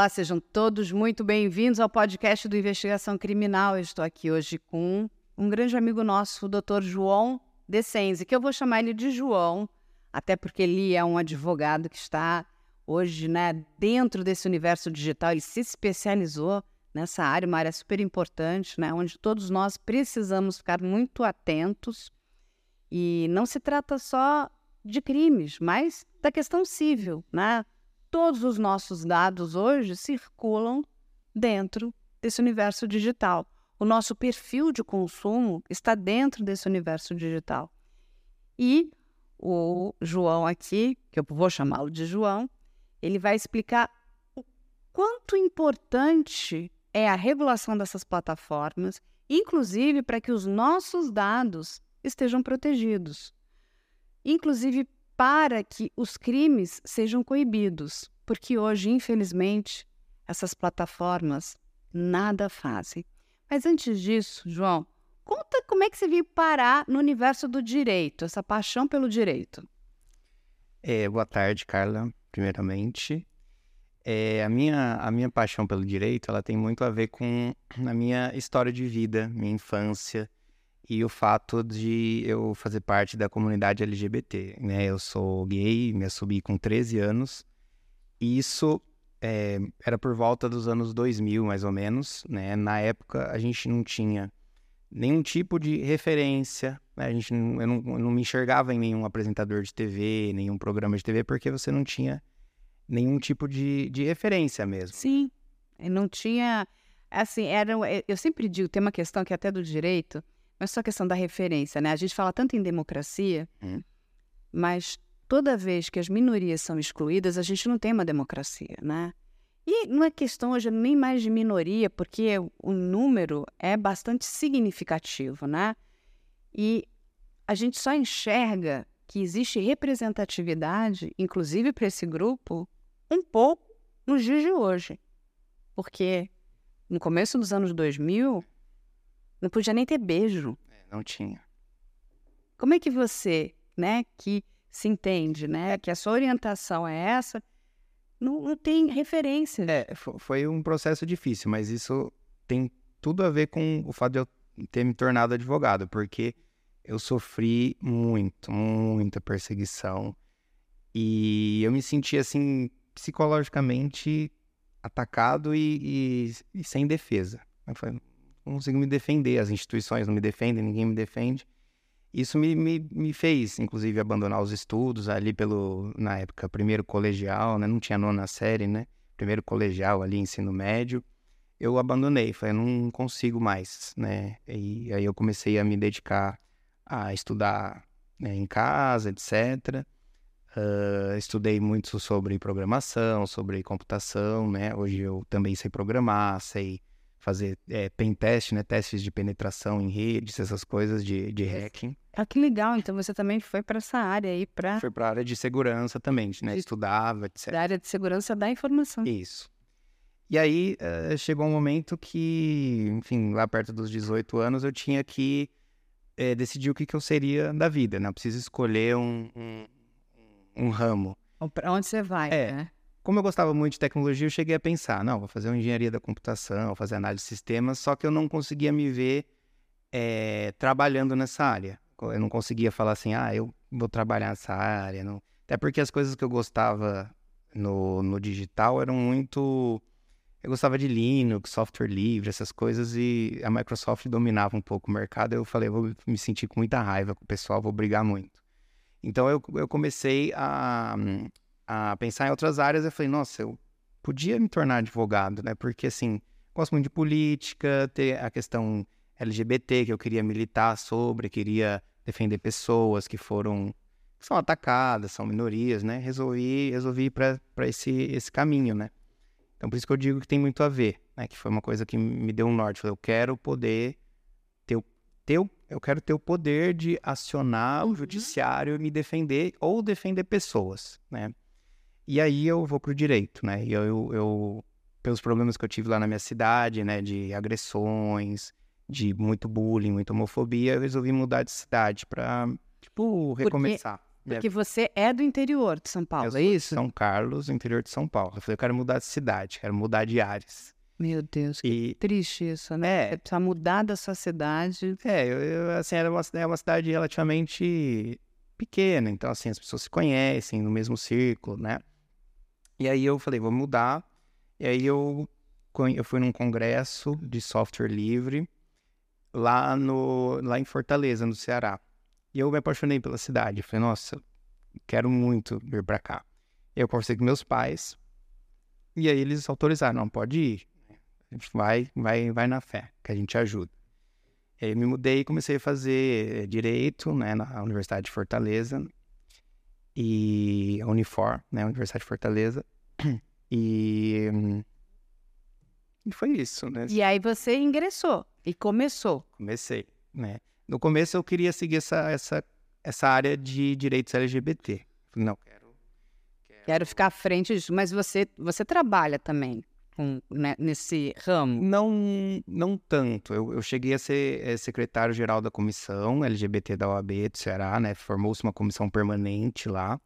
Olá, sejam todos muito bem-vindos ao podcast do Investigação Criminal. Eu estou aqui hoje com um grande amigo nosso, o Dr. João Descenze, que eu vou chamar ele de João, até porque ele é um advogado que está hoje né, dentro desse universo digital, ele se especializou nessa área, uma área super importante, né, onde todos nós precisamos ficar muito atentos. E não se trata só de crimes, mas da questão civil, né? Todos os nossos dados hoje circulam dentro desse universo digital. O nosso perfil de consumo está dentro desse universo digital. E o João aqui, que eu vou chamá-lo de João, ele vai explicar o quanto importante é a regulação dessas plataformas, inclusive para que os nossos dados estejam protegidos. Inclusive para que os crimes sejam coibidos, porque hoje, infelizmente, essas plataformas nada fazem. Mas antes disso, João, conta como é que você veio parar no universo do direito, essa paixão pelo direito. É, boa tarde, Carla, primeiramente. É, a, minha, a minha paixão pelo direito, ela tem muito a ver com a minha história de vida, minha infância, e o fato de eu fazer parte da comunidade LGBT. Né? Eu sou gay, me assumi com 13 anos, e isso é, era por volta dos anos 2000, mais ou menos. Né? Na época, a gente não tinha nenhum tipo de referência, né? a gente não, eu, não, eu não me enxergava em nenhum apresentador de TV, nenhum programa de TV, porque você não tinha nenhum tipo de, de referência mesmo. Sim, não tinha. Assim, era, eu sempre digo, tem uma questão que é até do direito, não é só questão da referência, né? A gente fala tanto em democracia, hum. mas toda vez que as minorias são excluídas, a gente não tem uma democracia, né? E não é questão hoje nem mais de minoria, porque o número é bastante significativo, né? E a gente só enxerga que existe representatividade, inclusive para esse grupo, um pouco nos dias de hoje. Porque no começo dos anos 2000, não podia nem ter beijo. É, não tinha. Como é que você, né, que se entende, né, que a sua orientação é essa, não, não tem referência? É, foi um processo difícil, mas isso tem tudo a ver com o fato de eu ter me tornado advogado, porque eu sofri muito, muita perseguição e eu me senti assim psicologicamente atacado e, e, e sem defesa. Eu falei, consigo me defender, as instituições não me defendem, ninguém me defende. Isso me, me, me fez, inclusive, abandonar os estudos ali pelo, na época, primeiro colegial, né? Não tinha nona série, né? Primeiro colegial ali, ensino médio. Eu abandonei, falei, não consigo mais, né? E aí eu comecei a me dedicar a estudar né, em casa, etc. Uh, estudei muito sobre programação, sobre computação, né? Hoje eu também sei programar, sei fazer é, pen test, né? Testes de penetração em redes, essas coisas de, de hacking. Ah, que legal! Então você também foi para essa área aí, para... Foi para a área de segurança também, né? De... Estudava, etc. Da área de segurança da informação. Isso. E aí uh, chegou um momento que, enfim, lá perto dos 18 anos, eu tinha que é, decidir o que, que eu seria da vida, né? Eu preciso escolher um, um, um ramo. Para onde você vai, é. né? Como eu gostava muito de tecnologia, eu cheguei a pensar, não, vou fazer uma engenharia da computação, vou fazer análise de sistemas, só que eu não conseguia me ver é, trabalhando nessa área. Eu não conseguia falar assim, ah, eu vou trabalhar nessa área. Não... Até porque as coisas que eu gostava no, no digital eram muito eu gostava de Linux, software livre, essas coisas, e a Microsoft dominava um pouco o mercado. Eu falei, vou me sentir com muita raiva com o pessoal, vou brigar muito. Então eu, eu comecei a, a pensar em outras áreas. Eu falei, nossa, eu podia me tornar advogado, né? Porque assim, gosto muito de política, ter a questão LGBT que eu queria militar sobre, queria defender pessoas que foram que são atacadas, são minorias, né? Resolvi, resolvi ir para esse, esse caminho, né? Então, por isso que eu digo que tem muito a ver, né? Que foi uma coisa que me deu um norte. Eu quero poder ter, ter eu quero ter o poder de acionar uhum. o judiciário e me defender ou defender pessoas, né? E aí eu vou pro direito, né? E eu, eu, eu pelos problemas que eu tive lá na minha cidade, né, de agressões, de muito bullying, muita homofobia, eu resolvi mudar de cidade para tipo recomeçar. Porque você é do interior de São Paulo, é isso? São Carlos, interior de São Paulo. Eu falei, eu quero mudar de cidade, quero mudar de áreas. Meu Deus, que E triste isso, né? É. Você precisa mudar da sua cidade. É, eu, eu, assim, era uma, é uma cidade relativamente pequena, então, assim, as pessoas se conhecem no mesmo círculo, né? E aí eu falei, vou mudar. E aí eu, eu fui num congresso de software livre lá, no, lá em Fortaleza, no Ceará. E eu me apaixonei pela cidade. Falei, nossa, quero muito vir pra cá. Eu conversei com meus pais e aí eles autorizaram, não, pode ir. Gente vai, vai, vai na fé, que a gente ajuda. E aí eu me mudei e comecei a fazer eh, direito, né, na Universidade de Fortaleza e a Unifor, né, Universidade de Fortaleza. E, e foi isso, né? E aí você ingressou e começou. Comecei, né? No começo eu queria seguir essa, essa, essa área de direitos LGBT. Não, quero... Quero ficar à frente disso. Mas você, você trabalha também com, né, nesse ramo. Não, não tanto. Eu, eu cheguei a ser eh, secretário-geral da comissão LGBT da OAB do Ceará, né? Formou-se uma comissão permanente lá.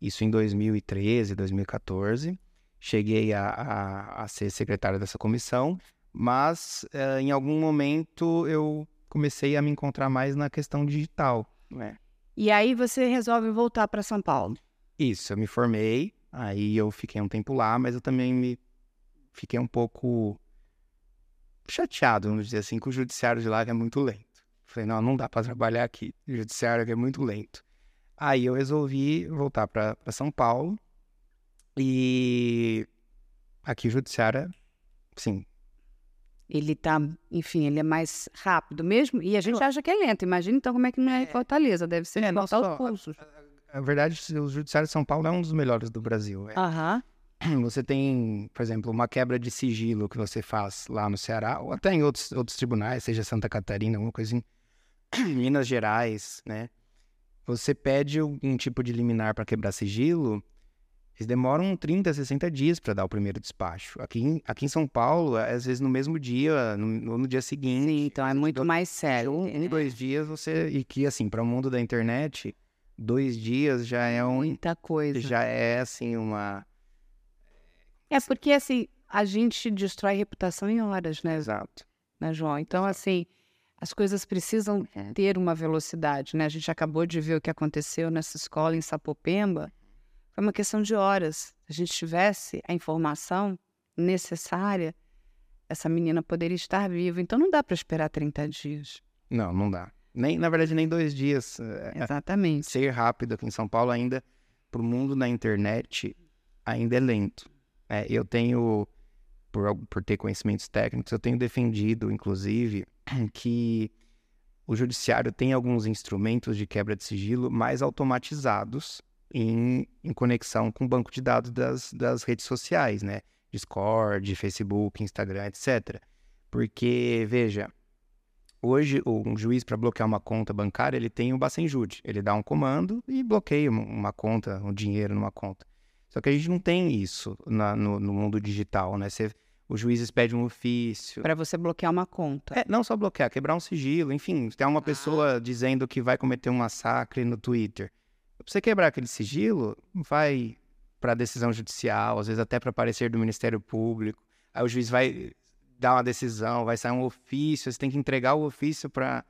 Isso em 2013, 2014. Cheguei a, a, a ser secretário dessa comissão, mas eh, em algum momento eu comecei a me encontrar mais na questão digital, né? E aí você resolve voltar para São Paulo. Isso, eu me formei, aí eu fiquei um tempo lá, mas eu também me fiquei um pouco chateado, vamos dizer assim, com o judiciário de lá que é muito lento. Falei, não, não dá para trabalhar aqui, o judiciário é muito lento. Aí eu resolvi voltar para São Paulo e aqui o judiciário, é, sim, Ele tá, enfim, ele é mais rápido mesmo. E a gente acha que é lento. Imagina então como é que não é em Fortaleza. Deve ser É, botar os só- pulsos. a verdade, o judiciário de São Paulo é um dos melhores do Brasil. É Aham. Você tem, por exemplo, uma quebra de sigilo que você faz lá no Ceará, ou até em outros, outros tribunais, seja Santa Catarina, alguma coisa em Minas Gerais, né? Você pede um tipo de liminar para quebrar sigilo, eles demoram 30, 60 dias para dar o primeiro despacho. Aqui em, aqui em São Paulo, às vezes no mesmo dia, no, no dia seguinte. Sim, então é muito mais sério. Um, um, dois dias você. E que, assim, para o mundo da internet, dois dias já é um. Muita coisa. Já é, assim, uma. É porque, assim, a gente destrói reputação em horas, né, Exato. né João? Então, assim, as coisas precisam Uhum. ter uma velocidade, né? A gente acabou de ver o que aconteceu nessa escola em Sapopemba. Foi uma questão de horas. Se a gente tivesse a informação necessária, essa menina poderia estar viva. Então, não dá para esperar 30 dias. Não, não dá. Nem, na verdade, nem dois dias. É, Exatamente. Ser rápido aqui em São Paulo ainda, pro mundo da internet, ainda é lento. É, eu tenho, por, por ter conhecimentos técnicos, eu tenho defendido, inclusive, que o judiciário tem alguns instrumentos de quebra de sigilo mais automatizados em, em conexão com o banco de dados das, das redes sociais, né? Discord, Facebook, Instagram, etc. Porque, veja, hoje um juiz para bloquear uma conta bancária, ele tem o Bacenjude. Ele dá um comando e bloqueia uma conta, um dinheiro numa conta. Só que a gente não tem isso na- no, no mundo digital, né? Você, os juízes pedem um ofício. Para você bloquear uma conta. É, não só bloquear, quebrar um sigilo, enfim, tem uma pessoa dizendo que vai cometer um massacre no Twitter. Pra você quebrar aquele sigilo, vai para decisão judicial, às vezes até para parecer do Ministério Público. Aí o juiz vai dar uma decisão, vai sair um ofício, você tem que entregar o ofício para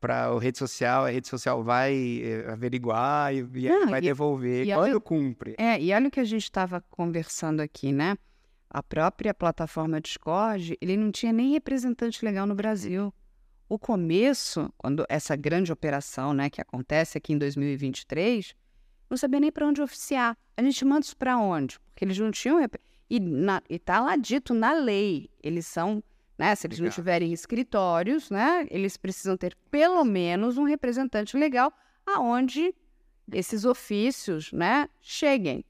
para a rede social, a rede social vai eh, averiguar e, e Não, vai e- devolver. e Quando olha- cumpre? É, e olha o que a gente estava conversando aqui, né? A própria plataforma Discord, ele não tinha nem representante legal no Brasil. O começo, quando essa grande operação, né, que acontece aqui em 2023, não sabia nem para onde oficiar. A gente manda isso para onde? Porque eles não tinham. E, na, e tá lá dito na lei. Eles são, né? Se eles não Legal. tiverem escritórios, né? Eles precisam ter pelo menos um representante legal aonde esses ofícios, né, cheguem.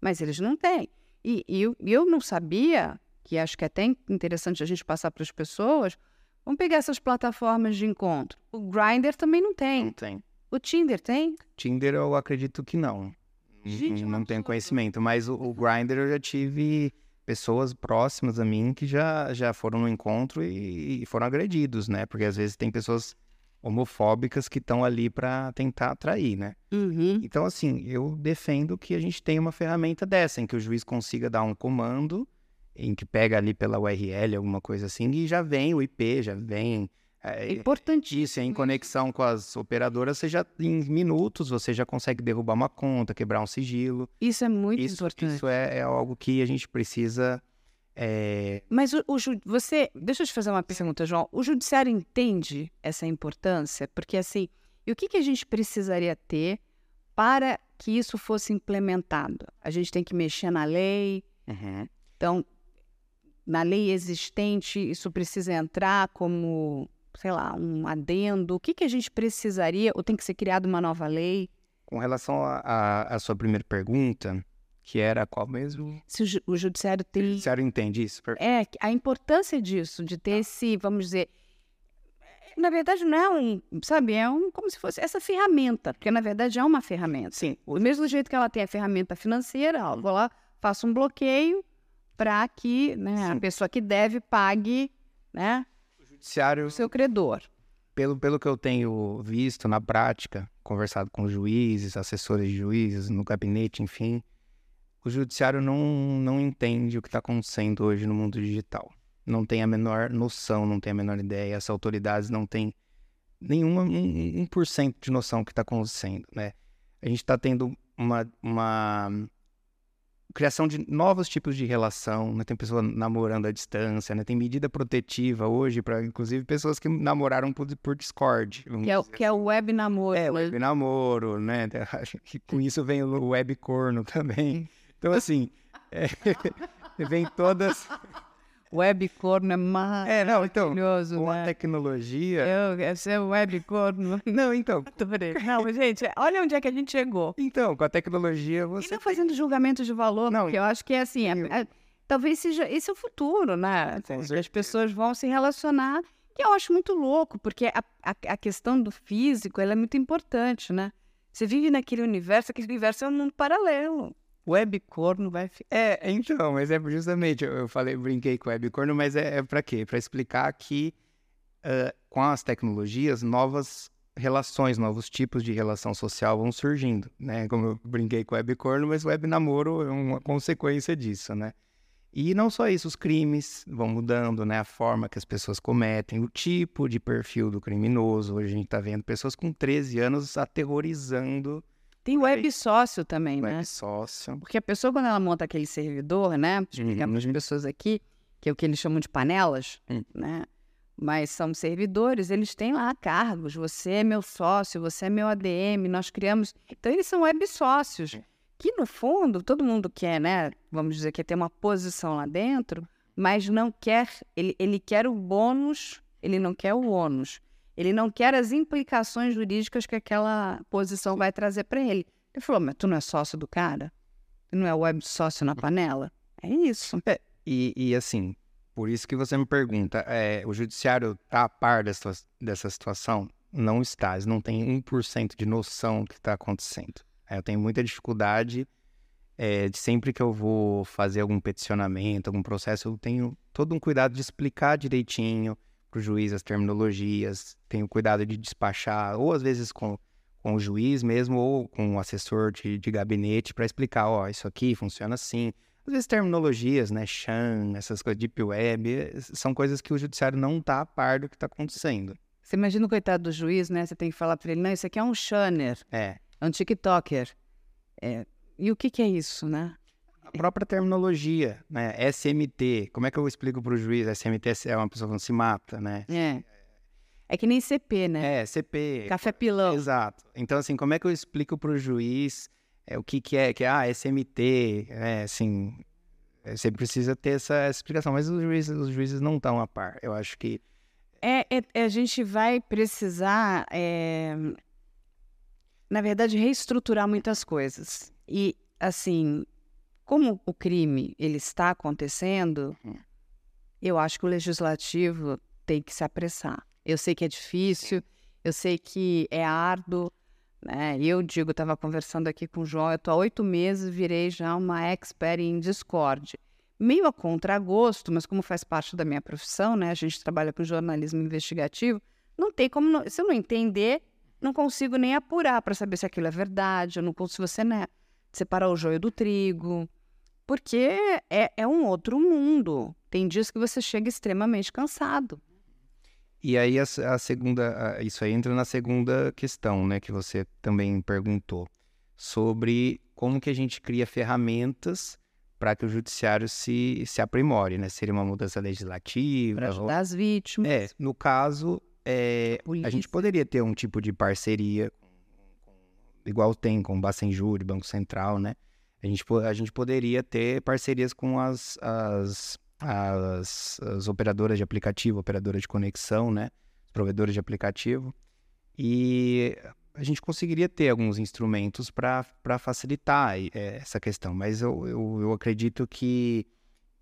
Mas eles não têm. E, e eu, eu não sabia, que acho que é até interessante a gente passar para as pessoas, vamos pegar essas plataformas de encontro. O Grindr também não tem. Não tem. O Tinder tem? Tinder eu acredito que não. Gente, não, não tenho conhecimento, mas o, o Grindr eu já tive pessoas próximas a mim que já, já foram no encontro e, e foram agredidos, né? Porque às vezes tem pessoas homofóbicas que estão ali para tentar atrair, né? Uhum. Então, assim, eu defendo que a gente tenha uma ferramenta dessa, em que o juiz consiga dar um comando, em que pega ali pela URL, alguma coisa assim, e já vem o IP, já vem. É É, importantíssimo. em conexão com as operadoras, você já, em minutos, você já consegue derrubar uma conta, quebrar um sigilo. Isso é muito Isso, importante. isso é, é algo que a gente precisa. é, Mas o, o você, deixa eu te fazer uma pergunta, João. O judiciário entende essa importância? Porque assim, e o que, que a gente precisaria ter para que isso fosse implementado? A gente tem que mexer na lei. Então, na lei existente, isso precisa entrar como, sei lá, um adendo. O que, que a gente precisaria? Ou tem que ser criada uma nova lei? Com relação à sua primeira pergunta, que era qual mesmo? Se o, ju- o judiciário O tem judiciário entende isso? É, a importância disso, de ter esse, vamos dizer. Na verdade, não é um, sabe, é um, como se fosse essa ferramenta, porque na verdade é uma ferramenta. Sim, Do mesmo jeito que ela tem a ferramenta financeira, ó, vou lá, faço um bloqueio para que né, a pessoa que deve pague né, o judiciário, o seu credor. pelo, pelo que eu tenho visto na prática, conversado com juízes, assessores de juízes, no gabinete, enfim, o judiciário não, não entende o que está acontecendo hoje no mundo digital. Não tem a menor noção, não tem a menor ideia. As autoridades não têm nenhuma um, um por cento de noção do que está acontecendo, né? A gente está tendo uma, uma criação de novos tipos de relação, né? Tem pessoa namorando à distância, né? Tem medida protetiva hoje para, inclusive, pessoas que namoraram por, por Discord. Que é, o- que é o web namoro. é, né? web namoro, né? Com isso vem o web corno também. Então, assim, é, vem todas. Web corno é maravilhoso, É, não, então, com a né? tecnologia. Eu, esse é o web corno. Não, então. Adorei. Não, gente, olha onde é que a gente chegou. Então, com a tecnologia E você. não fazendo julgamento de valor, Não, porque eu acho que é assim, eu- é- é- talvez seja esse é o futuro, né? As pessoas vão se relacionar, que eu acho muito louco, porque a, a, a questão do físico é muito importante, né? Você vive naquele universo, aquele universo é um mundo paralelo. Web corno vai ficar. É, então, mas é justamente, eu falei, brinquei com web corno, mas é, é para quê? Para explicar que ah, com as tecnologias, novas relações, novos tipos de relação social vão surgindo, né? Como eu brinquei com web corno, mas web namoro é uma consequência disso, né? E não só isso, os crimes vão mudando, né? A forma que as pessoas cometem, o tipo de perfil do criminoso. Hoje a gente tá vendo pessoas com 13 anos aterrorizando Tem web sócio também, o né? web sócio. Porque a pessoa, quando ela monta aquele servidor, né? Uhum. as pessoas aqui, que é o que eles chamam de panelas, Hum. né? Mas são servidores, eles têm lá cargos. Você é meu sócio, você é meu ADM, nós criamos. Então, eles são web sócios. É. Que, no fundo, todo mundo quer, né? Vamos dizer, quer ter uma posição lá dentro, mas não quer. Ele, ele quer o bônus, ele não quer o ônus. Ele não quer as implicações jurídicas que aquela posição vai trazer para ele. Ele falou, mas tu não é sócio do cara? Tu não é web sócio na panela? É isso. E, e, assim, por isso que você me pergunta, é, o judiciário está a par dessa, dessa situação? Não está, eles não têm 1% de noção do que está acontecendo. É, eu tenho muita dificuldade é, de sempre que eu vou fazer algum peticionamento, algum processo, eu tenho todo um cuidado de explicar direitinho para o juiz as terminologias, tenho cuidado de despachar, ou às vezes com, com o juiz mesmo, ou com o assessor de, de gabinete, para explicar, ó, isso aqui funciona assim, às vezes terminologias, né, Chan, essas coisas, Deep Web, eh, são coisas que o judiciário não está a par do que está acontecendo. Você imagina o coitado do juiz, né? Você tem que falar para ele, não, isso aqui é um shanner, É, é um tiktoker. É, E o que, que é isso, né? A própria terminologia, né, SMT, como é que eu explico para o juiz? SMT é uma pessoa que não se mata, né? É. É que nem CP, né? É, CP. Café pilão. Exato. Então, assim, como é que eu explico para o juiz é, o que, que é, que é, ah, SMT, é, assim, é, você precisa ter essa, essa explicação, mas os juízes, os juízes não estão a par. Eu acho que É, é- é, a gente vai precisar, é, na verdade, reestruturar muitas coisas. E, assim, como o crime ele está acontecendo, Uhum. eu acho que o legislativo tem que se apressar. Eu sei que é difícil, eu sei que é árduo, né? Eu digo, estava conversando aqui com o João, eu estou há oito meses, virei já uma expert em Discord. Meio a contragosto, mas como faz parte da minha profissão, né? A gente trabalha com jornalismo investigativo, não tem como. Não, se eu não entender, não consigo nem apurar para saber se aquilo é verdade. Eu não consigo você né, separar o joio do trigo. Porque é, é um outro mundo. Tem dias que você chega extremamente cansado. E aí a, a segunda, a, isso aí entra na segunda questão, né, que você também perguntou, sobre como que a gente cria ferramentas para que o judiciário se, se aprimore, né? Seria uma mudança legislativa. Para ajudar as vítimas. É, no caso, é, a, a, gente poderia ter um tipo de parceria, igual tem com o Bacen Júri, Banco Central, né? A gente, a gente poderia ter parcerias com as, as, as, as operadoras de aplicativo, operadoras de conexão, né? Provedores de aplicativo. E a gente conseguiria ter alguns instrumentos para facilitar é, essa questão, mas eu, eu, eu, acredito que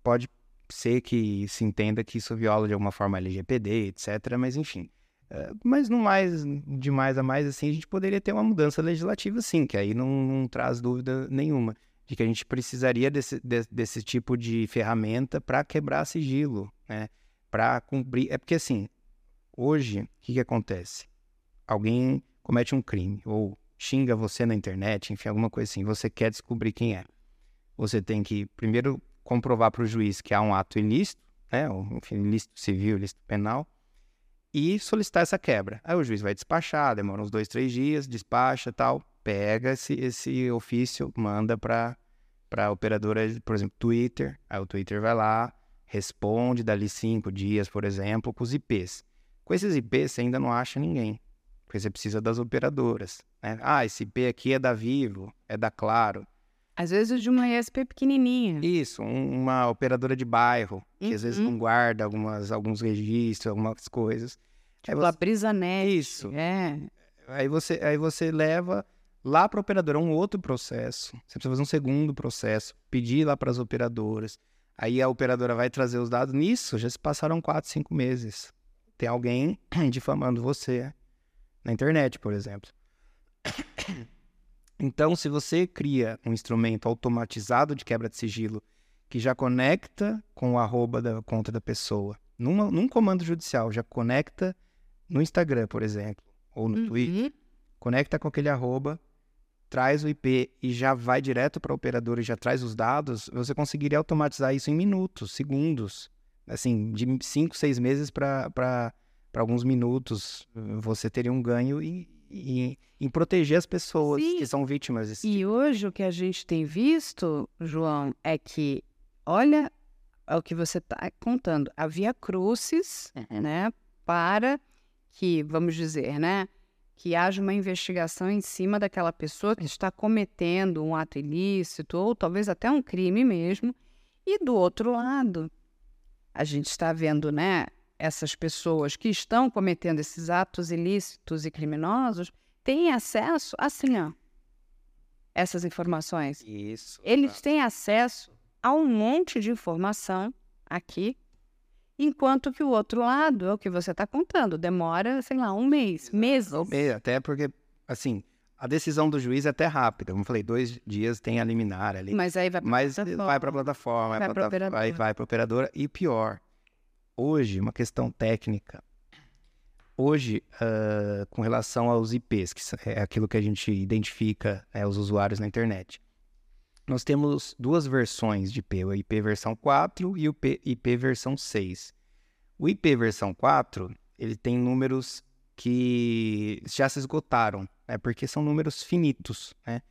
pode ser que se entenda que isso viola de alguma forma a LGPD, etc. Mas enfim. É, mas não mais, de mais a mais, assim, a gente poderia ter uma mudança legislativa, sim, que aí não, não traz dúvida nenhuma de que a gente precisaria desse, de, desse tipo de ferramenta para quebrar sigilo, né? Para cumprir. É porque, assim, hoje, o que, que acontece? Alguém comete um crime ou xinga você na internet, enfim, alguma coisa assim, você quer descobrir quem é. Você tem que primeiro comprovar para o juiz que há um ato ilícito, né, enfim, ilícito civil, ilícito penal, e solicitar essa quebra. Aí o juiz vai despachar, demora uns dois, três dias, despacha tal, pega esse, esse ofício, manda para a operadora, por exemplo, Twitter, aí o Twitter vai lá, responde dali cinco dias, por exemplo, com os IPs. Com esses IPs você ainda não acha ninguém porque você precisa das operadoras. Né? Ah, esse IP aqui é da Vivo, é da Claro. Às vezes de uma ISP pequenininha. Isso, um, uma operadora de bairro, que uhum. às vezes uhum. não guarda algumas, alguns registros, algumas coisas. Tipo você... a BrisaNet. Isso. É. Aí você, aí você leva lá para a operadora um outro processo. Você precisa fazer um segundo processo, pedir lá para as operadoras. Aí a operadora vai trazer os dados. Nisso já se passaram quatro, cinco meses. Tem alguém difamando você na internet, por exemplo. Então, se você cria um instrumento automatizado de quebra de sigilo que já conecta com o arroba da conta da pessoa, numa, num comando judicial, já conecta no Instagram, por exemplo, ou no uhum. Twitter, conecta com aquele arroba, traz o IP e já vai direto para a operadora e já traz os dados, você conseguiria automatizar isso em minutos, segundos. Assim, de 5, 6 meses para alguns minutos, você teria um ganho em, em, em proteger as pessoas Sim. que são vítimas desse E tipo. hoje o que a gente tem visto, João, é que, olha é o que você está contando, havia cruces, uhum. né, para que, vamos dizer, né, que haja uma investigação em cima daquela pessoa que está cometendo um ato ilícito ou talvez até um crime mesmo. E do outro lado, a gente está vendo, né, essas pessoas que estão cometendo esses atos ilícitos e criminosos têm acesso assim, ó, essas informações. Isso. Eles tá. têm acesso a um monte de informação aqui, enquanto que o outro lado é o que você está contando, demora, sei lá, um mês, meses. Até porque, assim, a decisão do juiz é até rápida. Como eu falei, dois dias tem a liminar ali. Mas aí vai para a plataforma. Vai para a plataforma, vai para a operadora. E pior, hoje, uma questão técnica, hoje, uh, com relação aos IPs, que é aquilo que a gente identifica né, os usuários na internet, nós temos duas versões de IP, o IP versão 4 e o IP, IP versão 6. O IP versão 4, ele tem números que já se esgotaram, né, porque são números finitos. Né?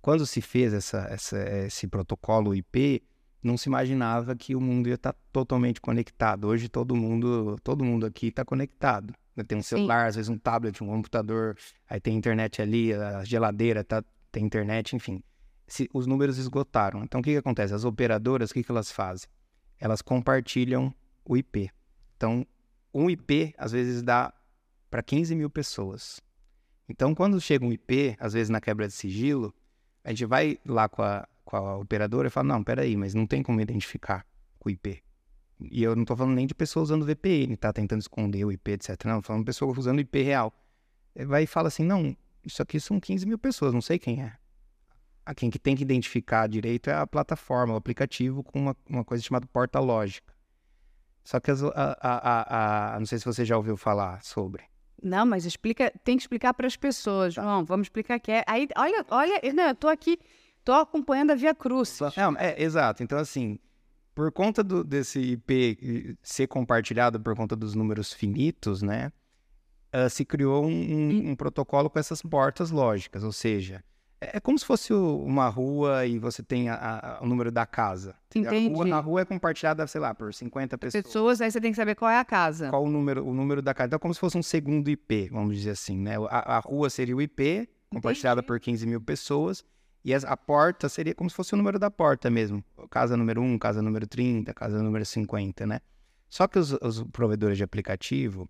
Quando se fez essa, essa, esse protocolo IP, não se imaginava que o mundo ia estar tá totalmente conectado. Hoje todo mundo, todo mundo aqui está conectado. Tem um celular, Sim. às vezes um tablet, um computador, aí tem internet ali, a geladeira tá, tem internet, enfim. Se, os números esgotaram. Então o que, que acontece? As operadoras, o que, que elas fazem? Elas compartilham o IP. Então, um IP às vezes dá para 15 mil pessoas. Então, quando chega um IP, às vezes na quebra de sigilo, a gente vai lá com a, com a operadora e fala, não, peraí, mas não tem como identificar o IP. E eu não estou falando nem de pessoa usando VPN, tá tentando esconder o IP, etc. Não, falando de pessoa usando IP real. Vai e fala assim, não, isso aqui são 15 mil pessoas, não sei quem é. A quem que tem que identificar direito é a plataforma, o aplicativo com uma, uma coisa chamada porta lógica. Só que as, a, a, a, não sei se você já ouviu falar sobre. Não, mas explica, tem que explicar para as pessoas. João, vamos explicar que é. Aí, olha, olha, eu tô aqui, tô acompanhando a Via Cruz. Não, é, exato. Então, assim, por conta do, desse IP ser compartilhado por conta dos números finitos, né? Uh, se criou um, um, um, protocolo com essas portas lógicas, ou seja, é, é como se fosse uma rua e você tem a, a, o número da casa. Entendi. A rua, a rua, é compartilhada, sei lá, por 50 pessoas. Pessoas, aí você tem que saber qual é a casa. Qual o número, o número da casa. Então, é como se fosse um segundo IP, vamos dizer assim, né? A, a rua seria o IP, compartilhada Entendi. por 15 mil pessoas, e a, a porta seria como se fosse o número da porta mesmo. Casa número 1, casa número 30, casa número 50, né? Só que os, os provedores de aplicativo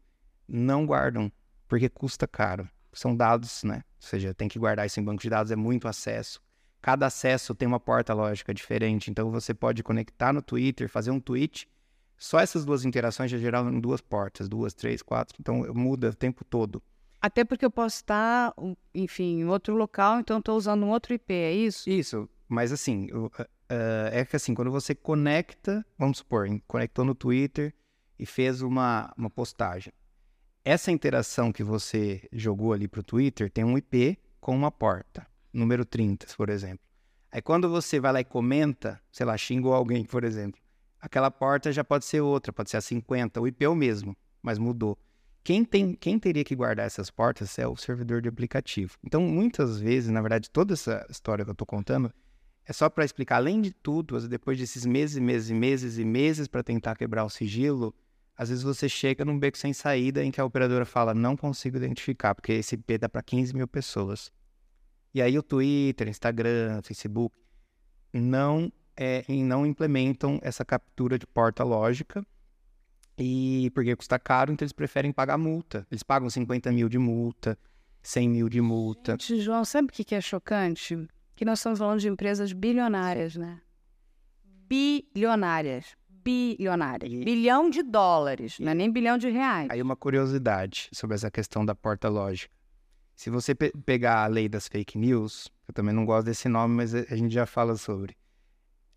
não guardam, porque custa caro. São dados, né? Ou seja, tem que guardar isso em banco de dados, é muito acesso. Cada acesso tem uma porta lógica diferente, então você pode conectar no Twitter, fazer um tweet. Só essas duas interações já geraram duas portas, duas, três, quatro. Então muda o tempo todo. Até porque eu posso estar, enfim, em outro local, então estou usando um outro IP, é isso? Isso, mas assim, uh, é que assim, quando você conecta, vamos supor, conectou no Twitter e fez uma, uma postagem essa interação que você jogou ali para o Twitter tem um IP com uma porta, número 30, por exemplo. Aí quando você vai lá e comenta, sei lá, xingou alguém, por exemplo, aquela porta já pode ser outra, pode ser a 50, o IP é o mesmo, mas mudou. Quem, tem, quem teria que guardar essas portas é o servidor de aplicativo. Então, muitas vezes, na verdade, toda essa história que eu estou contando é só para explicar, além de tudo, depois desses meses e meses e meses e meses para tentar quebrar o sigilo, às vezes você chega num beco sem saída em que a operadora fala, não consigo identificar, porque esse IP dá para 15 mil pessoas. E aí o Twitter, Instagram, Facebook não, é, não implementam essa captura de porta lógica e porque custa caro, então eles preferem pagar multa. Eles pagam 50 mil de multa, 100 mil de multa. Gente, João, sabe o que é chocante? Que nós estamos falando de empresas bilionárias, né? Bilionárias bilionária. E... Bilhão de dólares, e... não é nem bilhão de reais. Aí uma curiosidade sobre essa questão da porta lógica. Se você pe pegar a lei das fake news, eu também não gosto desse nome, mas a gente já fala sobre.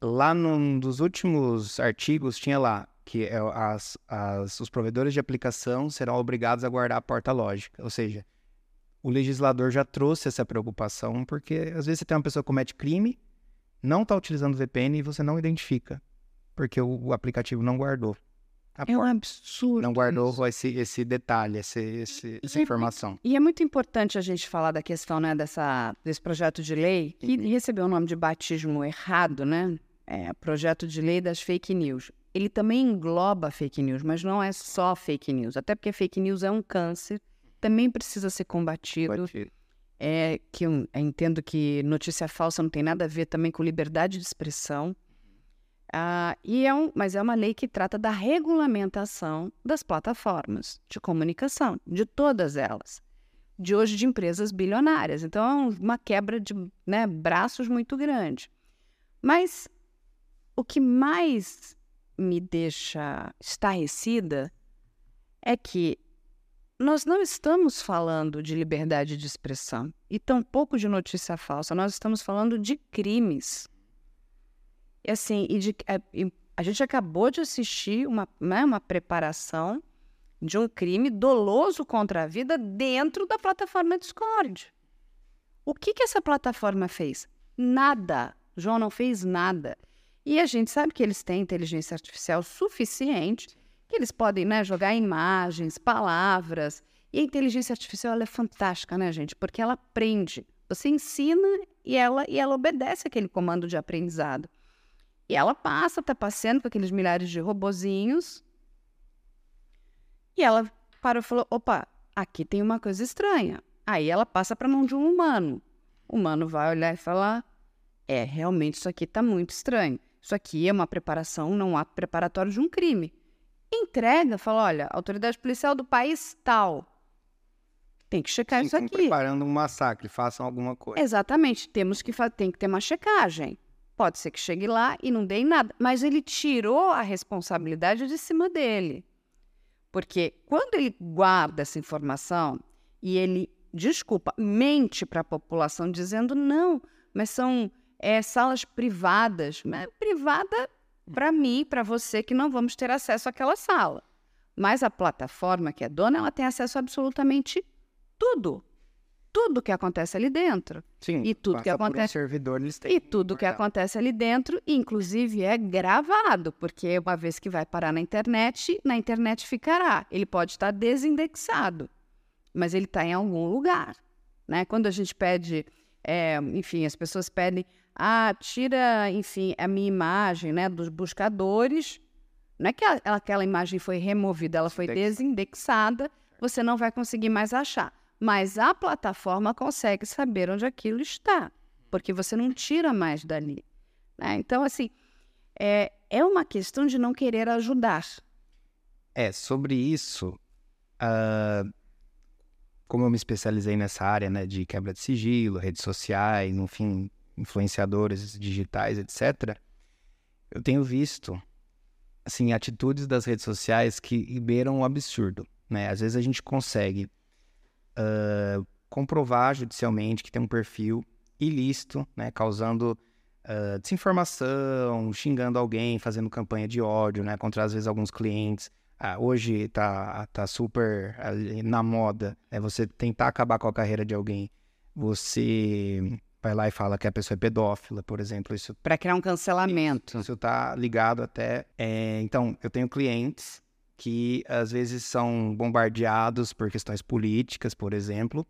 Lá num dos últimos artigos tinha lá que é as, as, os provedores de aplicação serão obrigados a guardar a porta lógica. Ou seja, o legislador já trouxe essa preocupação, porque às vezes você tem uma pessoa que comete crime, não está utilizando VPN e você não identifica porque o, aplicativo não guardou. é um absurdo. Não guardou esse, esse detalhe, esse, esse, essa e, informação. E é muito importante a gente falar da questão né, dessa, desse projeto de lei, que uhum. recebeu o nome de batismo errado, né? É, projeto de lei das fake news. Ele também engloba fake news, mas não é só fake news. Até porque fake news é um câncer, também precisa ser combatido. combatido. É que eu entendo que notícia falsa não tem nada a ver também com liberdade de expressão. Uh, e é um, mas é uma lei que trata da regulamentação das plataformas de comunicação, de todas elas, de hoje de empresas bilionárias. Então é uma quebra de né, braços muito grande. Mas o que mais me deixa estarrecida é que nós não estamos falando de liberdade de expressão e tampouco de notícia falsa, nós estamos falando de crimes e assim, e de, a, é, e a gente acabou de assistir uma, né, uma preparação de um crime doloso contra a vida dentro da plataforma Discord. O que, que essa plataforma fez? Nada. João não fez nada. E a gente sabe que eles têm inteligência artificial suficiente, que eles podem né, jogar imagens, palavras. E a inteligência artificial é fantástica, né, gente? Porque ela aprende. Você ensina e ela, e ela obedece aquele comando de aprendizado. E ela passa, tá passeando com aqueles milhares de robozinhos. E ela parou e falou: opa, aqui tem uma coisa estranha. Aí ela passa para mão de um humano. O humano vai olhar e falar: é, realmente isso aqui está muito estranho. Isso aqui é uma preparação, não ato preparatório de um crime. Entrega, fala: olha, autoridade policial do país tal. Tem que checar Sim, isso aqui. preparando um massacre, façam alguma coisa. Exatamente, temos que tem que ter uma checagem. Pode ser que chegue lá e não dê em nada, mas ele tirou a responsabilidade de cima dele. Porque quando ele guarda essa informação e ele, desculpa, mente para a população dizendo não, mas são é, salas privadas, mas privada para mim, para você que não vamos ter acesso àquela sala. Mas a plataforma que é dona, ela tem acesso a absolutamente tudo. Tudo que acontece ali dentro. Sim, E tudo que por um acontece- servidor, eles têm E tudo que acontece ali dentro, inclusive, é gravado, porque uma vez que vai parar na internet, na internet ficará. Ele pode estar desindexado, mas ele está em algum lugar. Né? Quando a gente pede, é, enfim, as pessoas pedem, ah, tira, enfim, a minha imagem né, dos buscadores. Não é que a- aquela imagem foi removida, ela foi desindexada, você não vai conseguir mais achar. Mas a plataforma consegue saber onde aquilo está, porque você não tira mais dali. né? Então, assim, é, é uma questão de não querer ajudar. É, sobre isso, ah, como eu me especializei nessa área, né, de quebra de sigilo, redes sociais, enfim, influenciadores digitais, etc., eu tenho visto, assim, atitudes das redes sociais que beiram o absurdo, né? Às vezes a gente consegue ah, comprovar judicialmente que tem um perfil ilícito, né, causando ah, desinformação, xingando alguém, fazendo campanha de ódio, né, contra às vezes alguns clientes. Ah, hoje tá, tá super na moda, é você tentar acabar com a carreira de alguém. Você vai lá e fala que a pessoa é pedófila, por exemplo. Isso Para criar um cancelamento. isso está ligado até. é, então, eu tenho clientes que às vezes são bombardeados por questões políticas, por exemplo,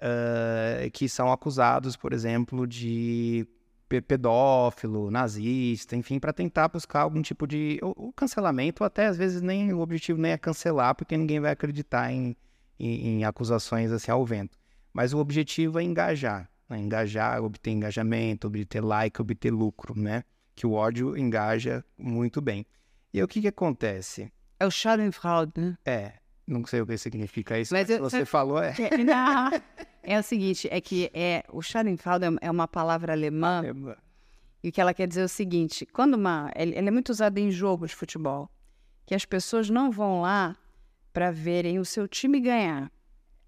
ah, que são acusados, por exemplo, de pe- pedófilo, nazista, enfim, para tentar buscar algum tipo de o cancelamento, ou até às vezes nem o objetivo nem é cancelar, porque ninguém vai acreditar em, em, em acusações assim ao vento. Mas o objetivo é engajar, né? engajar, obter engajamento, obter like, obter lucro, né? Que o ódio engaja muito bem. E aí, o que que acontece? É o Schadenfreude, né? É, não sei o que significa isso, Mas mas, eu- você falou, é. Não. É o seguinte, é que é, o Schadenfreude é- é uma palavra alemã E o que ela quer dizer é o seguinte: quando uma. Ele é muito usado em jogos de futebol, que as pessoas não vão lá para verem o seu time ganhar.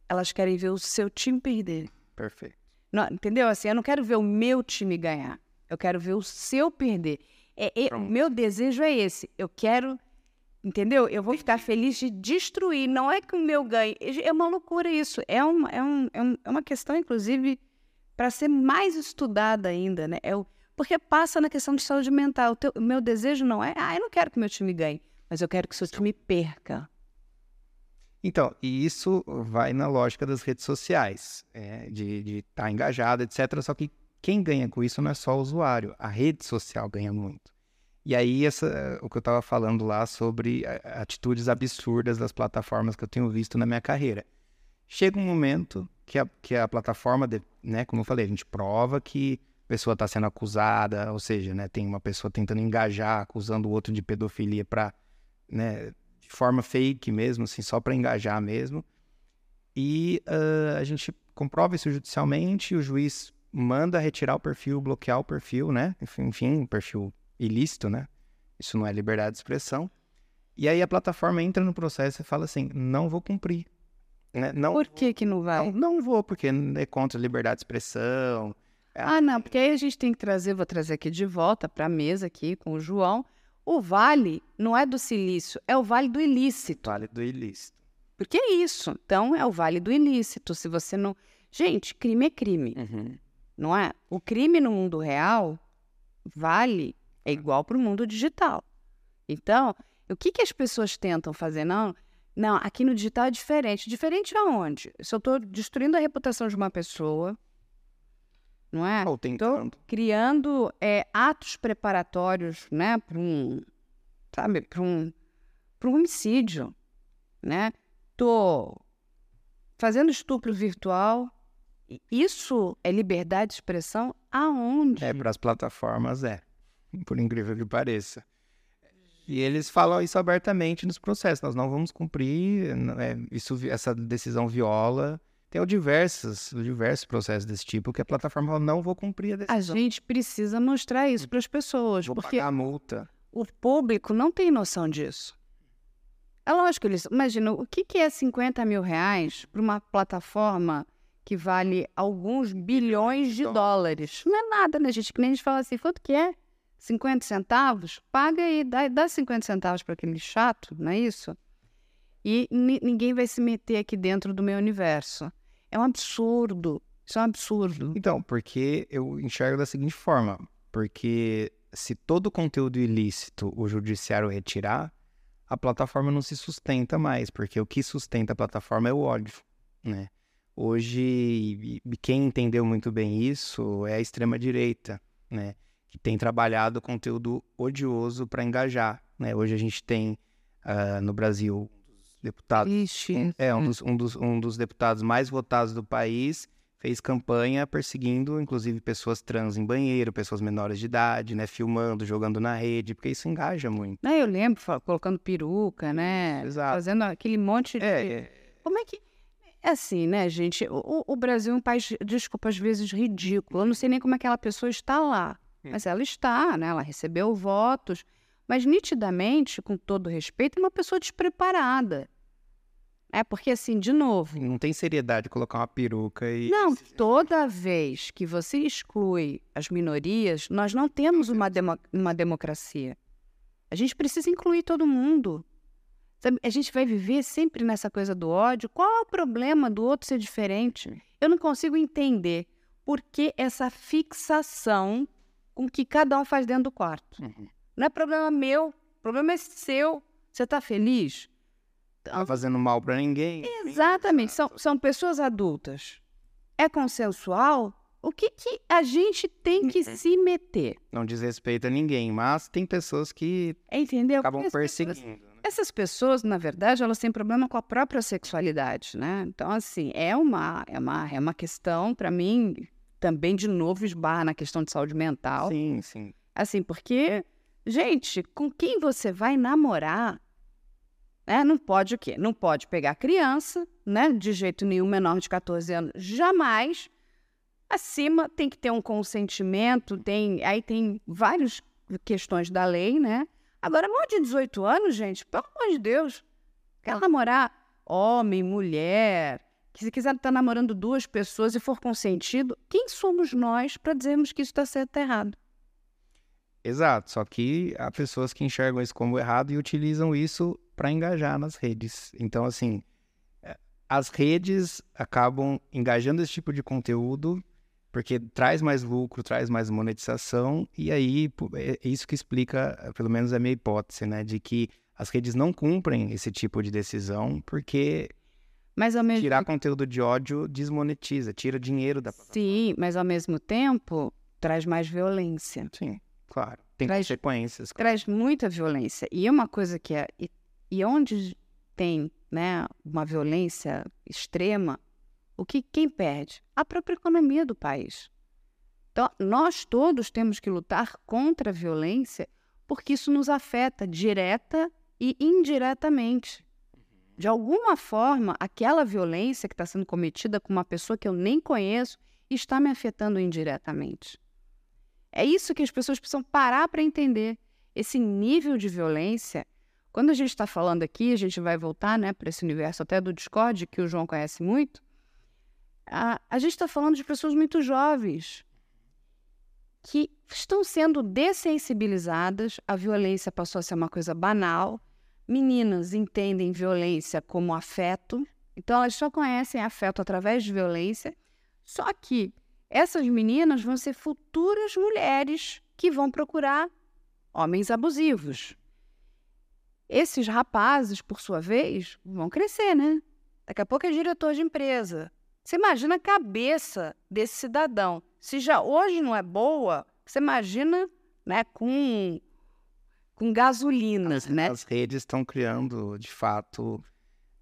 Elas querem ver o seu time perder. Perfeito. Não, entendeu? Assim, eu não quero ver o meu time ganhar. Eu quero ver o seu perder. É, é- meu desejo é esse. Eu quero. Entendeu? Eu vou ficar feliz de destruir. Não é que o meu ganhe. É uma loucura isso. É uma, é um, é é uma questão, inclusive, para ser mais estudada ainda, né? É o, porque passa na questão de saúde mental. O, teu- o meu desejo não é, ah, eu não quero que meu time ganhe, mas eu quero que o seu time perca. Então, e isso vai na lógica das redes sociais, é, de estar engajado, etc. Só que quem ganha com isso não é só o usuário, a rede social ganha muito. E aí, essa, o que eu estava falando lá sobre atitudes absurdas das plataformas que eu tenho visto na minha carreira. Chega um momento que a, que a plataforma, de- né, como eu falei, a gente prova que a pessoa está sendo acusada, ou seja, né, tem uma pessoa tentando engajar, acusando o outro de pedofilia para, né, de forma fake mesmo, assim, só para engajar mesmo. E ah, a gente comprova isso judicialmente, o juiz manda retirar o perfil, bloquear o perfil, né? Enfim, um perfil ilícito, né? Isso não é liberdade de expressão. E aí a plataforma entra no processo e fala assim: não vou cumprir. Né? Não, Por que que não vai? não, não vou, porque é contra a liberdade de expressão. Ah, não, porque aí a gente tem que trazer, vou trazer aqui de volta para a mesa aqui com o João. O vale não é do silício, é o vale do ilícito. Vale do ilícito. Porque é isso. Então é o vale do ilícito. Se você não. Gente, crime é crime, não é? O crime no mundo real vale é igual para o mundo digital. Então, o que, que as pessoas tentam fazer? Não, não, aqui no digital é diferente. Diferente aonde? Se eu estou destruindo a reputação de uma pessoa, não é? Ou tentando. criando é, atos preparatórios, né, para um, sabe, para um, para um homicídio, né? Tô fazendo estupro virtual. Isso é liberdade de expressão aonde? É, para as plataformas é. Por incrível que pareça. E eles falam isso abertamente nos processos. Nós não vamos cumprir, não é, isso, essa decisão viola. Tem diversos, diversos processos desse tipo que a plataforma fala, não vou cumprir a A decisão. gente precisa mostrar isso para as pessoas, vou porque pagar a multa. o público não tem noção disso. É lógico, eles. Imagina, o que, que é 50 mil reais para uma plataforma que vale alguns bilhões de dólares? Não é nada, né, gente? Que nem a gente fala assim, quanto que é? 50 centavos? Paga aí, dá, dá 50 centavos para aquele chato, não é isso? e ninguém vai se meter aqui dentro do meu universo. É um absurdo. Isso é um absurdo. Então, porque eu enxergo da seguinte forma: porque se todo conteúdo ilícito o judiciário retirar, a plataforma não se sustenta mais, porque o que sustenta a plataforma é o ódio, né? Hoje, quem entendeu muito bem isso é a extrema-direita, né? Que tem trabalhado conteúdo odioso para engajar, né? Hoje a gente tem uh, no Brasil deputados. Ixi. É, um dos, um, dos, um dos deputados mais votados do país fez campanha perseguindo, inclusive, pessoas trans em banheiro, pessoas menores de idade, né? Filmando, jogando na rede, porque isso engaja muito. Não, eu lembro, colocando peruca, né? Exato. Fazendo aquele monte de. É, é... Como é que. É assim, né, gente? O, o, Brasil é um país, desculpa, às vezes ridículo. Eu não sei nem como aquela pessoa está lá. Hum. Mas ela está, né? Ela recebeu votos. Mas nitidamente, com todo respeito, é uma pessoa despreparada. É porque, assim, de novo. Não tem seriedade colocar uma peruca e. Não, toda vez que você exclui as minorias, nós não temos uma, demo, uma democracia. A gente precisa incluir todo mundo. Sabe? A gente vai viver sempre nessa coisa do ódio. Qual é o problema do outro ser diferente? Eu não consigo entender por que essa fixação com que cada um faz dentro do quarto. Uhum. Não é problema meu, o problema é seu. Você está feliz? tá fazendo mal para ninguém. Exatamente, são, são pessoas adultas. É consensual? O que, que a gente tem que uhum. se meter? Não diz respeito a ninguém, mas tem pessoas que Entendeu? acabam perseguindo. Pessoas, né? Essas pessoas, na verdade, elas têm problema com a própria sexualidade, né? Então, assim, é uma, é uma, é uma questão, para mim, também, de novo, esbarra na questão de saúde mental. Sim, sim. Assim, porque, gente, com quem você vai namorar né? Não pode o quê? Não pode pegar criança, né? De jeito nenhum, menor de 14 anos, jamais. Acima tem que ter um consentimento, tem, aí tem várias questões da lei, né? Agora, maior de 18 anos, gente, pelo amor de Deus, quer namorar homem, mulher, que se quiser estar tá namorando duas pessoas e for consentido, quem somos nós para dizermos que isso está certo ou errado? Exato, só que há pessoas que enxergam isso como errado e utilizam isso para engajar nas redes. Então, assim, eh, as redes acabam engajando esse tipo de conteúdo porque traz mais lucro, traz mais monetização, e aí é isso que explica, pelo menos a minha hipótese, né, de que as redes não cumprem esse tipo de decisão porque mas ao mesmo... tirar conteúdo de ódio desmonetiza, tira dinheiro da plataforma. Sim, mas ao mesmo tempo traz mais violência. Sim. Claro, tem traz, consequências. Claro. Traz muita violência. E uma coisa que é. E, e onde tem né, uma violência extrema, o que quem perde? A própria economia do país. Então, nós todos temos que lutar contra a violência, porque isso nos afeta direta e indiretamente. De alguma forma, aquela violência que está sendo cometida com uma pessoa que eu nem conheço está me afetando indiretamente. É isso que as pessoas precisam parar para entender. Esse nível de violência. Quando a gente está falando aqui, a gente vai voltar né, para esse universo até do Discord, que o João conhece muito. A, a gente está falando de pessoas muito jovens que estão sendo dessensibilizadas. A violência passou a ser uma coisa banal. Meninas entendem violência como afeto, então elas só conhecem afeto através de violência. Só que essas meninas vão ser futuras mulheres que vão procurar homens abusivos. Esses rapazes, por sua vez, vão crescer, né? Daqui a pouco é diretor de empresa. Você imagina a cabeça desse cidadão. Se já hoje não é boa, você imagina né, com, com gasolina, as, né? As redes estão criando, de fato,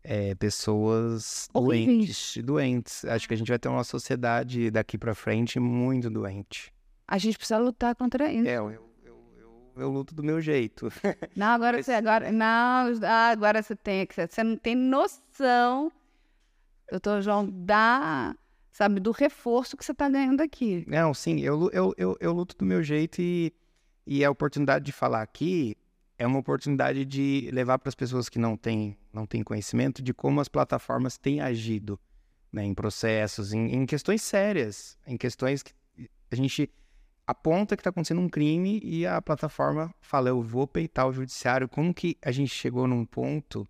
é, pessoas doentes, doentes. Acho que a gente vai ter uma sociedade daqui para frente muito doente. A gente precisa lutar contra isso. É, eu, eu, eu, eu luto do meu jeito. Não, agora Mas... você agora não, agora você tem que você não tem noção. Doutor João, dá, sabe, do reforço que você está ganhando aqui. Não, sim, eu, eu, eu, eu luto do meu jeito e, e a oportunidade de falar aqui é uma oportunidade de levar para as pessoas que não têm, não têm conhecimento de como as plataformas têm agido né, em processos, em, em, questões sérias, em questões que a gente aponta que está acontecendo um crime e a plataforma fala, eu vou peitar o judiciário. Como que a gente chegou num ponto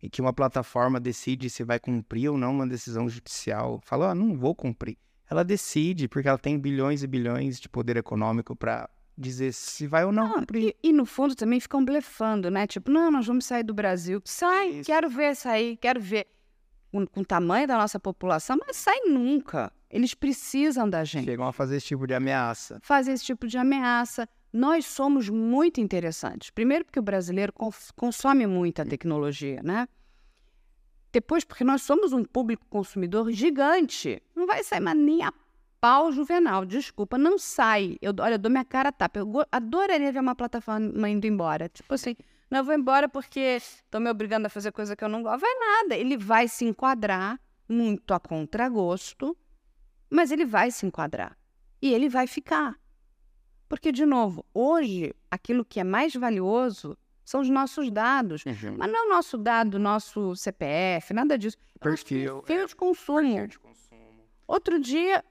em que uma plataforma decide se vai cumprir ou não uma decisão judicial, fala, ah, não vou cumprir. Ela decide, porque ela tem bilhões e bilhões de poder econômico para dizer se vai ou não, não cumprir. E, e, no fundo também ficam blefando, né? Tipo, não, nós vamos sair do Brasil. Sai, Isso. quero ver sair, quero ver. Com, com o tamanho da nossa população, mas sai nunca. Eles precisam da gente. Chegam a fazer esse tipo de ameaça. Fazer esse tipo de ameaça. Nós somos muito interessantes. Primeiro, porque o brasileiro consome muita tecnologia, né? Depois, porque nós somos um público consumidor gigante. Não vai sair mais nem a pau juvenal. Desculpa, não sai. Eu, olha, eu dou minha cara a tapa. Eu adoraria ver uma plataforma indo embora. Tipo assim, não eu vou embora porque estão me obrigando a fazer coisa que eu não gosto. Vai nada. Ele vai se enquadrar muito a contragosto, mas ele vai se enquadrar. E ele vai ficar. Porque, de novo, hoje, aquilo que é mais valioso são os nossos dados. Uhum. Mas não é o nosso dado, nosso CPF, nada disso. Perfil. Perfil de consumo. Perfil de consumo. Outro dia,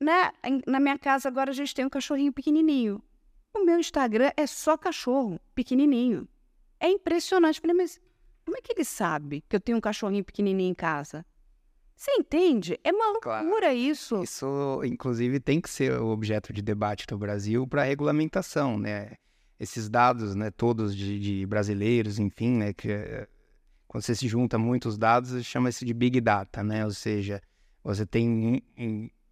né, na minha casa agora a gente tem um cachorrinho pequenininho. O meu Instagram é só cachorro, pequenininho. É impressionante. Falei, mas como é que ele sabe que eu tenho um cachorrinho pequenininho em casa? Você entende? É uma loucura claro. isso. Isso, inclusive, tem que ser o objeto de debate no Brasil para regulamentação, né? Esses dados, né, todos de, de, brasileiros, enfim, né, que quando você se junta muitos dados, chama-se de Big Data, né? Ou seja, você tem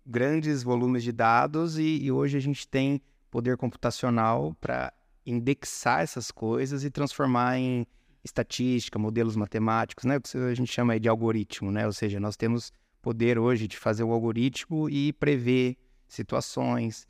grandes volumes de dados e, e hoje a gente tem poder computacional para indexar essas coisas e transformar em estatística, modelos matemáticos, né? O que a gente chama de algoritmo, né? Ou seja, nós temos poder hoje de fazer o algoritmo e prever situações,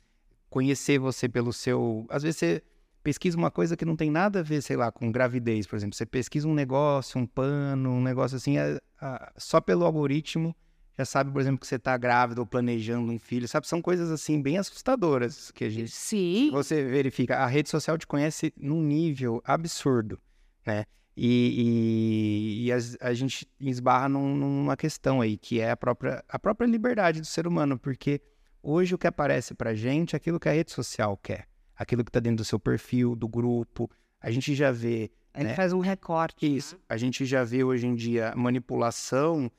conhecer você pelo seu. Às vezes você pesquisa uma coisa que não tem nada a ver, sei lá, com gravidez, por exemplo. Você pesquisa um negócio, um pano, um negócio assim, a, a, só pelo algoritmo já sabe, por exemplo, que você está grávida ou planejando um filho, sabe? São coisas assim bem assustadoras que a gente. Sim. Você verifica. A rede social te conhece num nível absurdo, né? E, e, e a, a, gente esbarra num, numa questão aí, que é a própria, a própria liberdade do ser humano, porque hoje o que aparece pra gente é aquilo que a rede social quer, aquilo que está dentro do seu perfil, do grupo. A gente já vê. Ele né? faz um recorte. Isso. Né? A gente já vê hoje em dia manipulação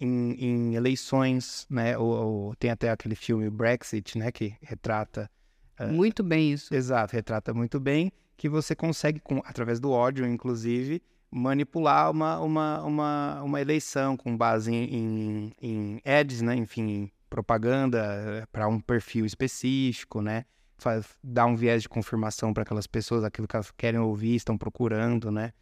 em, em eleições, né? Ou, ou, tem até aquele filme Brexit, né? Que retrata uh, muito bem isso. Exato, retrata muito bem que você consegue, com, através do ódio, inclusive, manipular uma, uma, uma, uma eleição com base em, em, em ads, né? Enfim, propaganda eh, para um perfil específico, né? Faz, dar um viés de confirmação para aquelas pessoas, aquilo que elas querem ouvir, estão procurando, né?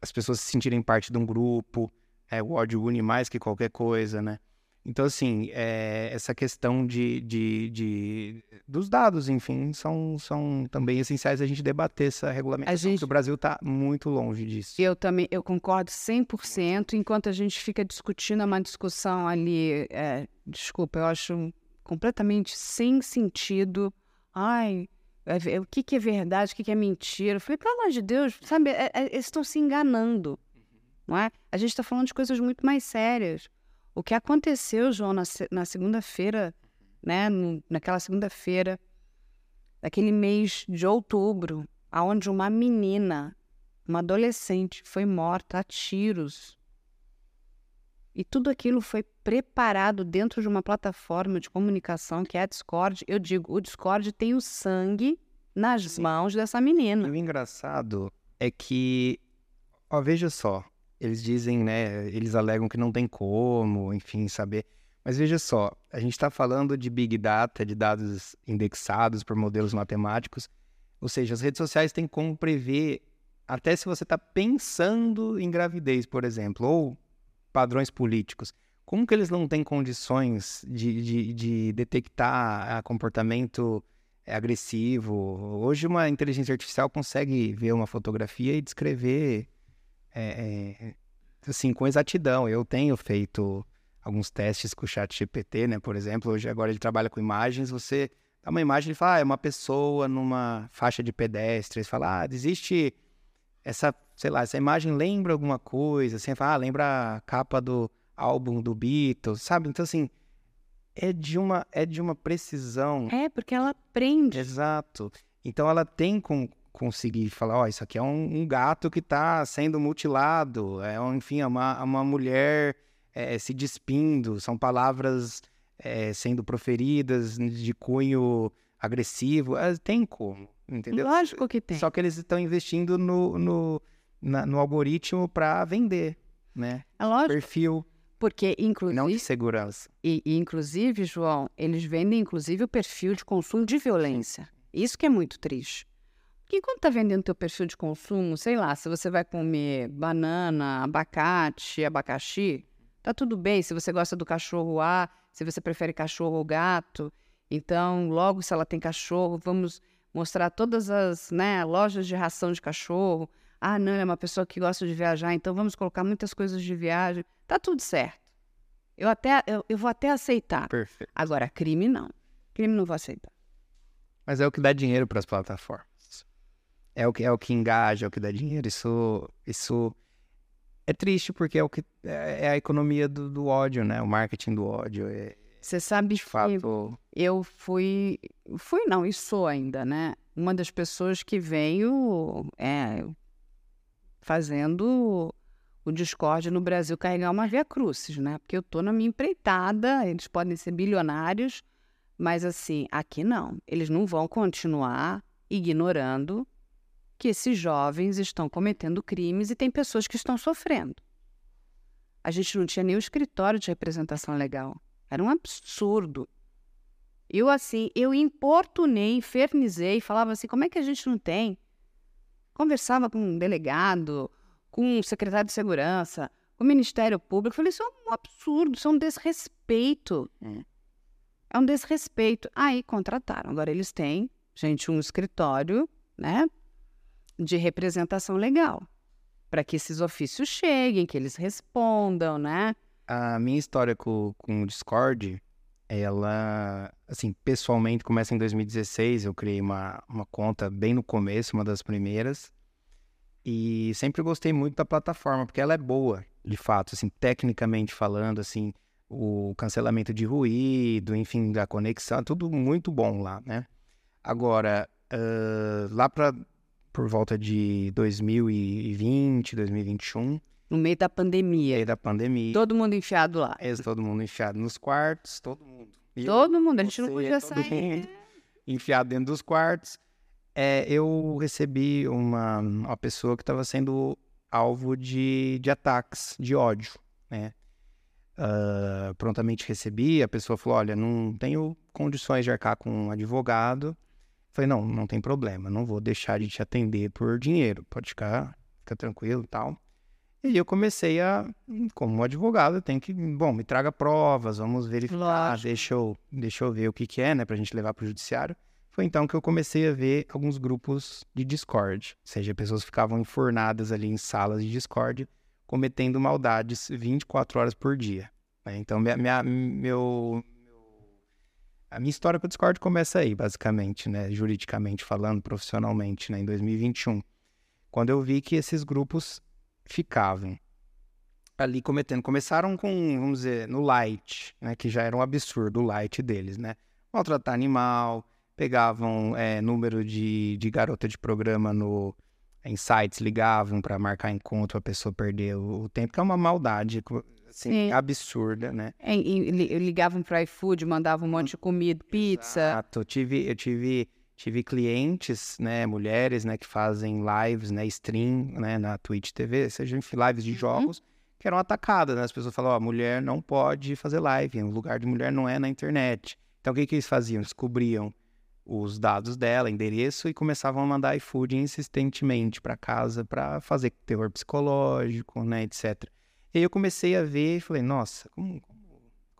As pessoas se sentirem parte de um grupo. É, o ódio une mais que qualquer coisa, né? Então, assim, é, essa questão de, de, de, dos dados, enfim, são, são também essenciais a gente debater essa regulamentação, a gente... o Brasil está muito longe disso. Eu também, eu concordo 100%, enquanto a gente fica discutindo uma discussão ali, é, desculpa, eu acho completamente sem sentido. Ai, é, o que, que é verdade, o que, que é mentira? Eu falei, pelo amor de Deus, sabe, é, é, eles estão se enganando não é? A gente está falando de coisas muito mais sérias. O que aconteceu, João, na, na segunda-feira, né? Naquela segunda-feira, daquele mês de outubro, aonde uma menina, uma adolescente, foi morta a tiros. E tudo aquilo foi preparado dentro de uma plataforma de comunicação que é a Discord. Eu digo, o Discord tem o sangue nas Sim. mãos dessa menina. E o engraçado é que, ó, veja só, eles dizem, né, eles alegam que não tem como, enfim, saber. Mas veja só, a gente está falando de big data, de dados indexados por modelos matemáticos, ou seja, as redes sociais têm como prever até se você está pensando em gravidez, por exemplo, ou padrões políticos. Como que eles não têm condições de, de, de detectar ah, comportamento agressivo? Hoje uma inteligência artificial consegue ver uma fotografia e descrever é, é, assim, com exatidão. Eu tenho feito alguns testes com o chat GPT, né? Por exemplo, hoje agora ele trabalha com imagens, você dá uma imagem e fala, ah, é uma pessoa numa faixa de pedestres, fala, ah, existe essa, sei lá, essa imagem lembra alguma coisa, assim, fala, ah, lembra a capa do álbum do Beatles, sabe? Então, assim, é de uma, é de uma precisão. É, porque ela aprende. Exato. Então, ela tem com, conseguir falar, ó, isso aqui é um, um gato que está sendo mutilado, é enfim, é uma, uma mulher é, se despindo, são palavras é, sendo proferidas de cunho agressivo, é, tem como, entendeu? Lógico que tem. Só que eles estão investindo no, no, na, no algoritmo para vender, né? É lógico. Perfil. Porque, inclusive. Não de segurança. E, e, inclusive, João, eles vendem, inclusive, o perfil de consumo de violência. Isso que é muito triste. Porque enquanto tá vendendo teu perfil de consumo, sei lá, se você vai comer banana, abacate, abacaxi, tá tudo bem. Se você gosta do cachorro A, se você prefere cachorro ou gato, então, logo se ela tem cachorro, vamos mostrar todas as né, lojas de ração de cachorro. Ah, não, é uma pessoa que gosta de viajar, então vamos colocar muitas coisas de viagem. Tá tudo certo. Eu até eu, eu vou até aceitar. Perfeito. Agora, crime não. Crime não vou aceitar. Mas é o que dá dinheiro para as plataformas. É o que é o que engaja, é o que dá dinheiro. Isso isso é triste porque é o que é, é a economia do, do, ódio, né? O marketing do ódio. É, Você sabe de fato. Eu fui fui não e sou ainda, né? Uma das pessoas que veio é, fazendo o Discord no Brasil carregar uma via crucis, né? Porque eu tô na minha empreitada, eles podem ser bilionários, mas assim, aqui não. Eles não vão continuar ignorando que esses jovens estão cometendo crimes e tem pessoas que estão sofrendo. A gente não tinha nem o escritório de representação legal. Era um absurdo. Eu, assim, eu importunei, infernizei, falava assim: como é que a gente não tem? Conversava com um delegado, com o secretário de segurança, com o Ministério Público. Falei, isso é um absurdo, isso é um desrespeito. É, é um desrespeito. Aí contrataram. Agora eles têm, gente, um escritório, né, de representação legal, para que esses ofícios cheguem, que eles respondam, né? A minha história com, com o Discord, ela, assim, pessoalmente começa em 2016. Eu criei uma, uma conta bem no começo, uma das primeiras. E sempre gostei muito da plataforma, porque ela é boa, de fato, assim, tecnicamente falando, assim, o cancelamento de ruído, enfim, da conexão, tudo muito bom lá, né? Agora, uh, lá para por volta de 2020, 2021. No meio da pandemia. No meio da pandemia. Todo mundo enfiado lá. Todo mundo enfiado nos quartos, todo mundo. E todo eu, mundo, a gente não podia sair. enfiado dentro dos quartos é, eu recebi uma, uma pessoa que estava sendo alvo de, de ataques, de ódio, né? Uh, prontamente recebi, a pessoa falou, olha, não tenho condições de arcar com um advogado. Falei, não, não tem problema, não vou deixar de te atender por dinheiro, pode ficar, fica tranquilo e tal. E eu comecei a, como advogado, eu tenho que, bom, me traga provas, vamos verificar, deixa eu, deixa eu ver o que, que é, né, pra gente levar pro judiciário. Foi então que eu comecei a ver alguns grupos de Discord, ou seja, pessoas ficavam enfornadas ali em salas de Discord, cometendo maldades 24 horas por dia. Né? Então, minha, minha, meu, a minha história com o Discord começa aí, basicamente, né? juridicamente falando, profissionalmente, né? em 2021, quando eu vi que esses grupos ficavam ali cometendo. Começaram com, vamos dizer, no light, né? que já era um absurdo o light deles, né? Maltratar animal, pegavam é, número de, de garota de programa no em sites, ligavam para marcar encontro, a pessoa perder o, o, tempo, que é uma maldade assim, absurda, né? É, ligavam para iFood, mandavam um monte de comida, pizza. Exato. Eu tive, eu tive, tive clientes, né, mulheres, né, que fazem lives, né, stream, né, na Twitch TV, seja lives de uhum. jogos, uhum. que eram atacadas, né? As pessoas falam, ó, mulher não pode fazer live, o lugar de mulher não é na internet. Então, o que que eles faziam? Descobriam os dados dela, endereço, e começavam a mandar iFood insistentemente para casa para fazer terror psicológico, né, etc. E aí eu comecei a ver e falei, nossa, como,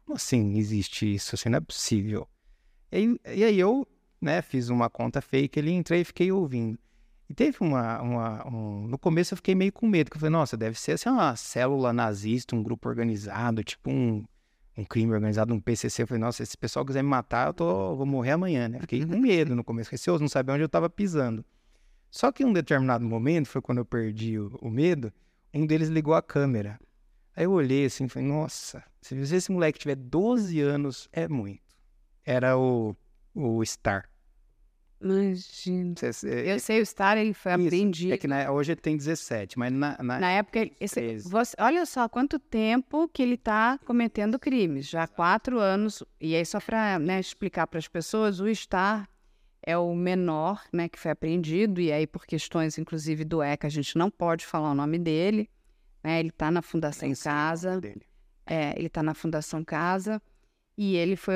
como assim existe isso? Assim, não é possível. E aí, e aí eu né, fiz uma conta fake ali, entrei e fiquei ouvindo. E teve uma. uma um... No começo eu fiquei meio com medo, porque eu falei, nossa, deve ser assim, uma célula nazista, um grupo organizado, tipo um um crime organizado, um PCC. Eu falei, nossa, se esse pessoal quiser me matar, eu tô, vou morrer amanhã, né? Fiquei com medo no começo, receoso, não sabia onde eu tava pisando. Só que em um determinado momento, foi quando eu perdi o, o medo, um deles ligou a câmera. Aí eu olhei assim e falei, nossa, se esse moleque tiver 12 anos, é muito. Era o, o Star. Imagina. Eu sei, o Star ele foi Isso, apreendido. É que na- hoje ele tem 17, mas na, na- Na época, esse- 13. você- olha só quanto tempo que ele está cometendo crimes, já há quatro anos. E aí, só para explicar para as pessoas, o Star é o menor né, que foi apreendido, e aí, por questões, inclusive, do ECA, a gente não pode falar o nome dele. Né, Ele está na Fundação Casa. É, ele está na Fundação Casa e ele foi,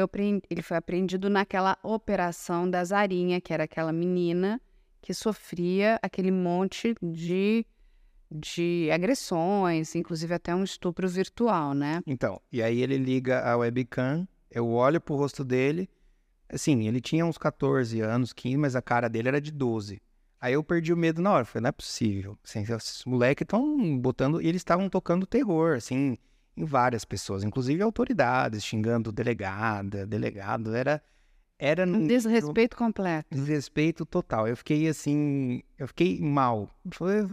ele foi apreendido naquela operação da Zarinha, que era aquela menina que sofria aquele monte de, de agressões, inclusive até um estupro virtual, né? Então, e aí ele liga a webcam, eu olho pro rosto dele, assim, ele tinha uns 14 anos, 15, mas a cara dele era de 12. Aí eu perdi o medo na hora, falei, não é possível. Assim, esses moleques estão botando, e eles estavam tocando terror, assim, em várias pessoas, inclusive autoridades, xingando delegada, delegado, era... Era Um desrespeito completo. desrespeito total. Eu fiquei assim, eu fiquei mal.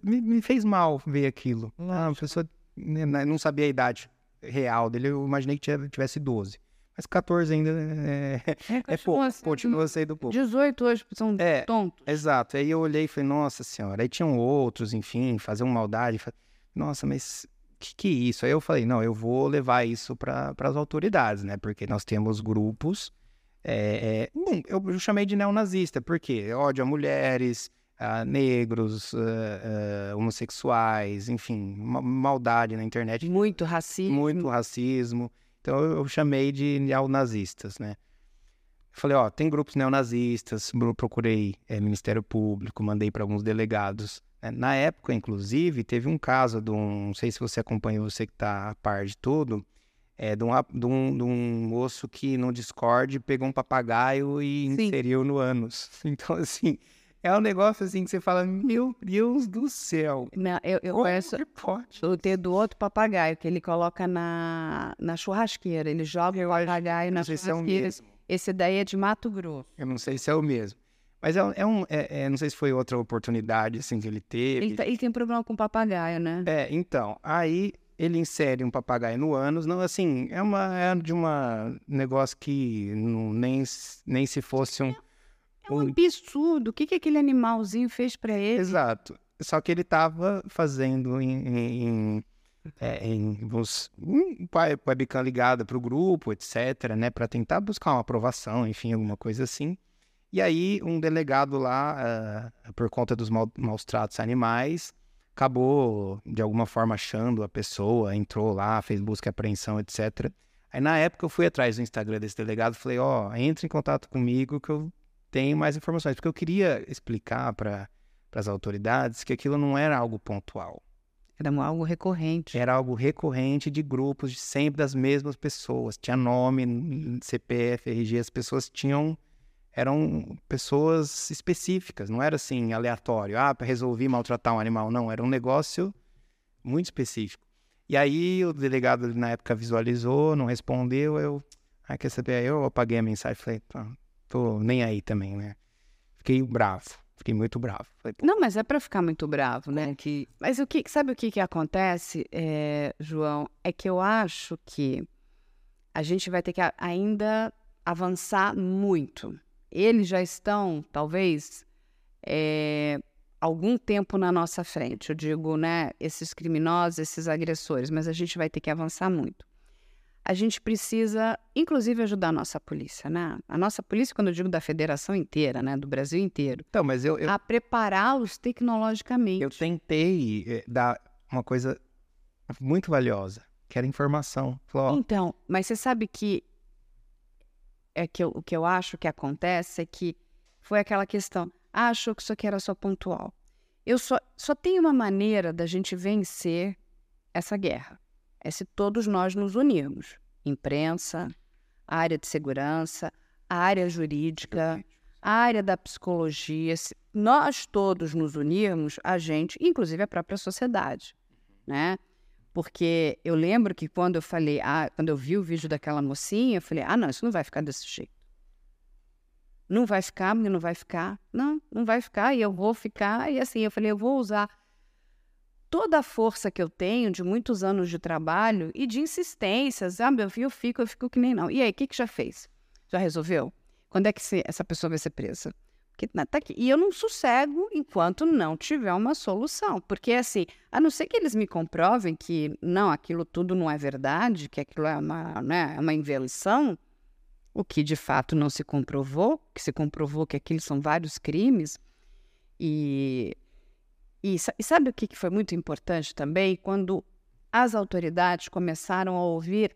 Me, me fez mal ver aquilo. Ah, a pessoa né, não sabia a idade real dele, eu imaginei que tivesse 12. Mas 14 ainda é, é pouco, Continua sendo- continua sendo pouco. 18 hoje são É. tontos. Exato. Aí eu olhei e falei, nossa senhora. Aí tinham outros, enfim, faziam maldade. Fa- Nossa, mas que que é isso? Aí eu falei, não, eu vou levar isso para as autoridades, né? Porque nós temos grupos. É, é, bom, eu, chamei de neonazista, porque ódio a mulheres, a negros, a- a homossexuais, enfim, ma- maldade na internet Muito racismo. muito racismo. Então eu, chamei de neonazistas, né? Falei, ó, tem grupos neonazistas, procurei é, Ministério Público, mandei para alguns delegados. né? Na época, inclusive, teve um caso de um, não sei se você acompanhou, você que tá a par de tudo, é, de, um, de, um, de um moço que no Discord pegou um papagaio e Sim. inseriu no ânus. Então, assim, é um negócio assim que você fala, meu Deus do céu. Não, eu, eu Como conheço pode? o ter do outro papagaio, que ele coloca na, na churrasqueira. Ele joga o papagaio na Não sei se é o churrasqueira. mesmo. Esse daí é de Mato Grosso. Eu não sei se é o mesmo. Mas é, um- é um. é- é- não sei se foi outra oportunidade assim que ele teve. Ele, tá- ele tem problema com papagaio, né? É, então, aí ele insere um papagaio no ânus, não, assim, é uma é de uma negócio que não, nem, nem se fosse um. Um absurdo. O que, que aquele animalzinho fez pra ele? Exato. Só que ele tava fazendo em, em, é, em uns- um web- webcam ligada para o grupo, etc., né, para tentar buscar uma aprovação, enfim, alguma coisa assim. E aí, um delegado lá, ah, por conta dos mau- maus tratos animais, acabou de alguma forma achando a pessoa, entrou lá, fez busca e apreensão, etc. Aí, na época, eu fui atrás do Instagram desse delegado, falei: Ó, entre em contato comigo que eu tenho mais informações, porque eu queria explicar para as autoridades que aquilo não era algo pontual. Era algo recorrente. Era algo recorrente de grupos de sempre das mesmas pessoas. Tinha nome, CPF, RG, as pessoas tinham. Eram pessoas específicas, não era assim aleatório. Ah, resolvi maltratar um animal. Não, era um negócio muito específico. E aí o delegado na época visualizou, não respondeu. Eu, ah, quer saber? Aí Eu apaguei a mensagem falei, "Tá, tô nem aí também, né? Fiquei bravo, fiquei muito bravo. Falei, "Pô, Não, mas é pra ficar muito bravo, né? Que... Mas o que, sabe o que, que acontece, eh, João? É que eu acho que a gente vai ter que ainda avançar muito. Eles já estão, talvez, eh, algum tempo na nossa frente. Eu digo, né? Esses criminosos, esses agressores, mas a gente vai ter que avançar muito. A gente precisa, inclusive, ajudar a nossa polícia, né? A nossa polícia, quando eu digo da federação inteira, né? Do Brasil inteiro Então, mas eu, eu, a prepará-los tecnologicamente. Eu tentei eh, dar uma coisa muito valiosa, que era informação. Falou, Então, mas você sabe que é que eu- o que eu acho que acontece é que foi aquela questão. Ah, achou que isso aqui era só pontual. Eu só, só tem uma maneira da gente vencer essa guerra. É se todos nós nos unirmos. Imprensa, área de segurança, área jurídica, área da psicologia. Se nós todos nos unirmos, a gente, inclusive a própria sociedade, né? Porque eu lembro que quando eu falei, ah, quando eu vi o vídeo daquela mocinha, eu falei, ah, não, isso não vai ficar desse jeito. Não vai ficar, não vai ficar. Não, não vai ficar, e eu vou ficar. E assim, eu falei, eu vou usar toda a força que eu tenho de muitos anos de trabalho e de insistências. Ah, meu filho, eu fico, eu fico que nem não. E aí, o que, que já fez? Já resolveu? Quando é que se- essa pessoa vai ser presa? O aqui, tá aqui. E eu não sossego enquanto não tiver uma solução. Porque, assim, a não ser que eles me comprovem que, não, aquilo tudo não é verdade, que aquilo é uma, né, é uma invenção, o que de fato não se comprovou, que se comprovou que aqueles são vários crimes. E, e, e sabe o que foi muito importante também? Quando as autoridades começaram a ouvir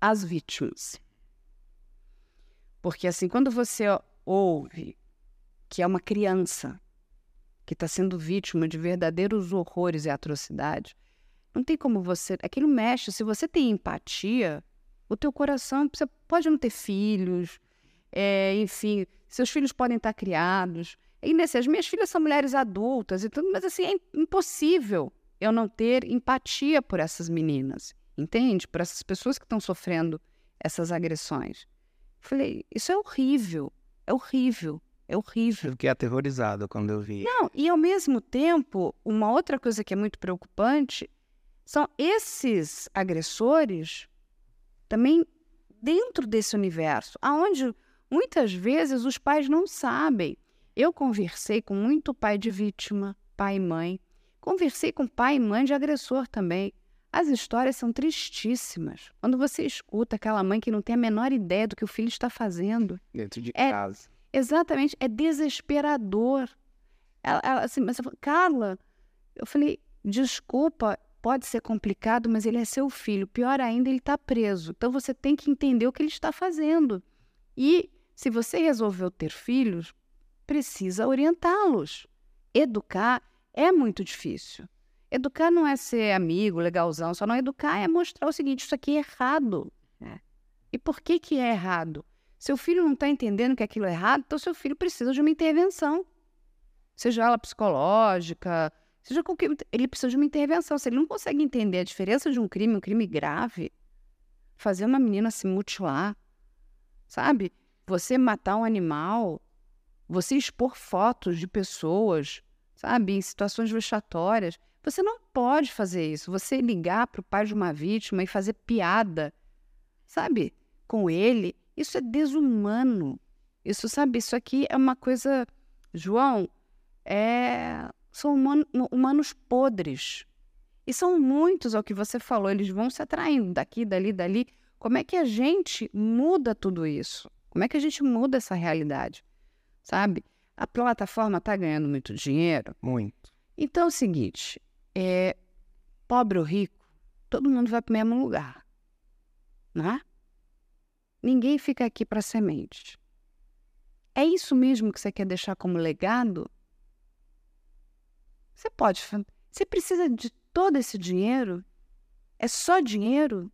as vítimas. Porque, assim, quando você ouve que é uma criança que está sendo vítima de verdadeiros horrores e atrocidades, não tem como você. Aquilo mexe. Se você tem empatia, o teu coração. Você pode não ter filhos, é, enfim, seus filhos podem estar criados. E nesse, as minhas filhas são mulheres adultas e tudo, mas assim, é impossível eu não ter empatia por essas meninas, entende? Por essas pessoas que estão sofrendo essas agressões. Falei, isso é horrível, é horrível, é horrível. Eu fiquei aterrorizado quando eu vi. Não, e ao mesmo tempo, uma outra coisa que é muito preocupante são esses agressores também dentro desse universo, aonde muitas vezes os pais não sabem. Eu conversei com muito pai de vítima, pai e mãe. Conversei com pai e mãe de agressor também. As histórias são tristíssimas. Quando você escuta aquela mãe que não tem a menor ideia do que o filho está fazendo. Dentro de é, casa. Exatamente, é desesperador. Ela, ela, assim, mas falei, Carla, eu falei, desculpa, pode ser complicado, mas ele é seu filho. Pior ainda, ele está preso. Então você tem que entender o que ele está fazendo. E se você resolveu ter filhos, precisa orientá-los. Educar é muito difícil. Educar não é ser amigo, legalzão, só não educar é mostrar o seguinte: isso aqui é errado. É. E por que, que é errado? Seu filho não está entendendo que aquilo é errado, então seu filho precisa de uma intervenção. Seja ela psicológica, seja qualquer. Ele precisa de uma intervenção. Se ele não consegue entender a diferença de um crime, um crime grave, fazer uma menina se mutilar, sabe? Você matar um animal, você expor fotos de pessoas, sabe, em situações vexatórias. Você não pode fazer isso. Você ligar para o pai de uma vítima e fazer piada, sabe, com ele, isso é desumano. Isso, sabe, isso aqui é uma coisa. João, é... são humano, humanos podres. E são muitos, ao que você falou, eles vão se atraindo daqui, dali, dali. Como é que a gente muda tudo isso? Como é que a gente muda essa realidade? Sabe? A plataforma está ganhando muito dinheiro. Muito. Então é o seguinte: é, pobre ou rico, todo mundo vai para o mesmo lugar. Né? Ninguém fica aqui para semente. É isso mesmo que você quer deixar como legado? Você pode. Você precisa de todo esse dinheiro? É só dinheiro?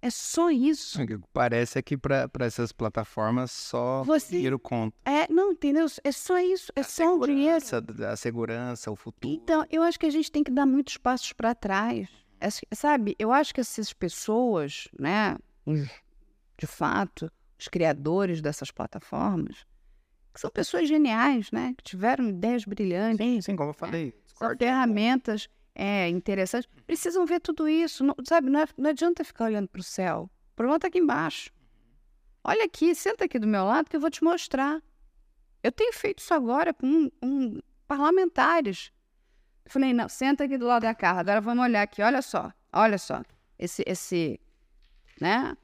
É só isso. Que parece é que para essas plataformas só Você... dinheiro conta. É, não, entendeu? É só isso. É a só o dinheiro. A segurança, o futuro. Então, eu acho que a gente tem que dar muitos passos para trás. É, sabe? Eu acho que essas pessoas, né, de fato, os criadores dessas plataformas, que são pessoas geniais, né, que tiveram ideias brilhantes. Sim, sim, como eu falei. São ferramentas é, interessantes. Precisam ver tudo isso. Não, sabe, não, é, não adianta ficar olhando para o céu. O problema está aqui embaixo. Olha aqui, senta aqui do meu lado que eu vou te mostrar. Eu tenho feito isso agora com um, um, parlamentares. Eu falei, não, senta aqui do lado da Carla. Agora vamos olhar aqui, olha só, olha só. Esse, esse, né?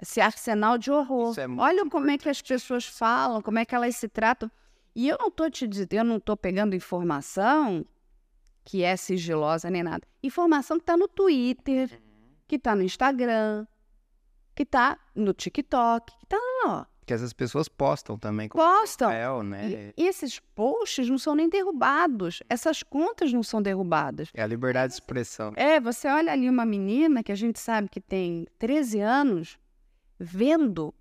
Esse arsenal de horror. É olha como é que as pessoas falam, como é que elas se tratam. E eu não estou te dizendo, eu não estou pegando informação que é sigilosa nem nada. Informação que está no Twitter, que está no Instagram, que está no TikTok, que está lá, ó. Que essas pessoas postam também. Postam. Papel, né? E esses posts não são nem derrubados. Essas contas não são derrubadas. É a liberdade de expressão. É, você olha ali uma menina que a gente sabe que tem 13 anos, vendo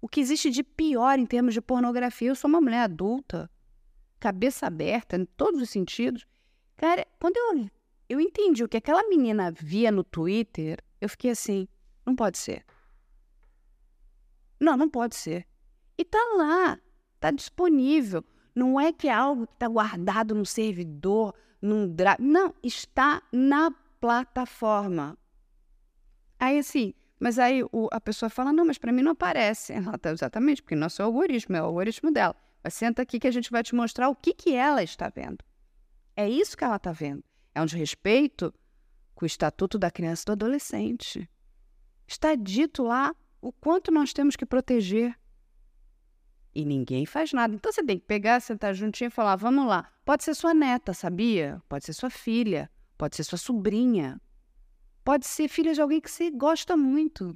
o que existe de pior em termos de pornografia. Eu sou uma mulher adulta, cabeça aberta em todos os sentidos. Cara, quando eu, eu entendi o que aquela menina via no Twitter, eu fiquei assim: não pode ser. Não, não pode ser. E tá lá, tá disponível. Não é que é algo que está guardado no servidor, num drive. Não, está na plataforma. Aí assim, mas aí o, a pessoa fala: não, mas para mim não aparece. Ela tá exatamente, porque nosso algoritmo é o algoritmo dela. senta aqui que a gente vai te mostrar o que, que ela está vendo. É isso que ela está vendo. É um desrespeito com o Estatuto da Criança e do Adolescente. Está dito lá o quanto nós temos que proteger. E ninguém faz nada. Então você tem que pegar, sentar juntinho e falar: vamos lá. Pode ser sua neta, sabia? Pode ser sua filha. Pode ser sua sobrinha. Pode ser filha de alguém que você gosta muito.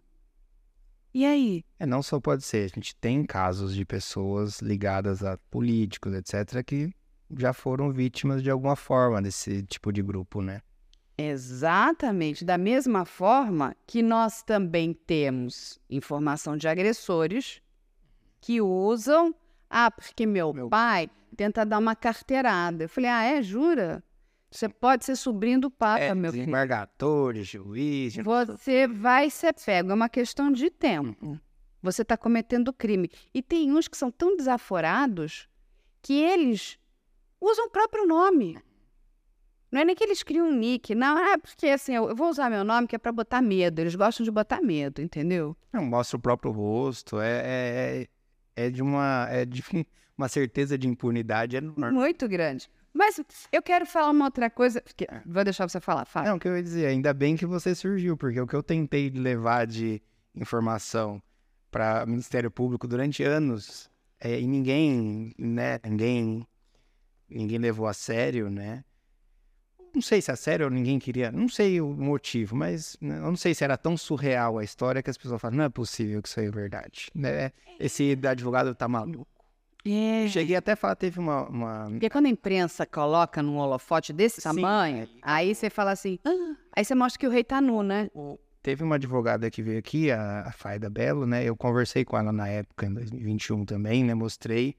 E aí? É, não só pode ser. A gente tem casos de pessoas ligadas a políticos, etc., que já foram vítimas de alguma forma desse tipo de grupo, né? Exatamente. Da mesma forma que nós também temos informação de agressores que usam. Ah, porque meu, meu... pai tenta dar uma carteirada. Eu falei, ah, é? Jura? Você pode ser sobrinho do Papa, é, meu filho. Desembargador, juiz. Você vai ser pego. É uma questão de tempo. Você está cometendo crime. E tem uns que são tão desaforados que eles usam o próprio nome. Não é nem que eles criam um nick, não, é porque assim, eu vou usar meu nome que é para botar medo. Eles gostam de botar medo, entendeu? Não, mostra o próprio rosto, é, é, é, é de uma é de uma certeza de impunidade enorme. Muito grande. Mas eu quero falar uma outra coisa, porque é. vou deixar você falar, fala. Não, o que eu ia dizer, ainda bem que você surgiu, porque o que eu tentei levar de informação para o Ministério Público durante anos, é, e ninguém, né, ninguém ninguém levou a sério, né? Não sei se a sério ou ninguém queria, não sei o motivo, mas né, eu não sei se era tão surreal a história que as pessoas falam, não é possível que isso aí é verdade, né? Esse advogado tá maluco. É. Cheguei até a falar, teve uma, uma... Porque quando a imprensa coloca num holofote desse Sim, tamanho, aí você fala assim, ah, aí você mostra que o rei tá nu, né? O... Teve uma advogada que veio aqui, a, a Faida Belo, né? Eu conversei com ela na época, em 2021 também, né? Mostrei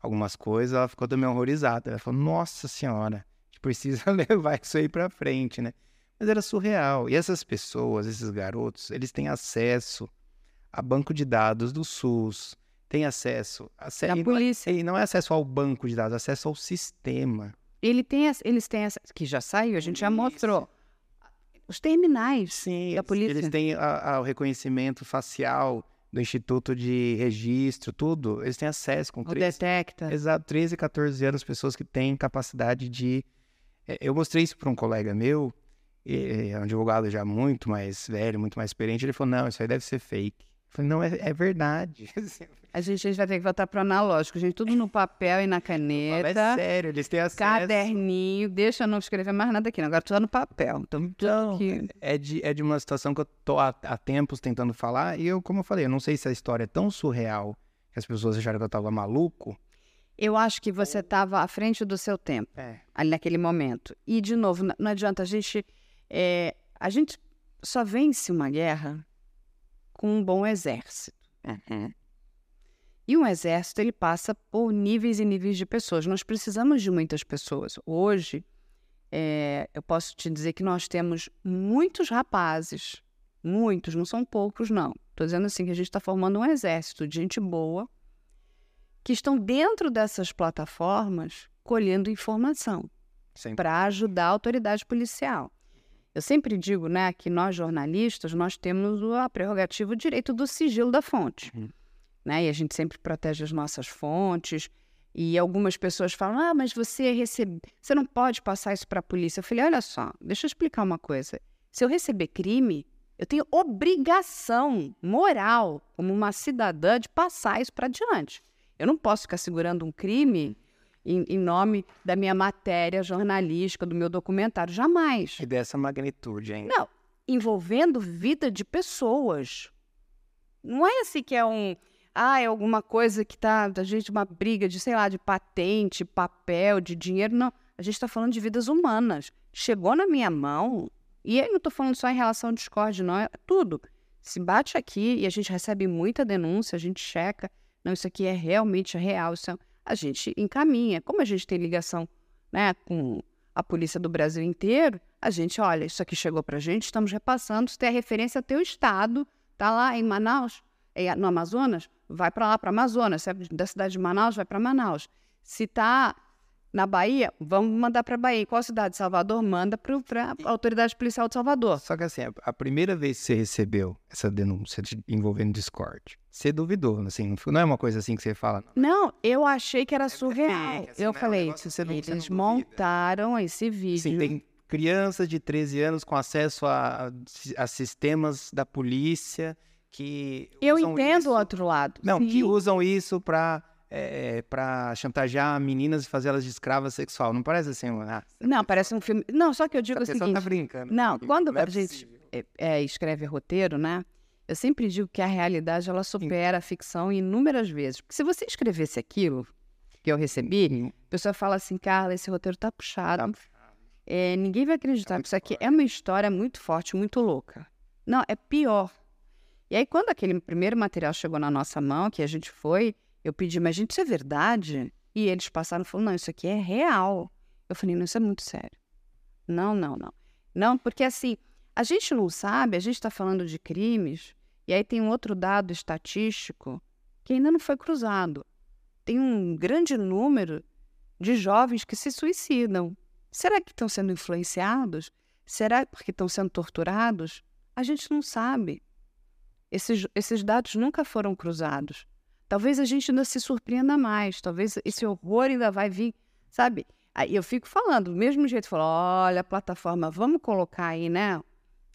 algumas coisas, ela ficou também horrorizada. Ela falou, nossa senhora, a gente precisa levar isso aí para frente, né? Mas era surreal. E essas pessoas, esses garotos, eles têm acesso a banco de dados do SUS, têm acesso... A da polícia. E não é acesso ao banco de dados, é acesso ao sistema. Ele tem, eles têm acesso, que já saiu, a gente já mostrou. Os terminais Sim, da polícia. Eles têm a, a, o reconhecimento facial do Instituto de Registro, tudo, eles têm acesso com o detecta. Exato, 13, 14 anos, pessoas que têm capacidade de. É, eu mostrei isso para um colega meu, é um advogado já muito mais velho, muito mais experiente. Ele falou: não, isso aí deve ser fake. Eu falei: não, é, é verdade. A gente, a gente vai ter que voltar para o analógico, gente. Tudo no papel e na caneta. É sério, eles têm acesso. Caderninho. Deixa eu não escrever mais nada aqui. Não. Agora tudo no papel. Então, então. É, de, é de uma situação que eu tô há, há, tempos tentando falar. E eu, como eu falei, eu não sei se a história é tão surreal que as pessoas acharam que eu tava maluco. Eu acho que você estava à frente do seu tempo. É. Ali naquele momento. E, de novo, não, não adianta. A gente... É, a gente só vence uma guerra com um bom exército. Uhum. E um exército ele passa por níveis e níveis de pessoas. Nós precisamos de muitas pessoas. Hoje, é, eu posso te dizer que nós temos muitos rapazes, muitos, não são poucos, não. Estou dizendo assim que a gente está formando um exército de gente boa que estão dentro dessas plataformas colhendo informação para ajudar a autoridade policial. Eu sempre digo, né, que nós jornalistas nós temos a prerrogativa, o direito do sigilo da fonte. Uhum né? E a gente sempre protege as nossas fontes. E algumas pessoas falam: ah, mas você recebe, você não pode passar isso para a polícia. Eu falei: olha só, deixa eu explicar uma coisa. Se eu receber crime, eu tenho obrigação moral, como uma cidadã, de passar isso para adiante. Eu não posso ficar segurando um crime em, em, nome da minha matéria jornalística, do meu documentário. Jamais. E dessa magnitude ainda. Não, envolvendo vida de pessoas. Não é assim que é um ah, é alguma coisa que tá a gente uma briga de, sei lá, de patente, papel, de dinheiro. Não, a gente está falando de vidas humanas. Chegou na minha mão, e aí não estou falando só em relação ao Discord, não, é tudo. Se bate aqui e a gente recebe muita denúncia, a gente checa, não, isso aqui é realmente real, isso é... a gente encaminha. Como a gente tem ligação né, com a polícia do Brasil inteiro, a gente, olha, isso aqui chegou para a gente, estamos repassando, se tem a referência ao teu estado, tá lá em Manaus, no Amazonas, vai para lá, para Amazonas. Se é da cidade de Manaus, vai para Manaus. Se está Na Bahia, vamos mandar para Bahia. Em qual cidade? Salvador manda para a autoridade policial de Salvador. Só que assim, a- primeira vez que você recebeu essa denúncia de- envolvendo Discord, você duvidou, assim, não é uma coisa assim que você fala, não. Não, eu achei que era surreal. fake, assim, eu né? Um falei, negócio que você não- você eles montaram esse vídeo. Assim, tem crianças de 13 anos com acesso a, a sistemas da polícia que eu entendo isso- o outro lado. Não, que Sim. usam isso pra, é, pra chantagear meninas e fazer elas de escrava sexual. Não parece assim? Ah, Não, parece um filme. Não, só que eu digo a o pessoa seguinte. tá brincando. Não, quando é a gente é, escreve roteiro, né? Eu sempre digo que a realidade ela supera a ficção inúmeras vezes. Porque se você escrevesse aquilo que eu recebi, a pessoa fala assim, Carla, esse roteiro tá puxado. É, ninguém vai acreditar. muito Isso aqui é uma história muito forte, muito louca. Não, é pior. E aí, quando aquele primeiro material chegou na nossa mão, que a gente foi, eu pedi, mas gente, isso é verdade? E eles passaram e falaram, não, isso aqui é real. Eu falei, não, isso é muito sério. Não, não, não. Não, porque assim, a gente não sabe, a gente está falando de crimes, e aí tem um outro dado estatístico que ainda não foi cruzado. Tem um grande número de jovens que se suicidam. Será que estão sendo influenciados? Será porque estão sendo torturados? A gente não sabe. Esses, esses dados nunca foram cruzados. Talvez a gente ainda se surpreenda mais. Talvez esse horror ainda vai vir, sabe? Aí eu fico falando, do mesmo jeito, falo, olha, plataforma, vamos colocar aí, né?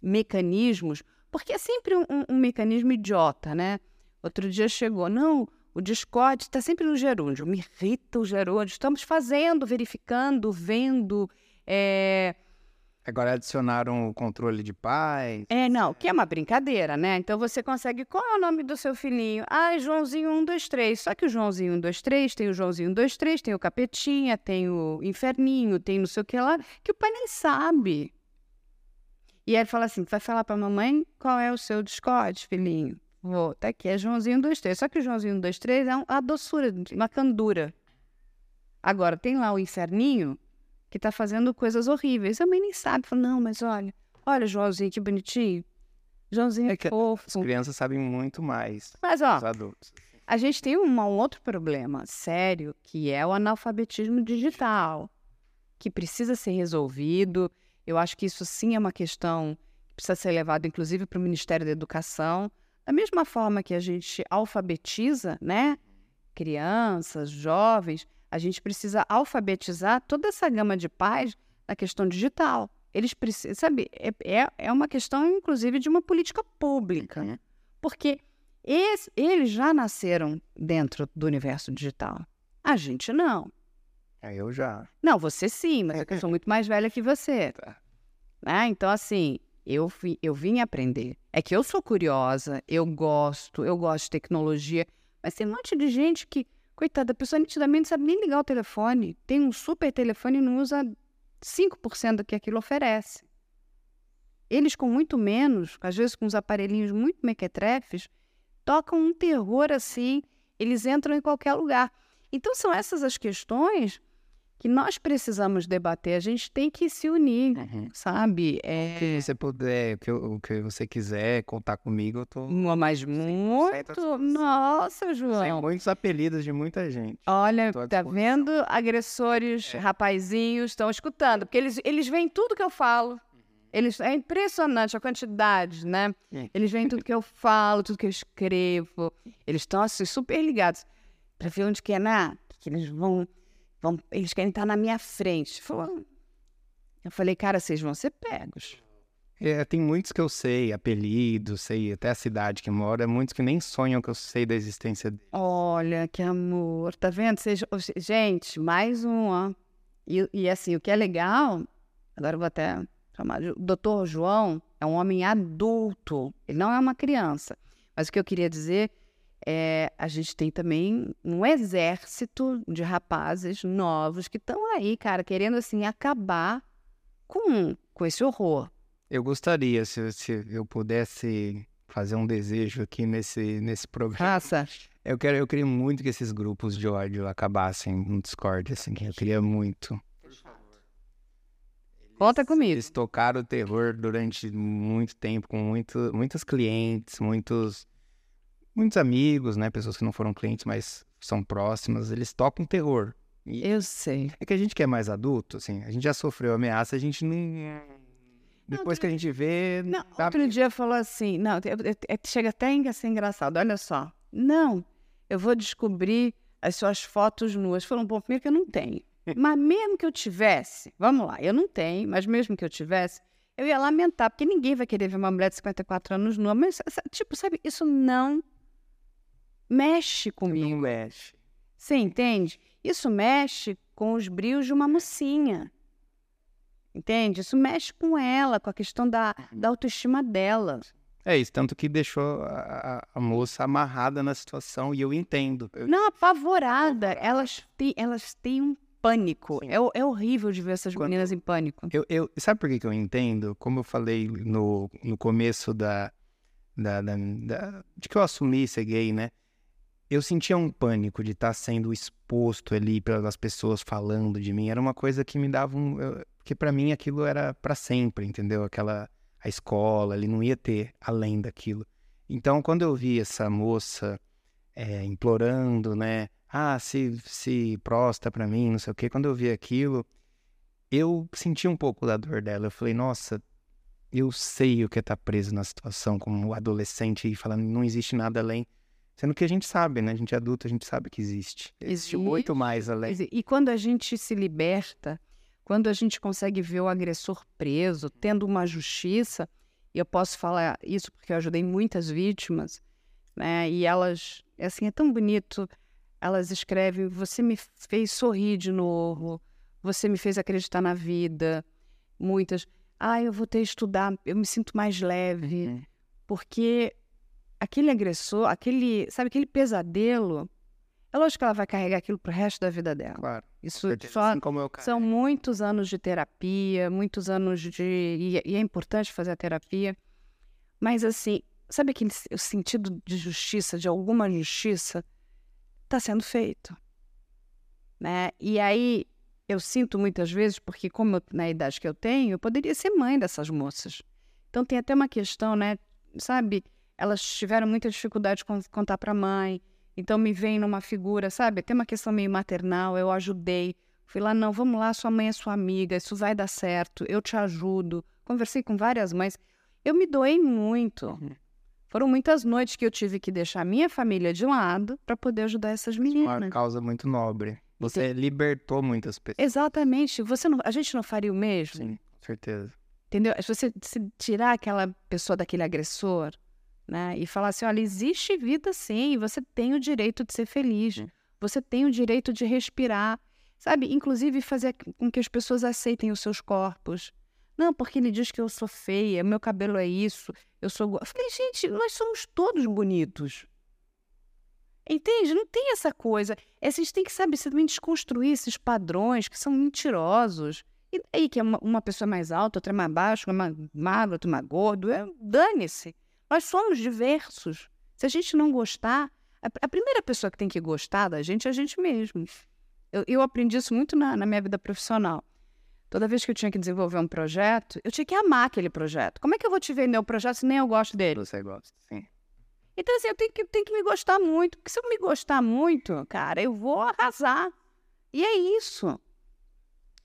Mecanismos, porque é sempre um, um- um mecanismo idiota, né? Outro dia chegou, não, o Discord está sempre no gerúndio, me irrita o gerúndio. Estamos fazendo, verificando, vendo. É, Agora adicionaram o controle de paz. é, não, que é uma brincadeira, né? Então você consegue. Qual é o nome do seu filhinho? Ah, Joãozinho 123. Só que o Joãozinho 123 tem o Joãozinho 123, tem o Capetinha, tem o Inferninho, tem não sei o que lá, que o pai nem sabe. E aí ele fala assim: vai falar pra mamãe qual é o seu Discord, filhinho? Vou, tá aqui, é Joãozinho 123. Só que o Joãozinho 123 é um- a doçura, uma candura. Agora, tem lá o Inferninho, que tá fazendo coisas horríveis. A mãe nem sabe. Fala, não, mas olha, olha o Joãozinho, que bonitinho. Joãozinho é É que As fofo. crianças sabem muito mais Mas, ó, os adultos. a gente tem um, um outro problema sério, que é o analfabetismo digital, que precisa ser resolvido. Eu acho que isso sim é uma questão que precisa ser levada, inclusive, para o Ministério da Educação. Da mesma forma que a gente alfabetiza, né? Crianças, jovens, a gente precisa alfabetizar toda essa gama de pais na questão digital. Eles precisam, sabe, é, é, é uma questão, inclusive, de uma política pública. Uhum. Porque esse- eles já nasceram dentro do universo digital. A gente não. Aí eu já. Não, você sim, mas é eu sou muito mais velha que você. Tá. Né? Então, assim, eu, vi- eu vim aprender. É que eu sou curiosa, eu gosto, eu gosto de tecnologia, mas tem um monte de gente que, coitada, a pessoa nitidamente sabe nem ligar o telefone. Tem um super telefone e não usa 5% do que aquilo oferece. Eles, com muito menos, às vezes com uns aparelhinhos muito mequetrefes, tocam um terror assim, eles entram em qualquer lugar. Então, são essas as questões que nós precisamos debater. A gente tem que se unir, Uhum. sabe? O É, que você puder, o que, o que você quiser contar comigo, eu tô. mas 100% à muito. Nossa, Tem João. muitos apelidos de muita gente. Olha, tá vendo? Agressores, É. rapazinhos, estão escutando, porque eles, eles veem tudo que eu falo. Eles, é impressionante a quantidade, né? Hum. Eles veem tudo que eu falo, tudo que eu escrevo. Eles estão assim, super ligados para ver onde que é, né? Que eles vão, vão. Eles querem estar na minha frente. Falou- Eu falei, cara, vocês vão ser pegos. É, tem muitos que eu sei, apelidos, sei até a cidade que mora, muitos que nem sonham que eu sei da existência dele. Olha, que amor. Tá vendo? Vocês- os- gente, mais um, ó. E, e assim, o que é legal, agora eu vou até chamar de. O doutor João é um homem adulto, ele não é uma criança. Mas o que eu queria dizer é: a gente tem também um exército de rapazes novos que estão aí, cara, querendo assim acabar com, com esse horror. Eu gostaria, se, se eu pudesse fazer um desejo aqui nesse, nesse programa. Raça. Eu, quero, eu queria muito que esses grupos de ódio acabassem no Discord, assim, eu queria muito. Conta comigo. Eles tocaram o terror durante muito tempo, com muito, muitos clientes, muitos, muitos amigos, né? Pessoas que não foram clientes, mas são próximas. Eles tocam terror. E Eu sei. é que a gente que é mais adulto, assim, a gente já sofreu ameaça, a gente não. Depois que a gente vê. Não, dá- outro dia falou assim, não, é- chega até a ser engraçado, olha só. Não, eu vou descobrir as suas fotos nuas. Falou, bom, primeiro que eu não tenho. Mas mesmo que eu tivesse, vamos lá, eu não tenho, mas mesmo que eu tivesse, eu ia lamentar, porque ninguém vai querer ver uma mulher de 54 anos nua. Mas, tipo, sabe, isso não mexe comigo. Não mexe. Você entende? Isso mexe com os brios de uma mocinha. Entende? Isso mexe com ela, com a questão da, da autoestima dela. É isso, tanto que deixou a, a- moça amarrada na situação e eu entendo. Eu- Não, apavorada. Elas têm, elas têm um pânico. É, é horrível de ver essas Quando- meninas em pânico. Eu, eu, sabe por que, que eu entendo? Como eu falei no, no começo da, da, da- da- de que eu assumi ser gay, né? Eu sentia um pânico de estar sendo exposto ali pelas pessoas falando de mim. Era uma coisa que me dava um. Porque pra mim aquilo era pra sempre, entendeu? Aquela. A escola, ele não ia ter além daquilo. Então, quando eu vi essa moça é, implorando, né? Ah, se, se prosta pra mim, não sei o quê. Quando eu vi aquilo, eu senti um pouco da dor dela. Eu falei, nossa, eu sei o que é estar preso na situação como adolescente e falando, não existe nada além. Sendo que a gente sabe, né? A gente é adulto, a gente sabe que existe. Existe muito mais além. E quando a gente se liberta, quando a gente consegue ver o agressor preso, tendo uma justiça, e eu posso falar isso porque eu ajudei muitas vítimas, né? E elas, é assim, é tão bonito. Elas escrevem: Você me fez sorrir de novo, você me fez acreditar na vida. Muitas. Ah, eu vou ter que estudar, eu me sinto mais leve. Uhum. Porque aquele agressor, aquele, sabe, aquele pesadelo, é lógico que ela vai carregar aquilo pro resto da vida dela. Claro. Isso só assim são muitos anos de terapia, muitos anos de. E, e é importante fazer a terapia. Mas, assim, sabe aquele o sentido de justiça, de alguma justiça, está sendo feito. Né? E aí eu sinto muitas vezes, porque, como eu, na idade que eu tenho, eu poderia ser mãe dessas moças. Então tem até uma questão, né? Sabe? Elas tiveram muita dificuldade de con- contar para a mãe. Então me vem numa figura, sabe? Tem uma questão meio maternal, eu ajudei. Fui lá, não, vamos lá, sua mãe é sua amiga, isso vai dar certo, eu te ajudo. Conversei com várias mães. Eu me doei muito. Uhum. Foram muitas noites que eu tive que deixar a minha família de lado para poder ajudar essas Uma meninas. causa muito nobre. Você libertou muitas pessoas. Exatamente. Você não, a gente não faria o mesmo? Sim, com certeza. Entendeu? Se você se tirar aquela pessoa daquele agressor, né? E falar assim, olha, existe vida sim, e você tem o direito de ser feliz. Você tem o direito de respirar. Sabe? Inclusive fazer com que as pessoas aceitem os seus corpos. Não, porque ele diz que eu sou feia, meu cabelo é isso, eu sou... go-". Eu falei, gente, nós somos todos bonitos. Entende? Não tem essa coisa. É, Vocês têm que, sabe, também desconstruir esses padrões que são mentirosos. E aí, que é uma, uma pessoa mais alta, outra mais baixa, uma magra, outra mais gordo. É, Dane-se. Nós somos diversos. Se a gente não gostar, a, a primeira pessoa que tem que gostar da gente é a gente mesmo. Eu, eu aprendi isso muito na, na minha vida profissional. Toda vez que eu tinha que desenvolver um projeto, eu tinha que amar aquele projeto. Como é que eu vou te vender o projeto se nem eu gosto dele? Você gosta, sim. Então, assim, eu tenho que, tenho que me gostar muito. Porque se eu me gostar muito, cara, eu vou arrasar. E é isso.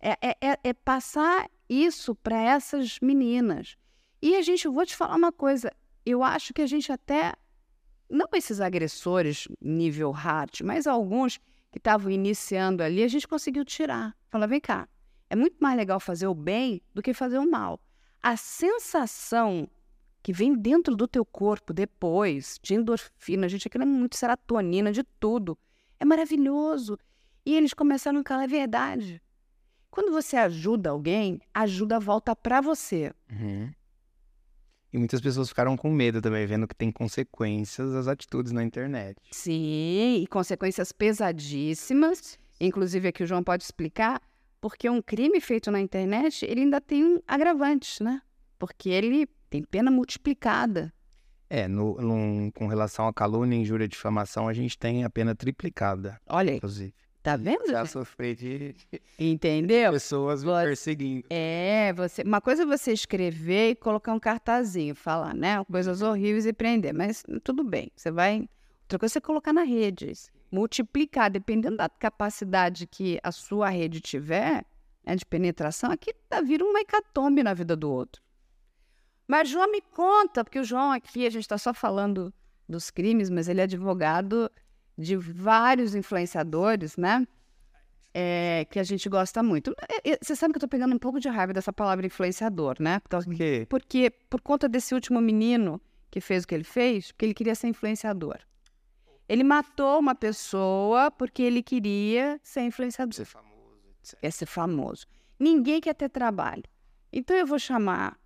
É, é, é- é passar isso para essas meninas. E a gente, eu vou te falar uma coisa. Eu acho que a gente até. Não esses agressores nível hard, mas alguns que estavam iniciando ali, a gente conseguiu tirar. Fala, vem cá. É muito mais legal fazer o bem do que fazer o mal. A sensação que vem dentro do teu corpo depois, de endorfina, gente, aquilo é muito serotonina, de tudo. É maravilhoso. E eles começaram a encarar a verdade. Quando você ajuda alguém, a ajuda volta para você. Uhum. E muitas pessoas ficaram com medo também, vendo que tem consequências as atitudes na internet. Sim, e consequências pesadíssimas. Inclusive, aqui o João pode explicar, porque um crime feito na internet, ele ainda tem um agravante, né? Porque ele tem pena multiplicada. É, no, num- com relação a calúnia, injúria e difamação, a gente tem a pena triplicada, Olha aí, inclusive. Tá vendo? Já sofri de Entendeu? pessoas me Você- perseguindo. É, você, uma coisa é você escrever e colocar um cartazinho, falar, né? Coisas horríveis e prender, mas tudo bem, você vai. Outra coisa é você colocar na rede. multiplicar, dependendo da capacidade que a sua rede tiver né, de penetração, aqui tá, vira uma hecatombe na vida do outro. Mas João me conta, porque o João aqui, a gente está só falando dos crimes, mas ele é advogado de vários influenciadores, né? É, que a gente gosta muito. É, é, você sabe que eu tô pegando um pouco de raiva dessa palavra influenciador, né? Por quê? Porque por conta desse último menino que fez o que ele fez, porque ele queria ser influenciador. Ele matou uma pessoa porque ele queria ser influenciador. Ser famoso, etc. Quer ser famoso. Ninguém quer ter trabalho. Então eu vou chamar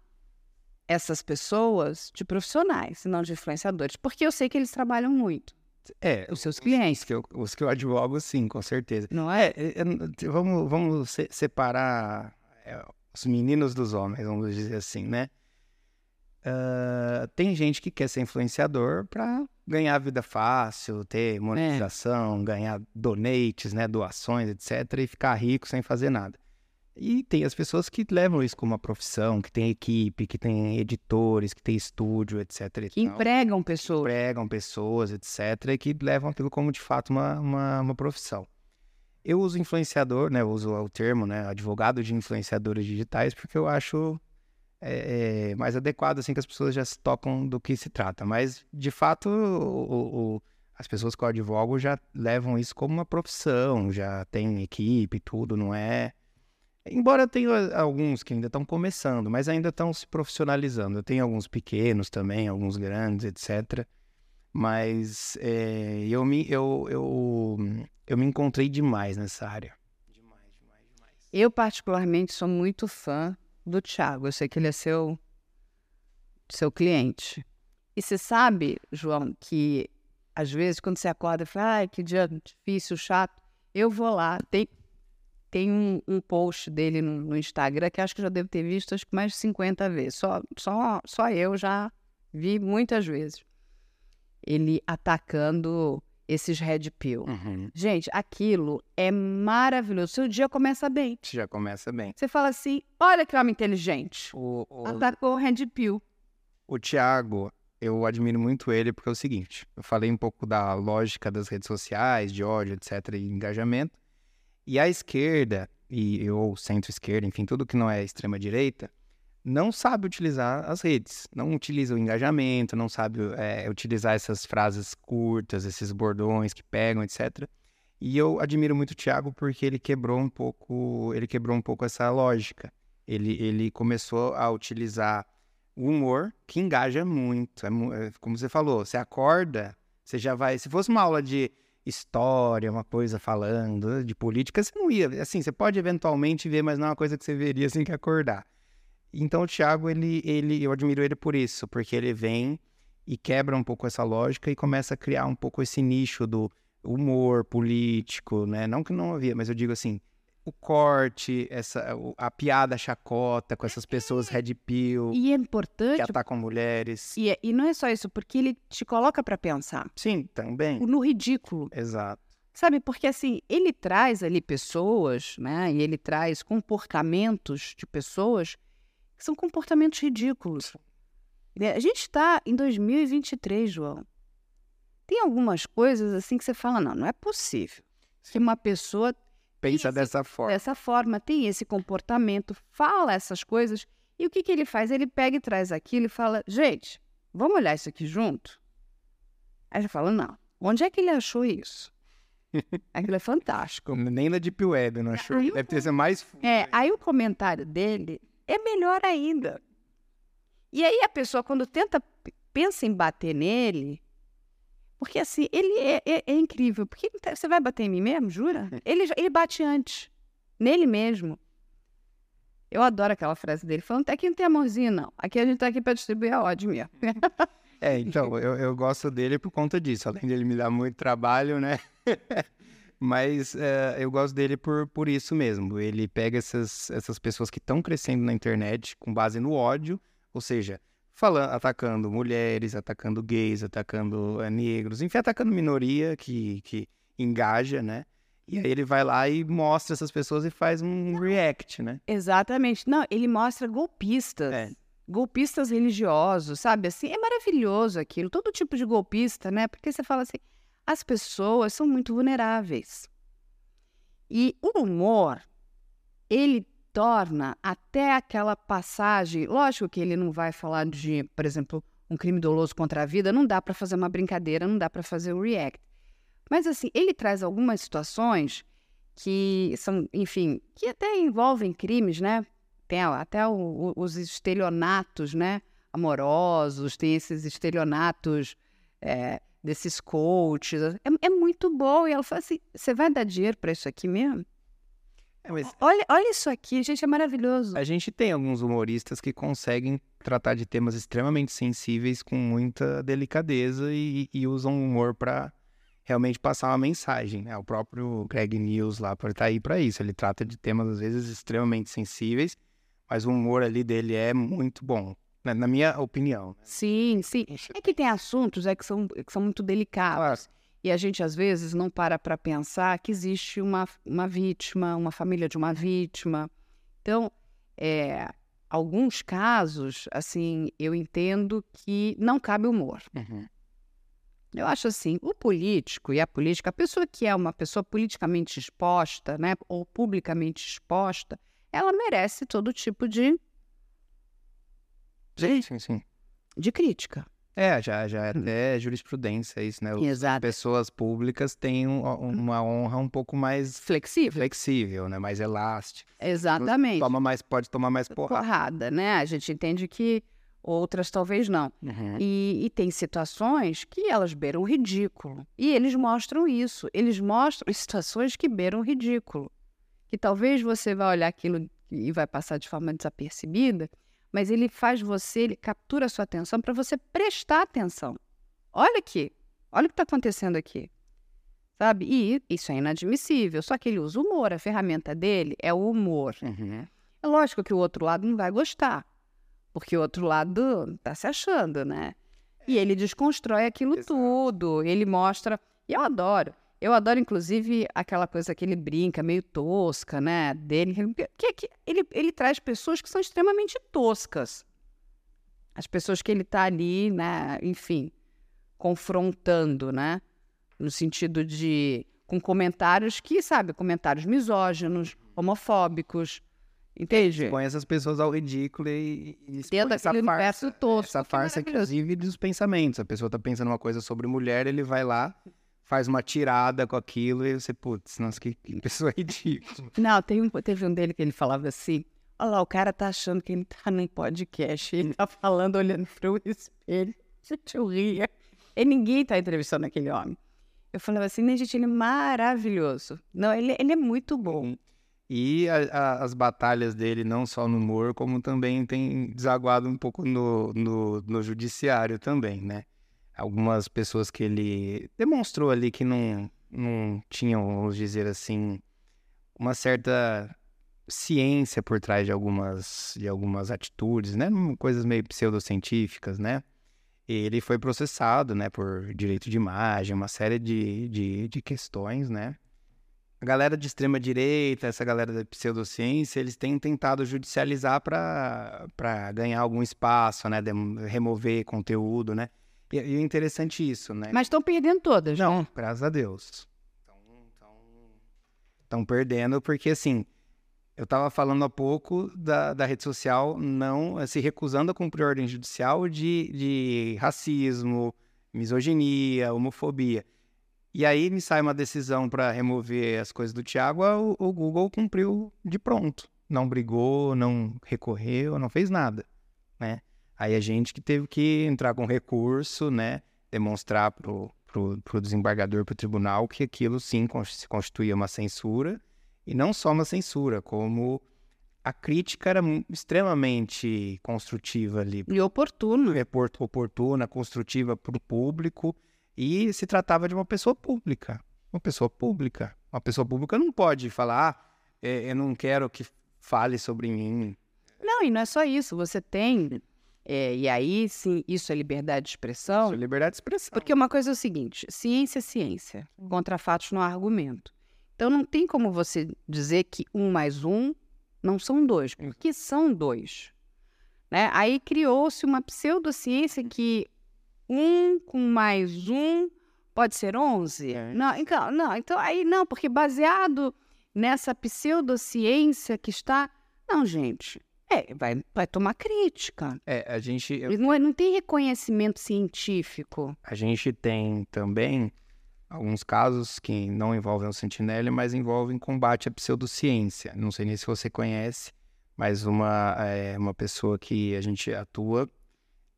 essas pessoas de profissionais, não de influenciadores, porque eu sei que eles trabalham muito. É, os seus clientes. Os que eu, os que eu advogo, sim, com certeza. Não é? é, é vamos vamos se, separar é, os meninos dos homens, vamos dizer assim, né? Uh, tem gente que quer ser influenciador para ganhar vida fácil, ter monetização, é. ganhar donates, né, doações, etc, e ficar rico sem fazer nada. E tem as pessoas que levam isso como uma profissão, que tem equipe, que tem editores, que tem estúdio, etc. que empregam pessoas. Empregam pessoas, etc. E que levam aquilo como de fato uma, uma, uma profissão. Eu uso influenciador, né? Eu uso o termo, né? Advogado de influenciadores digitais, porque eu acho é, é, mais adequado, assim, que as pessoas já se tocam do que se trata. Mas, de fato, o, o, as pessoas que eu advogo já levam isso como uma profissão, já tem equipe, tudo, não é... Embora tenha alguns que ainda estão começando, mas ainda estão se profissionalizando. Eu tenho alguns pequenos também, alguns grandes, etc. Mas é, eu, me, eu, eu, eu me encontrei demais nessa área. Demais, demais, demais. Eu, particularmente, sou muito fã do Thiago. Eu sei que ele é seu, seu cliente. E você sabe, João, que às vezes quando você acorda e fala, ai, que dia difícil, chato, eu vou lá, tem, tem um, um post dele no, no, Instagram que acho que já devo ter visto acho que mais de 50 vezes. Só, só, só eu já vi muitas vezes. Ele atacando esses red pill. Uhum. Gente, aquilo é maravilhoso. Seu dia começa bem. Já começa bem. Você fala assim: olha que homem inteligente. O, o... Atacou o red pill. O Thiago, eu admiro muito ele porque é o seguinte: eu falei um pouco da lógica das redes sociais, de ódio, etc., e engajamento. E a esquerda, e ou centro-esquerda, enfim, tudo que não é extrema-direita, não sabe utilizar as redes, não utiliza o engajamento, não sabe é, utilizar essas frases curtas, esses bordões que pegam, etc. E eu admiro muito o Thiago porque ele quebrou um pouco, ele quebrou um pouco essa lógica. Ele, ele começou a utilizar o humor que engaja muito. É, é, como você falou, você acorda, você já vai. Se fosse uma aula de história, uma coisa falando de política, você não ia. Assim, você pode eventualmente ver, mas não é uma coisa que você veria assim que acordar. Então o Thiago, ele, ele, eu admiro ele por isso, porque ele vem e quebra um pouco essa lógica e começa a criar um pouco esse nicho do humor político, né? Não que não havia, mas eu digo assim, o corte, essa, a piada chacota com essas pessoas red pill. E é importante. Que atacam mulheres. E, é, e não é só isso, porque ele te coloca para pensar. Sim, também. No ridículo. Exato. Sabe, porque assim, ele traz ali pessoas, né? E ele traz comportamentos de pessoas que são comportamentos ridículos. Né, a gente está em 2023, João. Tem algumas coisas assim que você fala, não, não é possível que uma pessoa pensa esse, dessa forma. Dessa forma, tem esse comportamento, fala essas coisas. E o que, que ele faz? Ele pega e traz aquilo e fala, gente, vamos olhar isso aqui junto? Aí já fala, não, onde é que ele achou isso? Aquilo é fantástico. Nem na Deep Web, não achou? Aí Deve ter sido mais... É, aí o comentário dele é melhor ainda. E aí a pessoa, quando tenta, pensa em bater nele, porque assim, ele é, é, é incrível. Porque tá, você vai bater em mim mesmo, jura? Ele, ele bate antes, nele mesmo. Eu adoro aquela frase dele, falando até que não tem amorzinho, não. Aqui a gente tá aqui para distribuir a ódio mesmo. É, então, eu, eu gosto dele por conta disso. Além de ele me dar muito trabalho, né? Mas é, eu gosto dele por, por isso mesmo. Ele pega essas, essas pessoas que estão crescendo na internet com base no ódio, ou seja, falando, atacando mulheres, atacando gays, atacando é, negros, enfim, atacando minoria que, que engaja, né? E aí ele vai lá e mostra essas pessoas e faz um react, né? Exatamente. Não, ele mostra golpistas. É. Golpistas religiosos, sabe? Assim, é maravilhoso aquilo. Todo tipo de golpista, né? Porque você fala assim, as pessoas são muito vulneráveis. E o humor, ele torna até aquela passagem. Lógico que ele não vai falar de, por exemplo, um crime doloso contra a vida, não dá para fazer uma brincadeira, não dá para fazer um react. Mas assim, ele traz algumas situações que são, enfim, que até envolvem crimes, né? Tem até o, o, os estelionatos, né? Amorosos, tem esses estelionatos é, desses coaches. É, é, muito bom. E ela fala assim: você vai dar dinheiro para isso aqui mesmo? É, mas... olha, olha isso aqui, gente, é maravilhoso. A gente tem alguns humoristas que conseguem tratar de temas extremamente sensíveis com muita delicadeza e, e usam humor para realmente passar uma mensagem. Né? O próprio Greg News lá está aí para isso. Ele trata de temas às vezes extremamente sensíveis, mas o humor ali dele é muito bom. Né? Na minha opinião. Né? Sim, sim. É que tem assuntos é, que, são, que são muito delicados. Claro. E a gente, às vezes, não para para pensar que existe uma, uma vítima, uma família de uma vítima. Então, é, alguns casos, assim, eu entendo que não cabe humor. Uhum. Eu acho assim, o político e a política, a pessoa que é uma pessoa politicamente exposta, né, ou publicamente exposta, ela merece todo tipo de sim, sim, sim. de crítica. É, já, já é hum. até jurisprudência isso, né? Exato. Pessoas públicas têm um, uma honra um pouco mais flexível, flexível, né? Mais elástica. Exatamente. Toma mais, pode tomar mais porrada. Porrada, né? A gente entende que outras talvez não. Uhum. E, e, tem situações que elas beiram o ridículo. E eles mostram isso. Eles mostram situações que beiram o ridículo. Que talvez você vai olhar aquilo e vai passar de forma desapercebida, mas ele faz você, ele captura a sua atenção para você prestar atenção. Olha aqui, olha o que está acontecendo aqui. Sabe? E isso é inadmissível. Só que ele usa humor, a ferramenta dele é o humor. Uhum. É lógico que o outro lado não vai gostar. Porque o outro lado tá se achando, né? E ele desconstrói aquilo Exato. tudo. Ele mostra. E eu adoro. Eu adoro, inclusive, aquela coisa que ele brinca, meio tosca, né? Dele. Que, que ele, ele traz pessoas que são extremamente toscas. As pessoas que ele tá ali, né? Enfim, confrontando, né? No sentido de. com comentários que, sabe, comentários misóginos, homofóbicos Entende? Põe essas pessoas ao ridículo e, e Dentro daquele universo tosco. Essa farsa, inclusive, dos pensamentos. A pessoa tá pensando uma coisa sobre mulher, ele vai lá, faz uma tirada com aquilo e você, putz, nossa, que, que pessoa ridícula. Não, tem um, teve um dele que ele falava assim, olha lá, o cara tá achando que ele tá no podcast, ele tá falando, olhando pro espelho. Gente, eu ria. E ninguém tá entrevistando aquele homem. Eu falava assim, né, gente, ele é maravilhoso. Não, ele, ele é muito bom. E a, a, as batalhas dele, não só no humor, como também tem desaguado um pouco no, no, no, judiciário também, né? Algumas pessoas que ele demonstrou ali que não, não tinham, vamos dizer assim, uma certa ciência por trás de algumas, de algumas atitudes, né? Coisas meio pseudocientíficas, né? Ele foi processado, né, por direito de imagem, uma série de, de, de questões, né? a galera de extrema direita, essa galera da pseudociência, eles têm tentado judicializar para ganhar algum espaço, né? De, remover conteúdo, né? E, e é interessante isso, né? Mas estão perdendo todas, Não, né? graças a Deus. Estão perdendo porque, assim, eu estava falando há pouco da, da rede social não se recusando a cumprir ordem judicial de, de racismo, misoginia, homofobia. E aí me sai uma decisão para remover as coisas do Thiago, o, o, Google cumpriu de pronto. Não brigou, não recorreu, não fez nada, né? Aí a gente que teve que entrar com recurso, né? Demonstrar pro, pro, pro desembargador, pro tribunal, que aquilo sim se constituía uma censura. E não só uma censura, como a crítica era extremamente construtiva ali. E oportuna. É oportuna, construtiva para o público. E se tratava de uma pessoa pública. Uma pessoa pública. Uma pessoa pública não pode falar, ah, é, eu não quero que fale sobre mim. Não, e não é só isso. Você tem. É, e aí, sim, isso é liberdade de expressão. Isso é liberdade de expressão. Porque uma coisa é o seguinte: ciência é ciência. Contra fatos não há argumento. Então não tem como você dizer que um mais um não são dois, porque são dois. Né? Aí criou-se uma pseudociência que um com mais um Pode ser 11? É. Não, então, não, então aí não, porque baseado nessa pseudociência que está. Não, gente. É, vai, vai tomar crítica. É, a gente, Não, é- não tem reconhecimento científico. a gente tem também alguns casos que não envolvem o Sentinelle, mas envolvem combate à pseudociência. Não sei nem se você conhece, mas uma, é, uma pessoa que a gente atua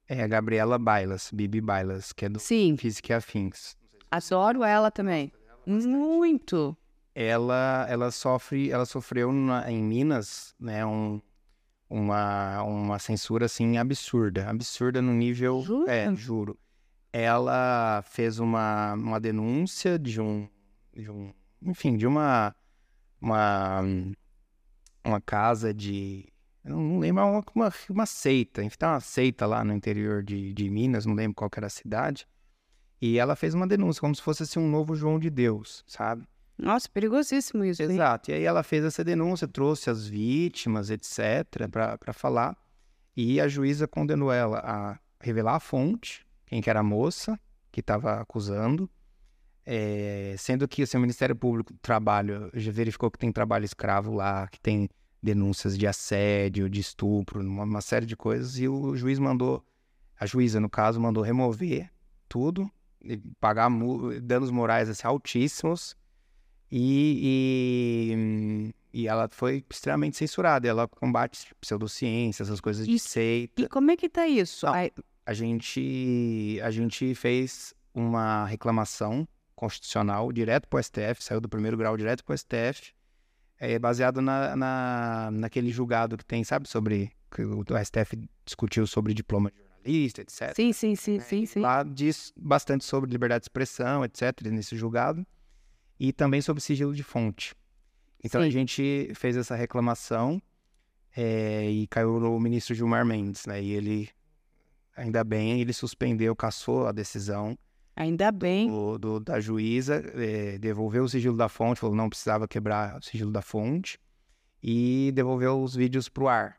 é a Gabriela Bailas, Bibi Bailas, que é do Sim, Física e Afins. adoro ela também. Muito. ela ela sofre ela sofreu na- em Minas né um, uma uma censura assim absurda absurda no nível Jura? é juro ela fez uma, uma denúncia de um de um enfim de uma uma uma casa de eu não lembro uma, uma, uma seita enfim tá uma seita lá no interior de, de Minas não lembro qual era a cidade e ela fez uma denúncia como se fosse assim um novo João de Deus sabe Nossa, perigosíssimo isso. hein? Exato. E aí ela fez essa denúncia, trouxe as vítimas, etc., para falar. E a juíza condenou ela a revelar a fonte, quem que era a moça que estava acusando, eh, sendo que o seu Ministério Público do Trabalho já verificou que tem trabalho escravo lá, que tem denúncias de assédio, de estupro, uma, uma série de coisas, e o juiz mandou, a juíza, no caso, mandou remover tudo, e pagar danos morais assim, altíssimos, e, e, e ela foi extremamente censurada. Ela combate pseudociência, essas coisas de E- seita. E como é que tá isso? Não. Ai, A gente, a gente fez uma reclamação constitucional direto para o STF, saiu do primeiro grau direto para o STF, é, baseado na, na, naquele julgado que tem, sabe, sobre. que o STF discutiu sobre diploma de jornalista, etc. sim, sim, sim, né? sim, sim. Lá diz bastante sobre liberdade de expressão, etc., nesse julgado, e também sobre sigilo de fonte. Então a Sim. gente fez essa reclamação eh, e caiu no ministro Gilmar Mendes, né? E ele, ainda bem, ele suspendeu, cassou a decisão Ainda bem. do, do- da juíza, eh, devolveu o sigilo da fonte, falou que não precisava quebrar o sigilo da fonte, e devolveu os vídeos pro ar.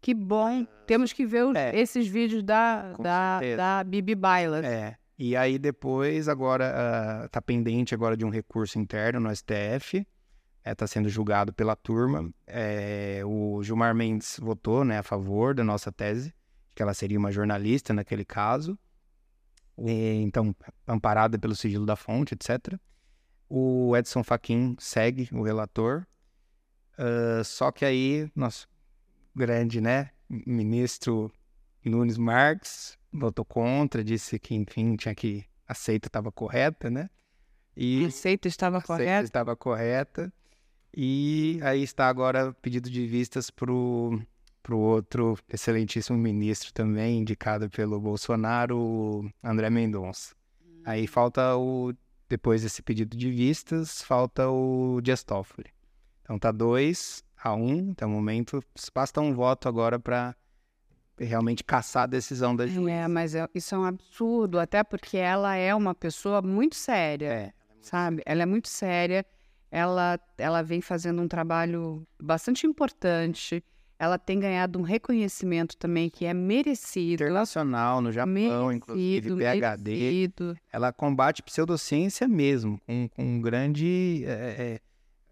Que bom. Temos que ver os- É. esses vídeos da, da, certeza. da Bibi Bailas. É. E aí depois, agora, ah, tá pendente agora de um recurso interno no STF, está sendo julgado pela turma. É, o Gilmar Mendes votou né, a favor da nossa tese, que ela seria uma jornalista naquele caso, E, então, amparada pelo sigilo da fonte, etc. O Edson Fachin segue o relator, ah, só que aí, nosso grande, né, ministro Nunes Marques votou contra, disse que, enfim, tinha que a seita estava correta, né? E A estava a seita correta? estava correta. E aí está agora pedido de vistas pro pro outro excelentíssimo ministro também, indicado pelo Bolsonaro, o André Mendonça. Aí falta o depois desse pedido de vistas, falta o Dias Toffoli. Então tá 2 a 1 um, até o momento. Basta um voto agora para realmente caçar a decisão da juíza. É, mas é- isso é um absurdo, até porque ela é uma pessoa muito séria, É. sabe? Ela é muito séria, ela, ela vem fazendo um trabalho bastante importante, ela tem ganhado um reconhecimento também que é merecido. Internacional, no Japão, inclusive merecido, PhD. merecido. ela combate pseudociência mesmo, com, com grande, é, é,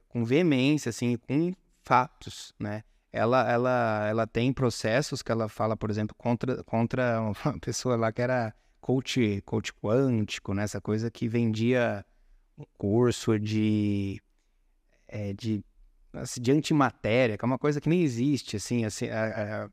com veemência, assim, com fatos, né? Ela, ela, ela tem processos que ela fala, por exemplo, contra, contra uma pessoa lá que era coach, coach quântico, né? Essa coisa que vendia um curso de, é, de, assim, de antimatéria, que é uma coisa que nem existe, assim, assim a- a-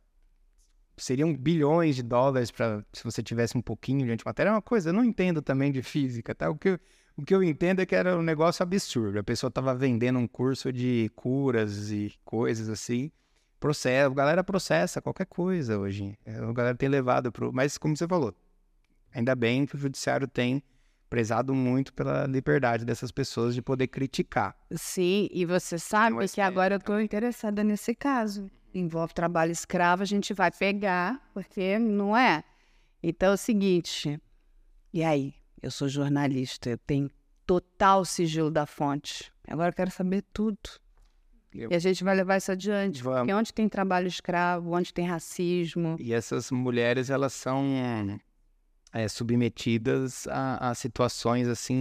seriam bilhões de dólares para se você tivesse um pouquinho de antimatéria. É uma coisa, eu não entendo também de física, tá? O que, o que eu entendo é que era um negócio absurdo. A pessoa estava vendendo um curso de curas e coisas assim. Processa, a galera processa qualquer coisa hoje. É, A galera tem levado pro. Mas, como você falou, ainda bem que o judiciário tem prezado muito pela liberdade dessas pessoas de poder criticar. Sim, e você sabe No que agora eu estou interessada nesse caso. Envolve trabalho escravo, a gente vai pegar, porque não é. Então é o seguinte, e aí? Eu sou jornalista, eu tenho total sigilo da fonte. Agora eu quero saber tudo. Eu- E a gente vai levar isso adiante. Vamos. Porque onde tem trabalho escravo, onde tem racismo. E essas mulheres, elas são. é, submetidas a, a, situações assim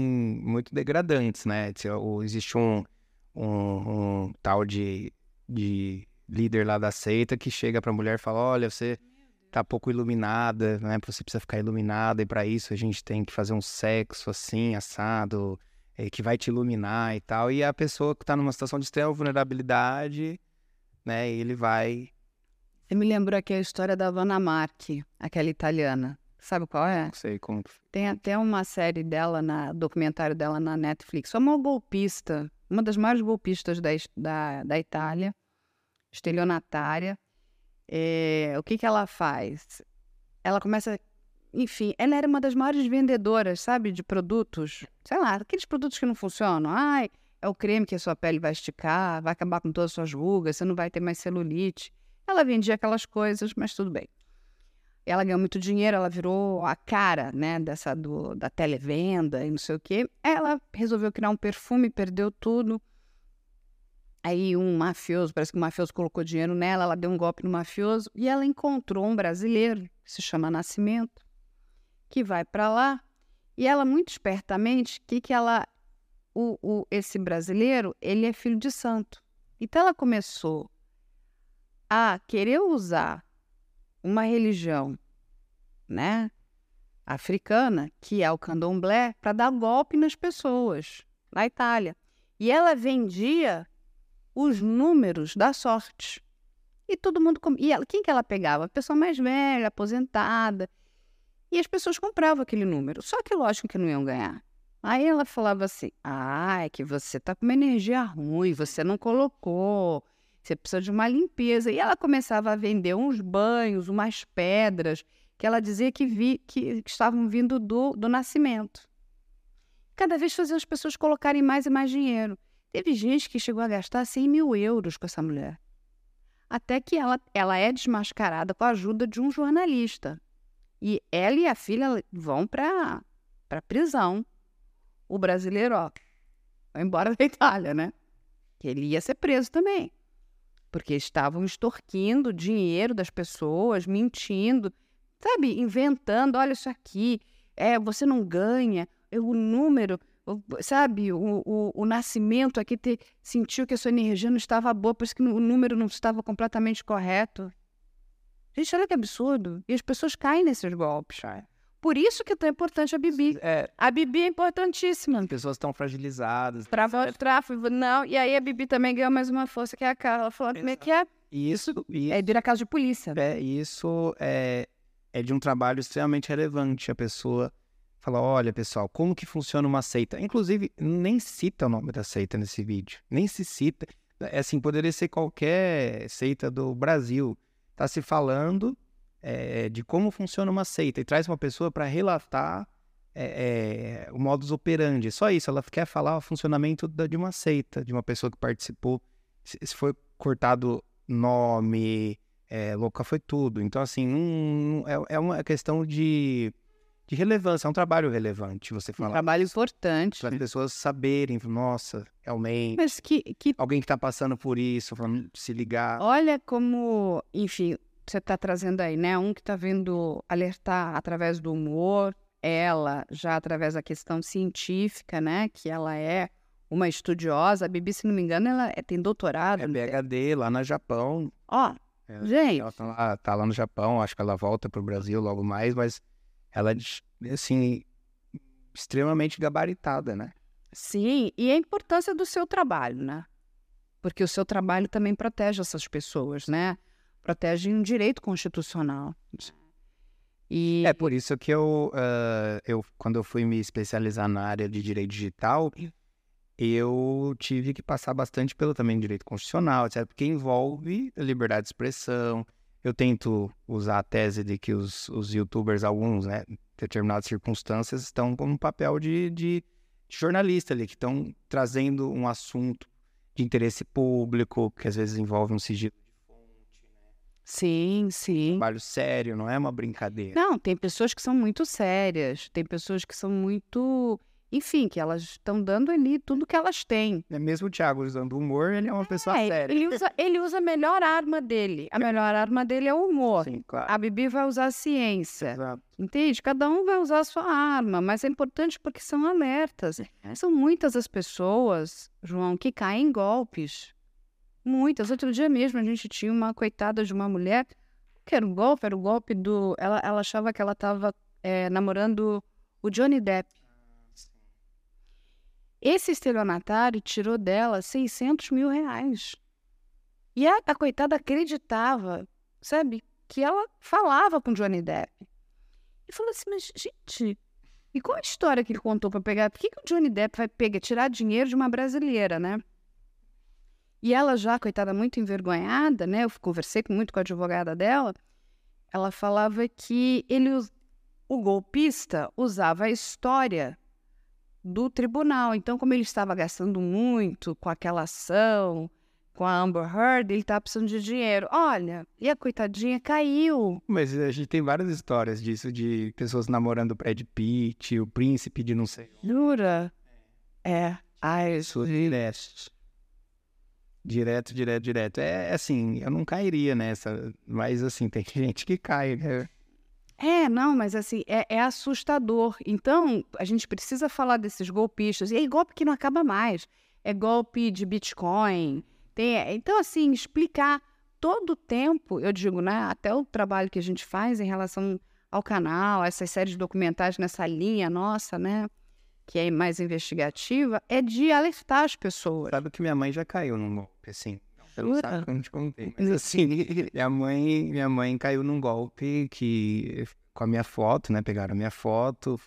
muito degradantes, né? Existe um, um, um tal de, de líder lá da seita que chega para a mulher e fala: Olha, você tá pouco iluminada, né? Você precisa ficar iluminada e para isso a gente tem que fazer um sexo assim, assado, é, que vai te iluminar e tal. E a pessoa que está numa situação de extrema vulnerabilidade, né? Ele vai. Você me lembrou aqui a história da Vanna Marchi, aquela italiana. Sabe qual é? Não sei como. Tem até uma série dela, na documentário dela na Netflix. Foi uma golpista, uma das maiores golpistas da, da, da Itália, estelionatária. É, o que, que ela faz? Ela começa. Enfim, ela era uma das maiores vendedoras, sabe, de produtos. Sei lá, aqueles produtos que não funcionam. Ai, é o creme que a sua pele vai esticar, vai acabar com todas as suas rugas, você não vai ter mais celulite. Ela vendia aquelas coisas, mas tudo bem. Ela ganhou muito dinheiro, ela virou a cara, né, dessa do, da televenda e não sei o quê. Ela resolveu criar um perfume, perdeu tudo. Aí um mafioso, parece que o mafioso colocou dinheiro nela, ela deu um golpe no mafioso e ela encontrou um brasileiro, que se chama Nascimento, que vai para lá. E ela, muito espertamente, que que ela, o, o, esse brasileiro, ele é filho de santo. Então ela começou a querer usar uma religião, né, africana, que é o candomblé, para dar golpe nas pessoas na Itália. E ela vendia os números da sorte. E todo mundo. E ela, quem que ela pegava? A pessoa mais velha, aposentada. E as pessoas compravam aquele número. Só que, lógico, que não iam ganhar. Aí ela falava assim: ah, é que você está com uma energia ruim, você não colocou, você precisa de uma limpeza. E ela começava a vender uns banhos, umas pedras, que ela dizia que, vi, que, que estavam vindo do, do nascimento. Cada vez fazia as pessoas colocarem mais e mais dinheiro. Teve gente que chegou a gastar 100 mil euros com essa mulher. Até que ela, ela é desmascarada com a ajuda de um jornalista. E ela e a filha vão para a prisão. O brasileiro, ó, vai embora da Itália, né? Que ele ia ser preso também. Porque estavam extorquindo dinheiro das pessoas, mentindo, sabe? Inventando, olha isso aqui, é, você não ganha, o número sabe, o, o, o, nascimento aqui te, sentiu que a sua energia não estava boa, por isso que o número não estava completamente correto. Gente, olha que absurdo. E as pessoas caem nesses golpes. Por isso que é tão importante a Bibi. É, a Bibi é importantíssima. As pessoas estão fragilizadas. O tráfego, não. E aí a Bibi também ganhou mais uma força, que é a Carla. Ela falou, como é que é? Isso, isso. É vira caso de polícia. É, isso é, é de um trabalho extremamente relevante. A pessoa Fala, olha pessoal, como que funciona uma seita? Inclusive, nem cita o nome da seita nesse vídeo. Nem se cita. É assim, poderia ser qualquer seita do Brasil. Está se falando é, de como funciona uma seita e traz uma pessoa para relatar é, é, o modus operandi. Só isso, ela quer falar o funcionamento da, de uma seita, de uma pessoa que participou. Se, se foi cortado nome, é, louca foi tudo. Então, assim, um, é, é uma questão de de relevância, é um trabalho relevante você falar. Um trabalho importante. Para as pessoas saberem, nossa, realmente. Mas que. que... Alguém que está passando por isso, falando, se ligar. Olha como, enfim, você está trazendo aí, né? Um que está vindo alertar através do humor, ela já através da questão científica, né? Que ela é uma estudiosa. A Bibi, se não me engano, ela é, tem doutorado. É PhD lá no Japão. Ó, é, gente. Ela tá lá, tá lá no Japão, acho que ela volta para o Brasil logo mais, mas ela é, assim, extremamente gabaritada, né? Sim, e a importância do seu trabalho, né? Porque o seu trabalho também protege essas pessoas, né? Protege um direito constitucional. E... É por isso que eu, uh, eu, quando eu fui me especializar na área de direito digital, eu tive que passar bastante pelo também direito constitucional, etc., porque envolve a liberdade de expressão, eu tento usar a tese de que os, os youtubers, alguns, né, em determinadas circunstâncias, estão com um papel de, de, jornalista ali, que estão trazendo um assunto de interesse público, que às vezes envolve um sigilo de fonte, né? Sim, sim. Um trabalho sério, não é uma brincadeira. Não, tem pessoas que são muito sérias, tem pessoas que são muito enfim, que elas estão dando ali tudo que elas têm. É mesmo o Thiago usando humor, ele é uma pessoa É, séria. ele, usa, ele usa a melhor arma dele. A melhor arma dele é o humor. Sim, claro. A Bibi vai usar a ciência. Exato. Entende? Cada um vai usar a sua arma, mas é importante porque são alertas. São muitas as pessoas, João, que caem em golpes. Muitas. Outro dia mesmo a gente tinha uma coitada de uma mulher que era um golpe, era o golpe do. Ela, ela achava que ela estava namorando o Johnny Depp. Esse estelionatário tirou dela 600 mil reais. E a, a coitada acreditava, sabe, que ela falava com Johnny Depp. E falou assim, mas gente, e qual a história que ele contou para pegar? Por que, que o Johnny Depp vai pegar, tirar dinheiro de uma brasileira, né? E ela já, coitada, muito envergonhada, né? Eu conversei muito com a advogada dela. Ela falava que ele, o golpista usava a história do tribunal. Então, como ele estava gastando muito com aquela ação, com a Amber Heard, ele estava precisando de dinheiro. Olha, e a coitadinha caiu. Mas a gente tem várias histórias disso, de pessoas namorando o Brad Pitt, o príncipe de não sei. Jura? É. Ai, Isso direto. Direto, direto, direto. É assim, eu não cairia nessa, mas assim, tem gente que cai. né? É, não, mas assim, é, é assustador. Então, a gente precisa falar desses golpistas. E aí, golpe que não acaba mais. É golpe de Bitcoin. Tem, é, então, assim, explicar todo o tempo, eu digo, né? Até o trabalho que a gente faz em relação ao canal, essas séries documentais nessa linha nossa, né? Que é mais investigativa, é de alertar as pessoas. Sabe que minha mãe já caiu num golpe, assim. Sabe que eu não te contei. Mas assim, minha mãe, minha mãe caiu num golpe que com a minha foto, né? Pegaram a minha foto,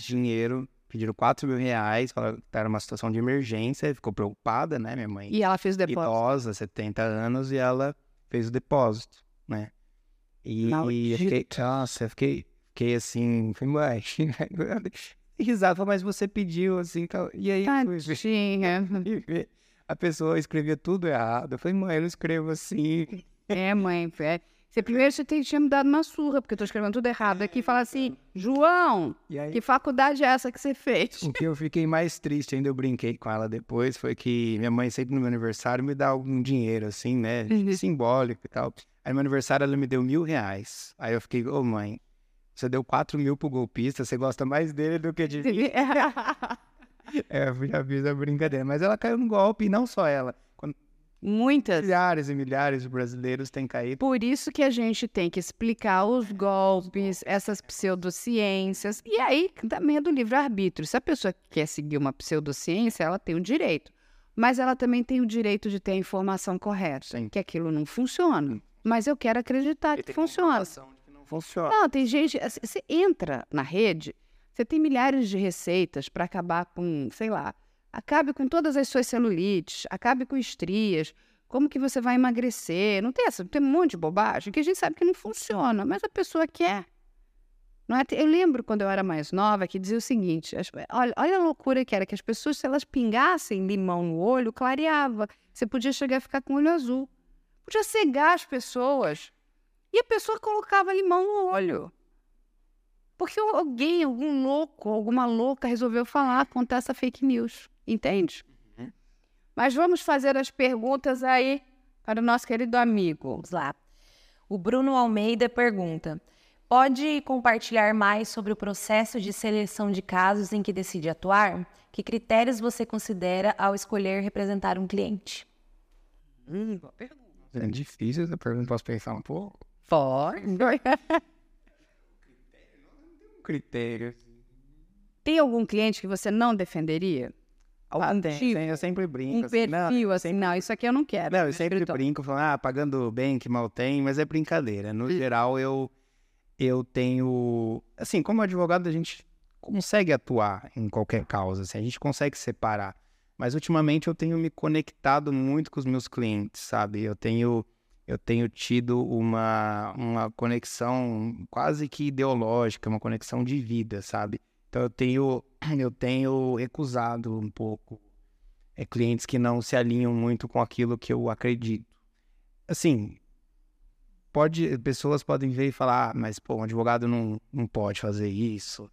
de dinheiro, pediram 4 mil reais, falaram que era uma situação de emergência, ficou preocupada, né? Minha mãe E ela fez o depósito. idosa, 70 anos, e ela fez o depósito, né? E, e eu fiquei, nossa, eu fiquei, fiquei assim, falei, mãe, risada, mas você pediu, assim, e aí Tadinha. a pessoa escrevia tudo errado, eu falei, mãe, eu não escrevo assim, É, mãe. É. Você primeiro você tem, tinha me dado uma surra, porque eu tô escrevendo tudo errado aqui. Fala assim, João, e aí... que faculdade é essa que você fez? O que eu fiquei mais triste, ainda eu brinquei com ela depois, foi que minha mãe sempre no meu aniversário me dá algum dinheiro, assim, né? Uhum. Simbólico e tal. Aí no meu aniversário ela me deu mil reais. Aí eu fiquei, ô mãe, você deu quatro mil pro golpista, você gosta mais dele do que de mim. É, eu já fiz a brincadeira. Mas ela caiu no golpe, e não só ela. Quando Muitas. milhares e milhares de brasileiros têm caído. Por isso que a gente tem que explicar os golpes, essas pseudociências. E aí também é do livre-arbítrio. Se a pessoa quer seguir uma pseudociência, ela tem o direito. Mas ela também tem o direito de ter a informação correta. Sim. Que aquilo não funciona. Mas eu quero acreditar que funciona. que não funciona. Não, tem gente. assim, Você entra na rede, você tem milhares de receitas para acabar com, sei lá, acabe com todas as suas celulites, acabe com estrias. Como que você vai emagrecer? Não tem essa, tem um monte de bobagem que a gente sabe que não funciona, mas a pessoa quer. Não é? Eu lembro quando eu era mais nova que dizia o seguinte: as- olha, olha a loucura que era, que as pessoas, se elas pingassem limão no olho, clareava. Você podia chegar a ficar com o olho azul. Podia cegar as pessoas. E a pessoa colocava limão no olho. Porque alguém, algum louco, alguma louca resolveu falar, contar essa fake news. Entende? Mas vamos fazer as perguntas aí para o nosso querido amigo. Vamos lá. O Bruno Almeida pergunta: pode compartilhar mais sobre o processo de seleção de casos em que decide atuar? Que critérios você considera ao escolher representar um cliente? Hum, boa pergunta. É difícil essa pergunta, posso pensar um pouco? Pode. Critério. Tem algum cliente que você não defenderia? Algum tem, tipo? tem, eu sempre brinco. Um assim, não, perfil assim, não, isso aqui eu não quero. Não, eu sempre brinco falando, ah, pagando bem que mal tem, mas é brincadeira. No Hum. geral, eu, eu tenho. Assim, como advogado, a gente consegue atuar em qualquer causa, assim, a gente consegue separar. Mas ultimamente eu tenho me conectado muito com os meus clientes, sabe? Eu tenho, eu tenho tido uma, uma conexão quase que ideológica, uma conexão de vida, sabe? Então eu tenho, eu tenho recusado um pouco é, clientes que não se alinham muito com aquilo que eu acredito. Assim, pode, pessoas podem ver e falar, ah, mas pô, um advogado não, não pode fazer isso.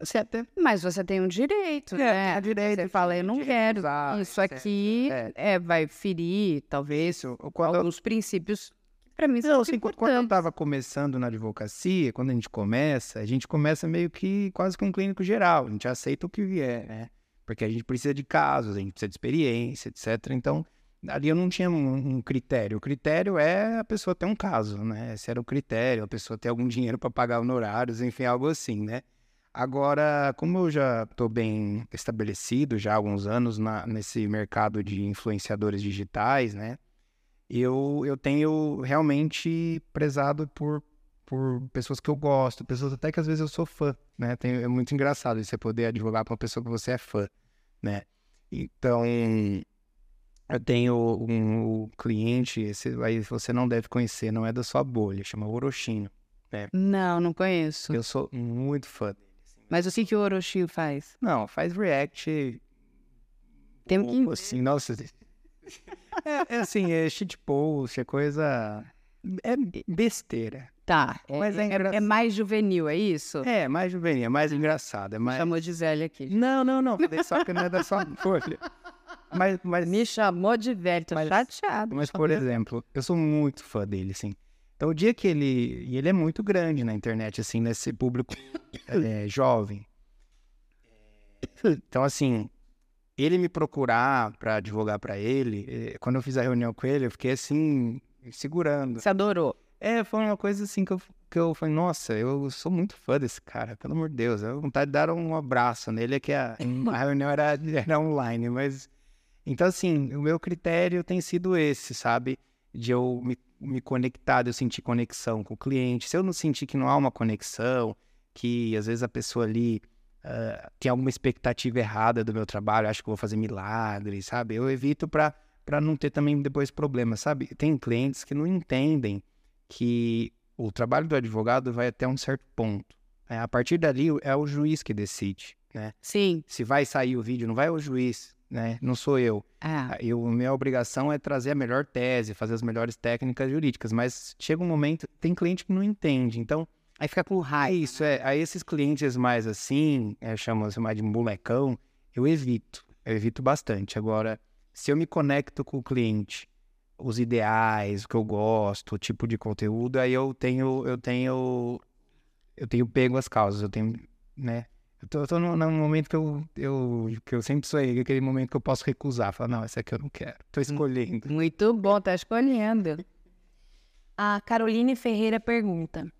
Você até Mas você tem um direito, né? a direito Você fala, eu não quero. recusar, Isso aqui É. é, vai ferir, talvez, isso. Quando, alguns princípios para mim Não, são assim, quando, eu estava começando na advocacia, quando a gente começa, a gente começa meio que quase que um clínico geral. A gente aceita o que vier, né? Porque a gente precisa de casos, a gente precisa de experiência, etc. Então, ali eu não tinha um, um critério. O critério é a pessoa ter um caso, né? Esse era o critério, a pessoa ter algum dinheiro para pagar honorários, enfim, algo assim, né? Agora, como eu já estou bem estabelecido já há alguns anos na- nesse mercado de influenciadores digitais, né? eu, eu tenho realmente prezado por, por pessoas que eu gosto, pessoas até que às vezes eu sou fã, né? Tem, é muito engraçado você poder advogar para uma pessoa que você é fã, né? Então, eu tenho um, um cliente, esse aí você não deve conhecer, não é da sua bolha, chama Orochino. Não, não conheço. Eu sou muito fã dele. Mas o que, que o Orochi faz? Não, faz react. Tem que- assim, nossa. É, é assim, é shitpost, é coisa. É besteira. Tá, é, Mas é é- engra- é mais juvenil, é isso? É, mais juvenil, é mais engraçado. É mais... Chamou de Zélia aqui. Não, não, não. Falei só que não é da sua folha. Mas, mas, Me chamou de velho, tô Mas- chateado. mas, por exemplo, eu sou muito fã dele, assim. Então, o dia que ele... E ele é muito grande na internet, assim, nesse público é, jovem. Então, assim, ele me procurar pra advogar pra ele, eh, quando eu fiz a reunião com ele, eu fiquei, assim, segurando. Você adorou. É, foi uma coisa assim que eu, que eu falei, nossa, eu sou muito fã desse cara, pelo amor de Deus. Eu vontade de dar um abraço nele, é que a, a reunião era, era online, mas. Então, assim, o meu critério tem sido esse, sabe? De eu me, me conectar, de eu sentir conexão com o cliente. Se eu não sentir que não há uma conexão, que às vezes a pessoa ali ah, tem alguma expectativa errada do meu trabalho, acho que vou fazer milagre, sabe? Eu evito para para não ter também depois problema, sabe? Tem clientes que não entendem que o trabalho do advogado vai até um certo ponto. né? A partir dali é o juiz que decide, né? Sim. Se vai sair o vídeo, não vai o juiz, né? Não sou eu. Ah, Eu, minha obrigação é trazer a melhor tese, fazer as melhores técnicas jurídicas, mas chega um momento, tem cliente que não entende, então aí fica com é raiva. isso, é. Aí esses clientes mais assim, é, chamam mais de molecão, eu evito. Eu evito bastante. Agora, se eu me conecto com o cliente, os ideais, o que eu gosto, o tipo de conteúdo, aí eu tenho, eu tenho, eu tenho pego as causas, eu tenho, né? Eu tô, eu tô num, num momento que eu, eu, que eu sempre sou aí, aquele momento que eu posso recusar, falar, não, esse aqui eu não quero, tô escolhendo. Muito bom, tá escolhendo. A Caroline Ferreira pergunta: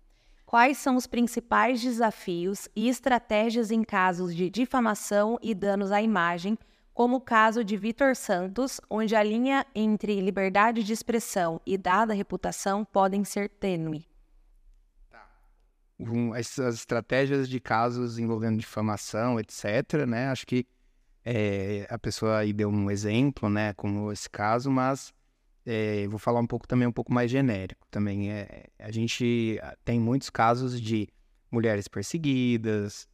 Quais são os principais desafios e estratégias em casos de difamação e danos à imagem, como o caso de Vitor Santos, onde a linha entre liberdade de expressão e dada reputação podem ser tênue? Um, essas estratégias de casos envolvendo difamação, etc., né? Acho que é, a pessoa aí deu um exemplo, né, como esse caso, mas é, vou falar um pouco também um pouco mais genérico também. É, a gente tem muitos casos de mulheres perseguidas,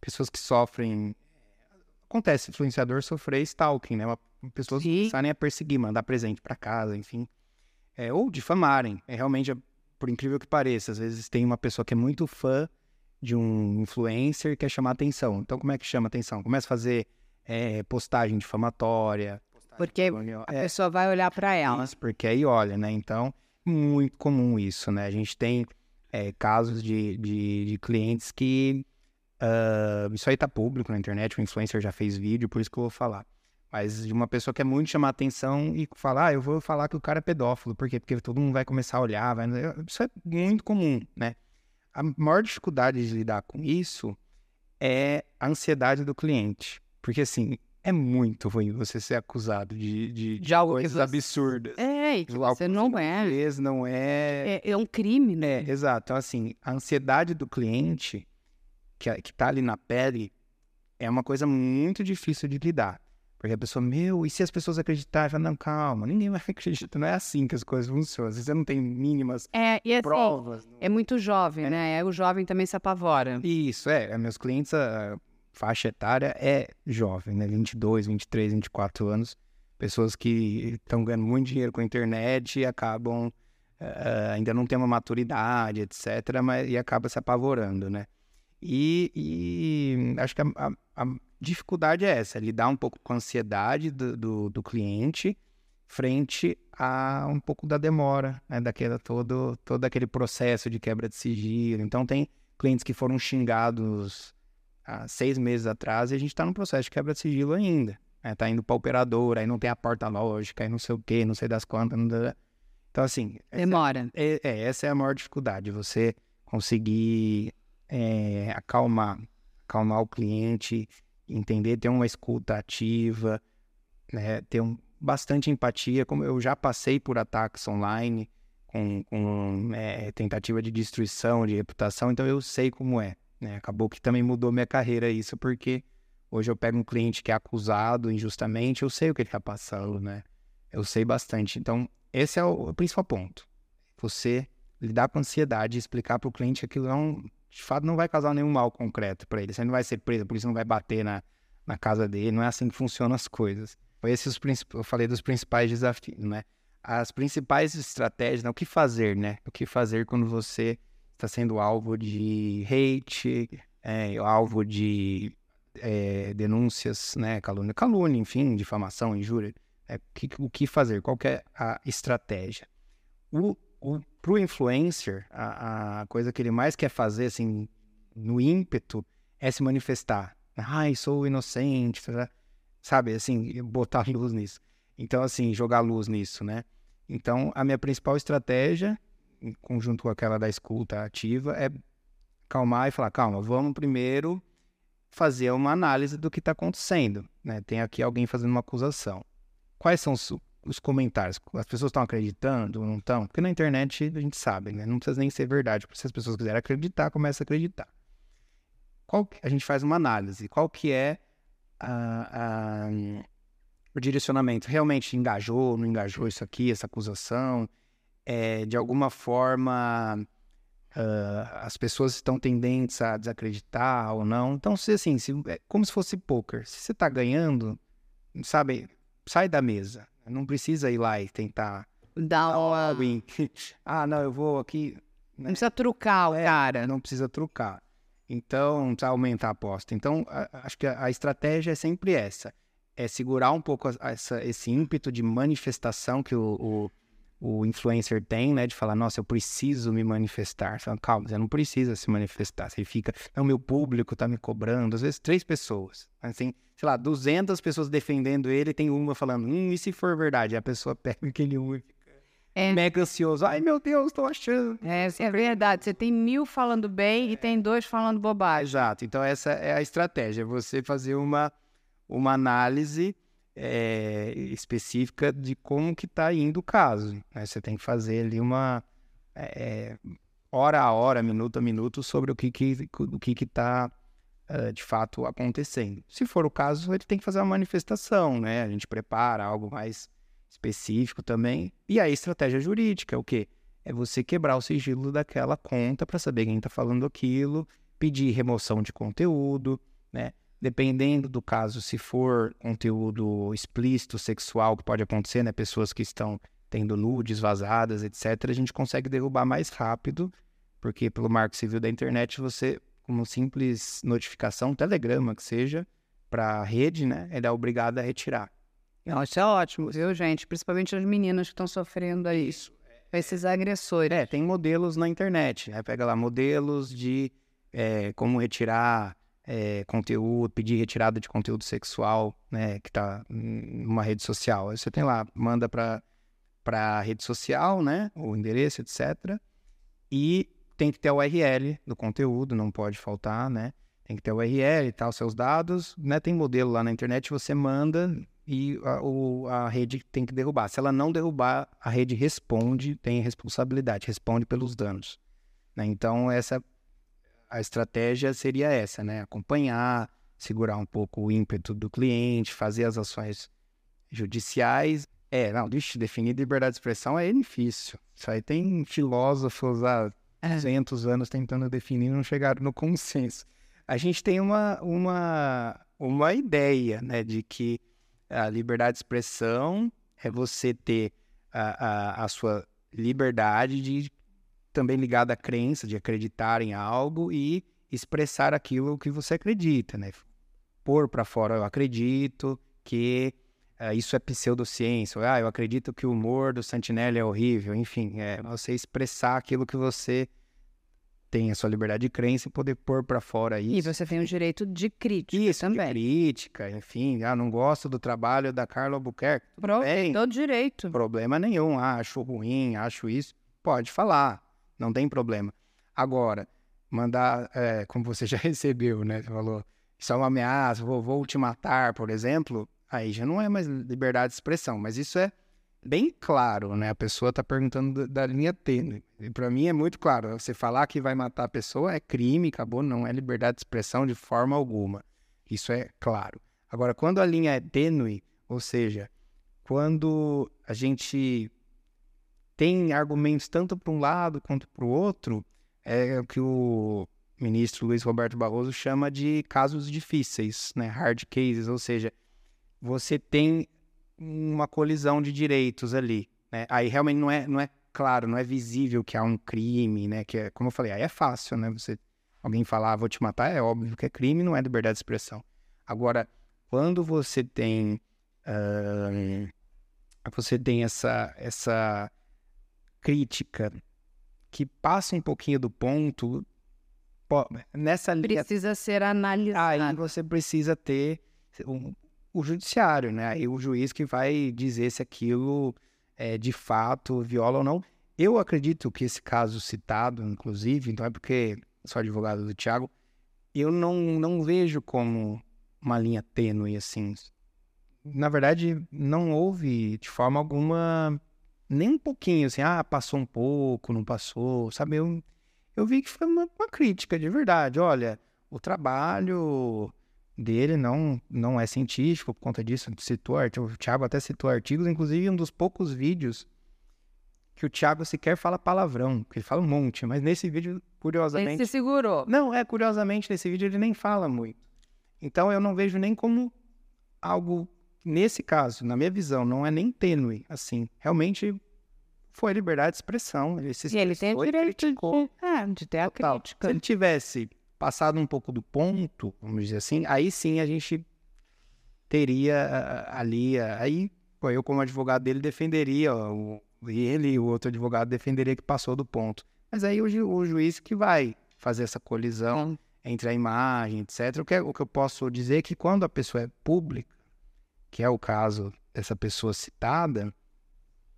pessoas que sofrem. Acontece, influenciador sofrer stalking, né? Uma, pessoas Sim. começarem a perseguir, mandar presente para casa, enfim. É, ou difamarem. É realmente por incrível que pareça, às vezes tem uma pessoa que é muito fã de um influencer e quer chamar atenção. Então, como é que chama atenção? Começa a fazer é, postagem difamatória. Porque a é, pessoa vai olhar pra ela. isso, porque aí olha, né? Então, muito comum isso, né? A gente tem é, casos de, de, de clientes que. ah, isso aí tá público na internet, o influencer já fez vídeo, por isso que eu vou falar. Mas de uma pessoa que é muito chamar atenção e falar, ah, eu vou falar que o cara é pedófilo. Por quê? Porque todo mundo vai começar a olhar. Vai... Isso é muito comum, né? A maior dificuldade de lidar com isso é a ansiedade do cliente. Porque, assim, é muito ruim você ser acusado de, de, De algo coisas você- absurdas. É, e que você não é. fez, não é... É, é um crime, né? É, exato. Então, assim, a ansiedade do cliente que, que tá ali na pele é uma coisa muito difícil de lidar. Porque a pessoa, meu, e se as pessoas acreditarem? Não, calma, ninguém vai acreditar. Não é assim que as coisas funcionam. Você não tem mínimas É, e assim, provas. não- é muito jovem, né? É, o jovem também se apavora. Isso, é. Meus clientes, a faixa etária é jovem, né? 22, 23, 24 anos. Pessoas que estão ganhando muito dinheiro com a internet e acabam... eh, ainda não tem uma maturidade, etc. Mas, e acaba se apavorando, né? E, e acho que a, a, a, dificuldade é essa, lidar um pouco com a ansiedade do, do, do cliente frente a um pouco da demora, né, daquela todo, todo aquele processo de quebra de sigilo. Então tem clientes que foram xingados há seis meses atrás e a gente está no processo de quebra de sigilo ainda. Né? Tá indo para operador, aí não tem a porta lógica, aí não sei o que, não sei das quantas. Então, assim. Demora. Essa é, é, essa é a maior dificuldade, você conseguir é, acalmar, acalmar o cliente, entender, ter uma escuta ativa, né? ter um, bastante empatia. Como eu já passei por ataques online, com, com é, tentativa de destruição de reputação, então eu sei como é. Né? Acabou que também mudou minha carreira isso, porque hoje eu pego um cliente que é acusado injustamente, eu sei o que ele está passando, né? Eu sei bastante. Então, esse é o principal ponto. Você lidar com ansiedade explicar para o cliente que aquilo não, de fato não vai causar nenhum mal concreto para ele. Você não vai ser preso, por isso não vai bater na, na casa dele. Não é assim que funcionam as coisas. Foi esses os eu falei dos principais desafios, né? As principais estratégias, né? o que fazer, né? O que fazer quando você está sendo alvo de hate, é, alvo de é, denúncias, né? Calúnia, calúnia, enfim, difamação, injúria. É, o, que, o que fazer? Qual é a estratégia? O, o, pro influencer, a, a coisa que ele mais quer fazer, assim, no ímpeto, é se manifestar. Ai, sou inocente, sabe? Assim, botar luz nisso. Então, assim, jogar luz nisso, né? Então, a minha principal estratégia, em conjunto com aquela da escuta ativa, é calmar e falar: calma, vamos primeiro fazer uma análise do que está acontecendo. Né? Tem aqui alguém fazendo uma acusação. Quais são os, os comentários? As pessoas estão acreditando ou não estão? Porque na internet a gente sabe, né? não precisa nem ser verdade. Se as pessoas quiserem acreditar, começa a acreditar. Qual, a gente faz uma análise. Qual que é a, a, o direcionamento? Realmente engajou, não engajou isso aqui, essa acusação? É, de alguma forma Uh, as pessoas estão tendentes a desacreditar ou não. Então, se assim, se, é como se fosse poker. Se você está ganhando, sabe, sai da mesa. Não precisa ir lá e tentar dar uma... ah, não, eu vou aqui. Né? Não precisa trucar o é, cara. Não precisa trucar. Então, não precisa aumentar a aposta. Então, a, acho que a, a, estratégia é sempre essa. É segurar um pouco essa, esse ímpeto de manifestação que o, o o influencer tem, né? De falar, nossa, eu preciso me manifestar. Você fala, calma, você não precisa se manifestar. Você fica, o meu público tá me cobrando. Às vezes, três pessoas. Assim, sei lá, 200 pessoas defendendo ele, tem uma falando, hum, e se for verdade? A pessoa pega aquele um e fica é. mega ansioso. Ai, meu Deus, tô achando. É, é verdade. Você tem mil falando bem é. e tem dois falando bobagem. Exato. Então, essa é a estratégia. Você fazer uma, uma análise é, específica de como que está indo o caso. Né? Você tem que fazer ali uma é, hora a hora, minuto a minuto sobre o que que o que que está uh, de fato acontecendo. Se for o caso, ele tem que fazer uma manifestação, né? A gente prepara algo mais específico também. E a estratégia jurídica é o quê? É você quebrar o sigilo daquela conta para saber quem está falando aquilo, pedir remoção de conteúdo, né? Dependendo do caso, se for conteúdo explícito, sexual, que pode acontecer, né? Pessoas que estão tendo nudes vazadas, etc., a gente consegue derrubar mais rápido, porque pelo marco civil da internet, você, como simples notificação, telegrama que seja, para a rede, né? Ele é obrigado a retirar. Não, isso é ótimo, viu, gente? Principalmente as meninas que estão sofrendo aí. Isso. Esses agressores. É, tem modelos na internet, né? Pega lá modelos de é, como retirar é, conteúdo, pedir retirada de conteúdo sexual, né, que está numa rede social. Aí você tem lá, manda para a rede social, né, o endereço, etc. E tem que ter o URL do conteúdo, não pode faltar, né? Tem que ter o URL e tal, seus dados, né? Tem modelo lá na internet, você manda e a, o, a rede tem que derrubar. Se ela não derrubar, a rede responde, tem responsabilidade, responde pelos danos. Né? Então, essa a estratégia seria essa, né? Acompanhar, segurar um pouco o ímpeto do cliente, fazer as ações judiciais. É, não, deixa definir liberdade de expressão é difícil. Isso aí tem filósofos há 200 é. anos tentando definir e não chegaram no consenso. A gente tem uma, uma, uma ideia, né, de que a liberdade de expressão é você ter a, a, a sua liberdade de também ligada à crença de acreditar em algo e expressar aquilo que você acredita, né? Pôr para fora, eu acredito que uh, isso é pseudociência, ah, eu acredito que o humor do Santinelli é horrível, enfim, é você expressar aquilo que você tem a sua liberdade de crença e poder pôr para fora isso. E você tem o direito de crítica isso, também. De crítica, enfim, ah, não gosto do trabalho da Carla Albuquerque. Pronto, bem, todo direito. Problema nenhum, ah, acho ruim, acho isso. Pode falar, não tem problema. Agora, mandar, é, como você já recebeu, né? Você falou, isso é uma ameaça, vou, vou te matar, por exemplo, aí já não é mais liberdade de expressão, mas isso é bem claro, né? A pessoa está perguntando da, linha tênue. E para mim é muito claro. Você falar que vai matar a pessoa é crime, acabou, não é liberdade de expressão de forma alguma. Isso é claro. Agora, quando a linha é tênue, ou seja, quando a gente tem argumentos tanto para um lado quanto para o outro, é o que o ministro Luiz Roberto Barroso chama de casos difíceis, né? Hard cases, ou seja, você tem uma colisão de direitos ali, né? Aí realmente não é, não é claro, não é visível que há um crime, né? Que é, como eu falei, aí é fácil, né? Você alguém falar, ah, vou te matar, é óbvio que é crime, não é liberdade de expressão. Agora, quando você tem uh, você tem essa essa crítica que passa um pouquinho do ponto, pô, nessa linha precisa ser analisado. Aí você precisa ter um, o judiciário, né? Aí o juiz que vai dizer se aquilo é, de fato viola ou não. Eu acredito que esse caso citado, inclusive, então é porque sou advogado do Tiago, eu não, não vejo como uma linha tênue assim. Na verdade, não houve de forma alguma nem um pouquinho assim, ah, passou um pouco, não passou, sabe? Eu, eu vi que foi uma, uma crítica de verdade. Olha, o trabalho dele não, não é científico por conta disso. Citou, o Thiago até citou artigos, inclusive um dos poucos vídeos que o Thiago sequer fala palavrão, porque ele fala um monte, mas nesse vídeo, curiosamente. Ele se segurou. Não, é, curiosamente, nesse vídeo ele nem fala muito. Então eu não vejo nem como algo, nesse caso, na minha visão, não é nem tênue, assim. Realmente foi liberdade de expressão. Ele se e ele tem o direito de, é, de ter a Total. crítica. Se ele tivesse passado um pouco do ponto, vamos dizer assim, aí sim a gente teria ali, aí eu como advogado dele defenderia, ele e o outro advogado defenderia que passou do ponto. Mas aí o, ju, o juiz que vai fazer essa colisão entre a imagem, etc. O que, é, o que eu posso dizer é que quando a pessoa é pública, que é o caso dessa pessoa citada,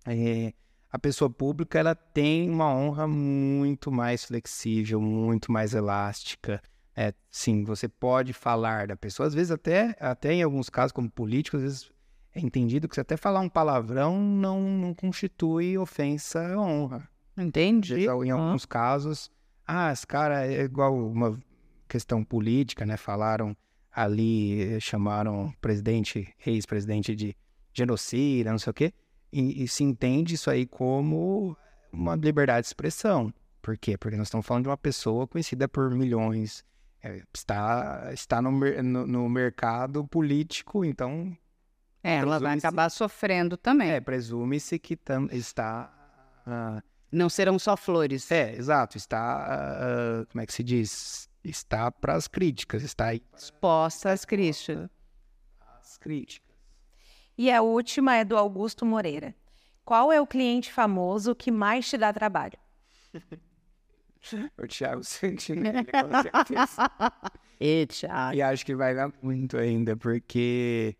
é, a pessoa pública ela tem uma honra muito mais flexível, muito mais elástica. É, sim, você pode falar da pessoa, às vezes até, até em alguns casos como político, às vezes é entendido que você até falar um palavrão não, não constitui ofensa à honra. Entendi. Em alguns casos, ah, esse cara é igual uma questão política, né? Falaram ali, chamaram presidente, ex-presidente de genocida, não sei o quê. E, e, se entende isso aí como uma liberdade de expressão. Por quê? Porque nós estamos falando de uma pessoa conhecida por milhões, é, está, está no, no, no, mercado político, então. É, ela vai acabar sofrendo também. É, presume-se que tam, está. Uh, Não serão só flores. É, exato. Está. Uh, como é que se diz? Está para as críticas, está aí. Exposta às críticas. As críticas. E a última é do Augusto Moreira. Qual é o cliente famoso que mais te dá trabalho? o Thiago Santinelli, com certeza. e, Thiago. E acho que vai dar muito ainda, porque...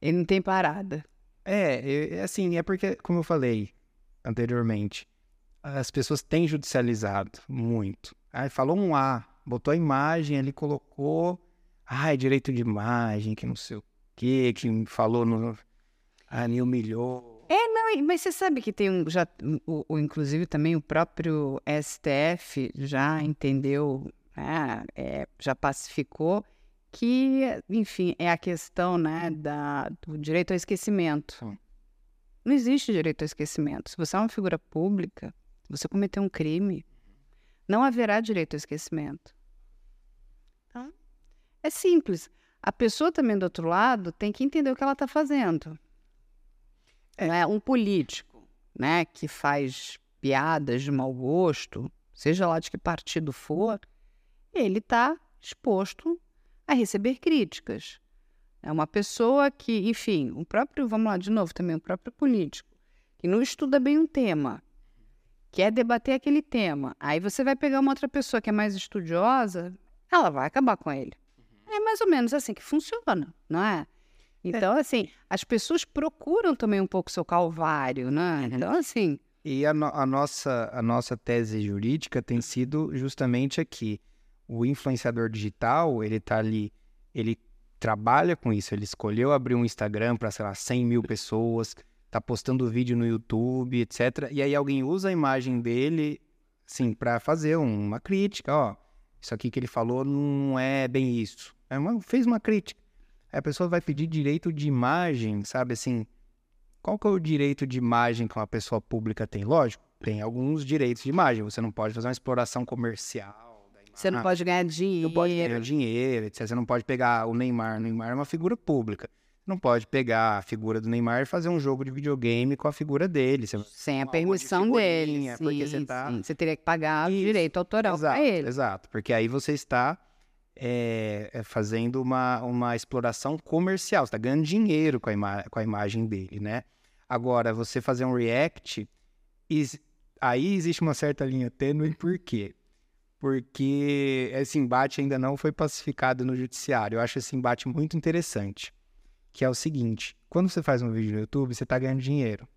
Ele não tem parada. É, é, assim, é porque, como eu falei anteriormente, as pessoas têm judicializado muito. Aí falou um A, botou a imagem ali, colocou... Ai, direito de imagem, que não sei o quê, que falou no. Ah, me humilhou. É, não, mas você sabe que tem um. Já, o, o inclusive também o próprio STF já entendeu, né, é, já pacificou que, enfim, é a questão né, da, do direito ao esquecimento. Não existe direito ao esquecimento. Se você é uma figura pública, você cometeu um crime, não haverá direito ao esquecimento. Então, é simples a pessoa também do outro lado tem que entender o que ela está fazendo. É. Né? Um político né, que faz piadas de mau gosto, seja lá de que partido for, ele está exposto a receber críticas. É uma pessoa que, enfim, o próprio, vamos lá de novo também, o próprio político, que não estuda bem um tema, quer debater aquele tema. Aí você vai pegar uma outra pessoa que é mais estudiosa, ela vai acabar com ele. É mais ou menos assim que funciona, não é? Então, assim, as pessoas procuram também um pouco seu calvário, né? Então, assim. E a, no- a nossa, a nossa tese jurídica tem sido justamente aqui. O influenciador digital, ele tá ali, ele trabalha com isso. Ele escolheu abrir um Instagram para, sei lá, 100 mil pessoas, tá postando vídeo no YouTube, etc. E aí alguém usa a imagem dele, assim, para fazer uma crítica. Ó, isso aqui que ele falou não é bem isso. É uma- fez uma crítica. Aí a pessoa vai pedir direito de imagem, sabe assim? Qual que é o direito de imagem que uma pessoa pública tem? Lógico, tem alguns direitos de imagem. Você não pode fazer uma exploração comercial. Você não pode ganhar dinheiro. Não pode ganhar dinheiro, etc. Você não pode pegar o Neymar. O Neymar é uma figura pública. Não pode pegar a figura do Neymar e fazer um jogo de videogame com a figura dele. Você... Sem a rua de permissão dele. figurinha, porque você Sim, tá- sim. Você teria que pagar Isso. direito autoral exato, para ele. exato. Porque aí você está é, é, fazendo uma, uma exploração comercial. Você está ganhando dinheiro com a, ima- com a imagem dele, né? Agora, você fazer um react, aí existe uma certa linha tênue, por quê? Porque esse embate ainda não foi pacificado no judiciário. Eu acho esse embate muito interessante, que é o seguinte, quando você faz um vídeo no YouTube, você está ganhando dinheiro.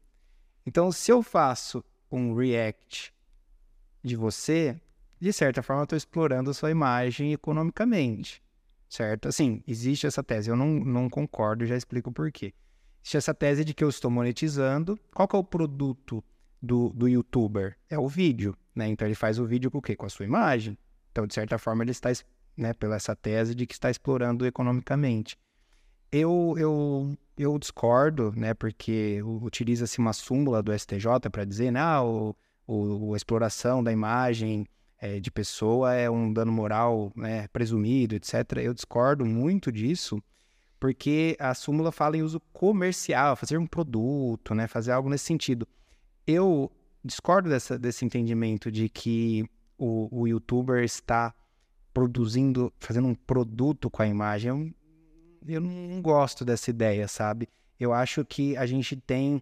Então, se eu faço um react de você, de certa forma, eu estou explorando a sua imagem economicamente, certo? Assim, existe essa tese, eu não, não concordo, já explico por quê. Existe essa tese de que eu estou monetizando. Qual que é o produto do, do youtuber? É o vídeo, né? Então ele faz o vídeo com o quê? Com a sua imagem. Então, de certa forma, ele está, es- né, pela essa tese de que está explorando economicamente. Eu, eu, eu discordo, né? Porque utiliza-se uma súmula do STJ para dizer, né? Ah, o, o, a exploração da imagem eh, de pessoa é um dano moral né, presumido, etc. Eu discordo muito disso, porque a súmula fala em uso comercial, fazer um produto, né, fazer algo nesse sentido. Eu discordo dessa, desse entendimento de que o, o youtuber está produzindo, fazendo um produto com a imagem. Eu, não gosto dessa ideia, sabe? Eu acho que a gente tem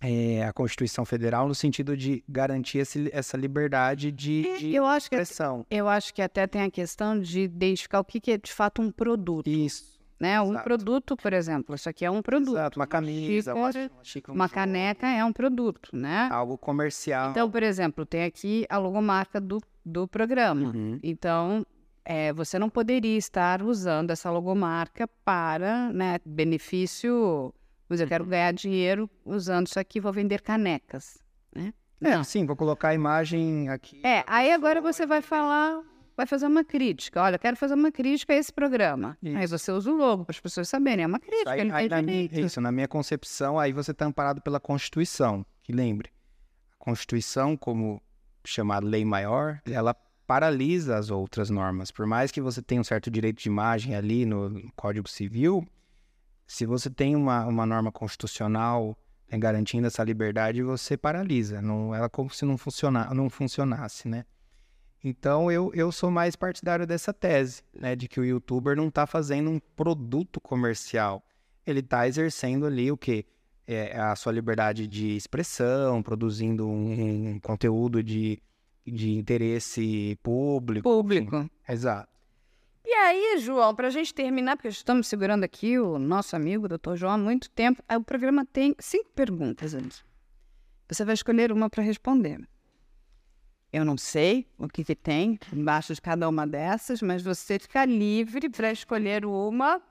é, a Constituição Federal no sentido de garantir esse- essa liberdade de, de Eu acho que expressão. eu acho que até tem a questão de identificar o que que é de fato um produto, Isso. né? Um exato. produto, por exemplo, isso aqui é um produto. Exato, uma camisa, uma, xícara, uma xícara, um Uma caneca é um produto, né? Algo comercial. Então, por exemplo, tem aqui a logomarca do, do programa. Uhum. Então, é, você não poderia estar usando essa logomarca para né, benefício. Pois eu quero Uhum. ganhar dinheiro usando isso aqui, vou vender canecas. Né? É, Não. sim, vou colocar a imagem aqui. É, aí agora você vai falar, vai fazer uma crítica. Olha, eu quero fazer uma crítica a esse programa. Aí Isso. você usa o logo para as pessoas saberem. É uma crítica, aí- ele aí tem direito. isso, na minha concepção, aí você está amparado pela Constituição. Que lembre, a Constituição, como chamada lei maior, ela paralisa as outras normas. Por mais que você tenha um certo direito de imagem ali no, Código Civil, se você tem uma, uma norma constitucional né, garantindo essa liberdade, você paralisa. Não, ela como se não, funciona, não funcionasse, né? Então eu, eu sou mais partidário dessa tese, né? De que o youtuber não está fazendo um produto comercial. Ele está exercendo ali o quê? É, a sua liberdade de expressão, produzindo um, um conteúdo de, de interesse público. Público. Exato. E aí, João, para a gente terminar, porque estamos segurando aqui o nosso amigo, doutor João, há muito tempo, o programa tem cinco perguntas antes. Você vai escolher uma para responder. Eu não sei o que, que tem embaixo de cada uma dessas, mas você fica livre para escolher uma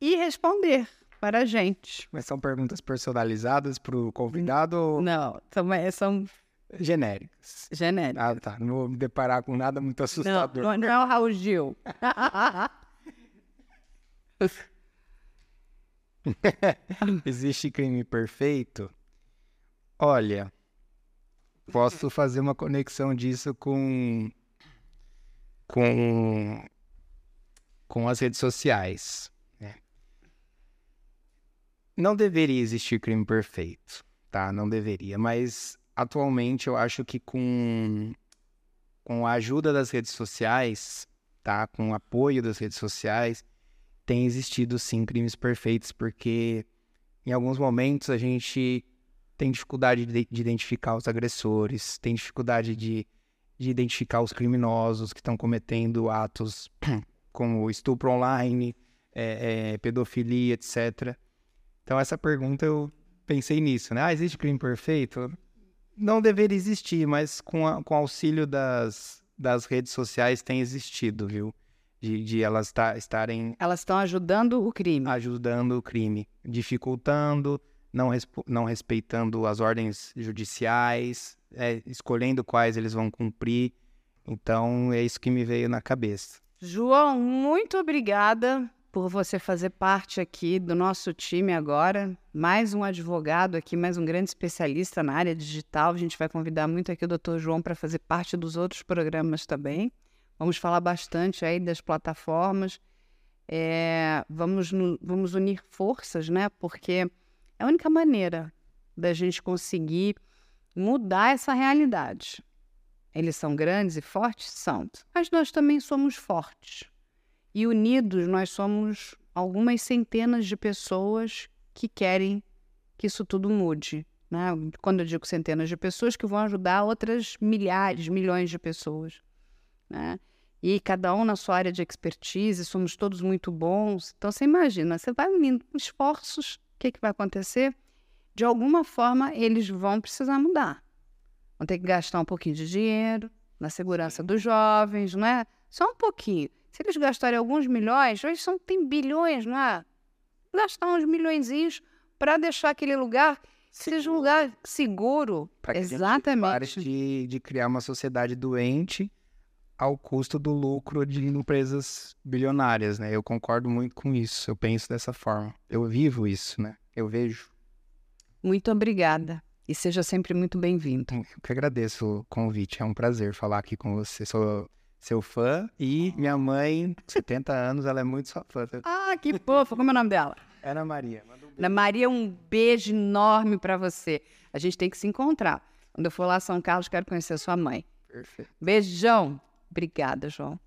e responder para a gente. Mas são perguntas personalizadas para o convidado Não, são, é, são genéricas? genéricas. Ah, tá. Não vou me deparar com nada muito assustador. não, não é o Raul Gil. Existe crime perfeito? Olha, posso fazer uma conexão disso com com com as redes sociais. né? Não deveria existir crime perfeito, tá? Não deveria, mas atualmente eu acho que com com a ajuda das redes sociais, tá? Com o apoio das redes sociais, tem existido sim crimes perfeitos, porque em alguns momentos a gente tem dificuldade de, de identificar os agressores, tem dificuldade de, de identificar os criminosos que estão cometendo atos como estupro online, é, é, pedofilia, etc. Então, essa pergunta eu pensei nisso, né? Ah, existe crime perfeito? Não deveria existir, mas com, a, com auxílio das, das redes sociais tem existido, viu? De, de elas tá, estarem. Elas estão ajudando o crime. Ajudando o crime, dificultando, não, não respeitando as ordens judiciais, é, escolhendo quais eles vão cumprir. Então, é isso que me veio na cabeça. João, muito obrigada por você fazer parte aqui do nosso time agora. Mais um advogado aqui, mais um grande especialista na área digital. A gente vai convidar muito aqui o doutor João para fazer parte dos outros programas também. Vamos falar bastante aí das plataformas. É, vamos, vamos unir forças, né? Porque é a única maneira da gente conseguir mudar essa realidade. Eles são grandes e fortes? São. Mas nós também somos fortes. E unidos, nós somos algumas centenas de pessoas que querem que isso tudo mude. Né? Quando eu digo centenas de pessoas, que vão ajudar outras milhares, milhões de pessoas. Né? E cada um na sua área de expertise, somos todos muito bons. Então, você imagina, você vai unindo esforços, o que, que vai acontecer? De alguma forma, eles vão precisar mudar. Vão ter que gastar um pouquinho de dinheiro na segurança dos jovens, não é? Só um pouquinho. Se eles gastarem alguns milhões, hoje são, tem bilhões, não é? Gastar uns milhões para deixar aquele lugar seguro. seja um lugar seguro. Pra que Exatamente. De, de criar uma sociedade doente ao custo do lucro de empresas bilionárias, né? Eu concordo muito com isso. Eu penso dessa forma. Eu vivo isso, né? Eu vejo. Muito obrigada. E seja sempre muito bem-vindo. Eu que agradeço o convite. É um prazer falar aqui com você. Sou seu fã. E minha mãe, 70 anos, ela é muito sua fã. Ah, que fofa. Como é o nome dela? Ana Maria. Um Ana Maria, um beijo enorme para você. A gente tem que se encontrar. Quando eu for lá São Carlos, quero conhecer sua mãe. Perfeito. Beijão. Obrigada, João.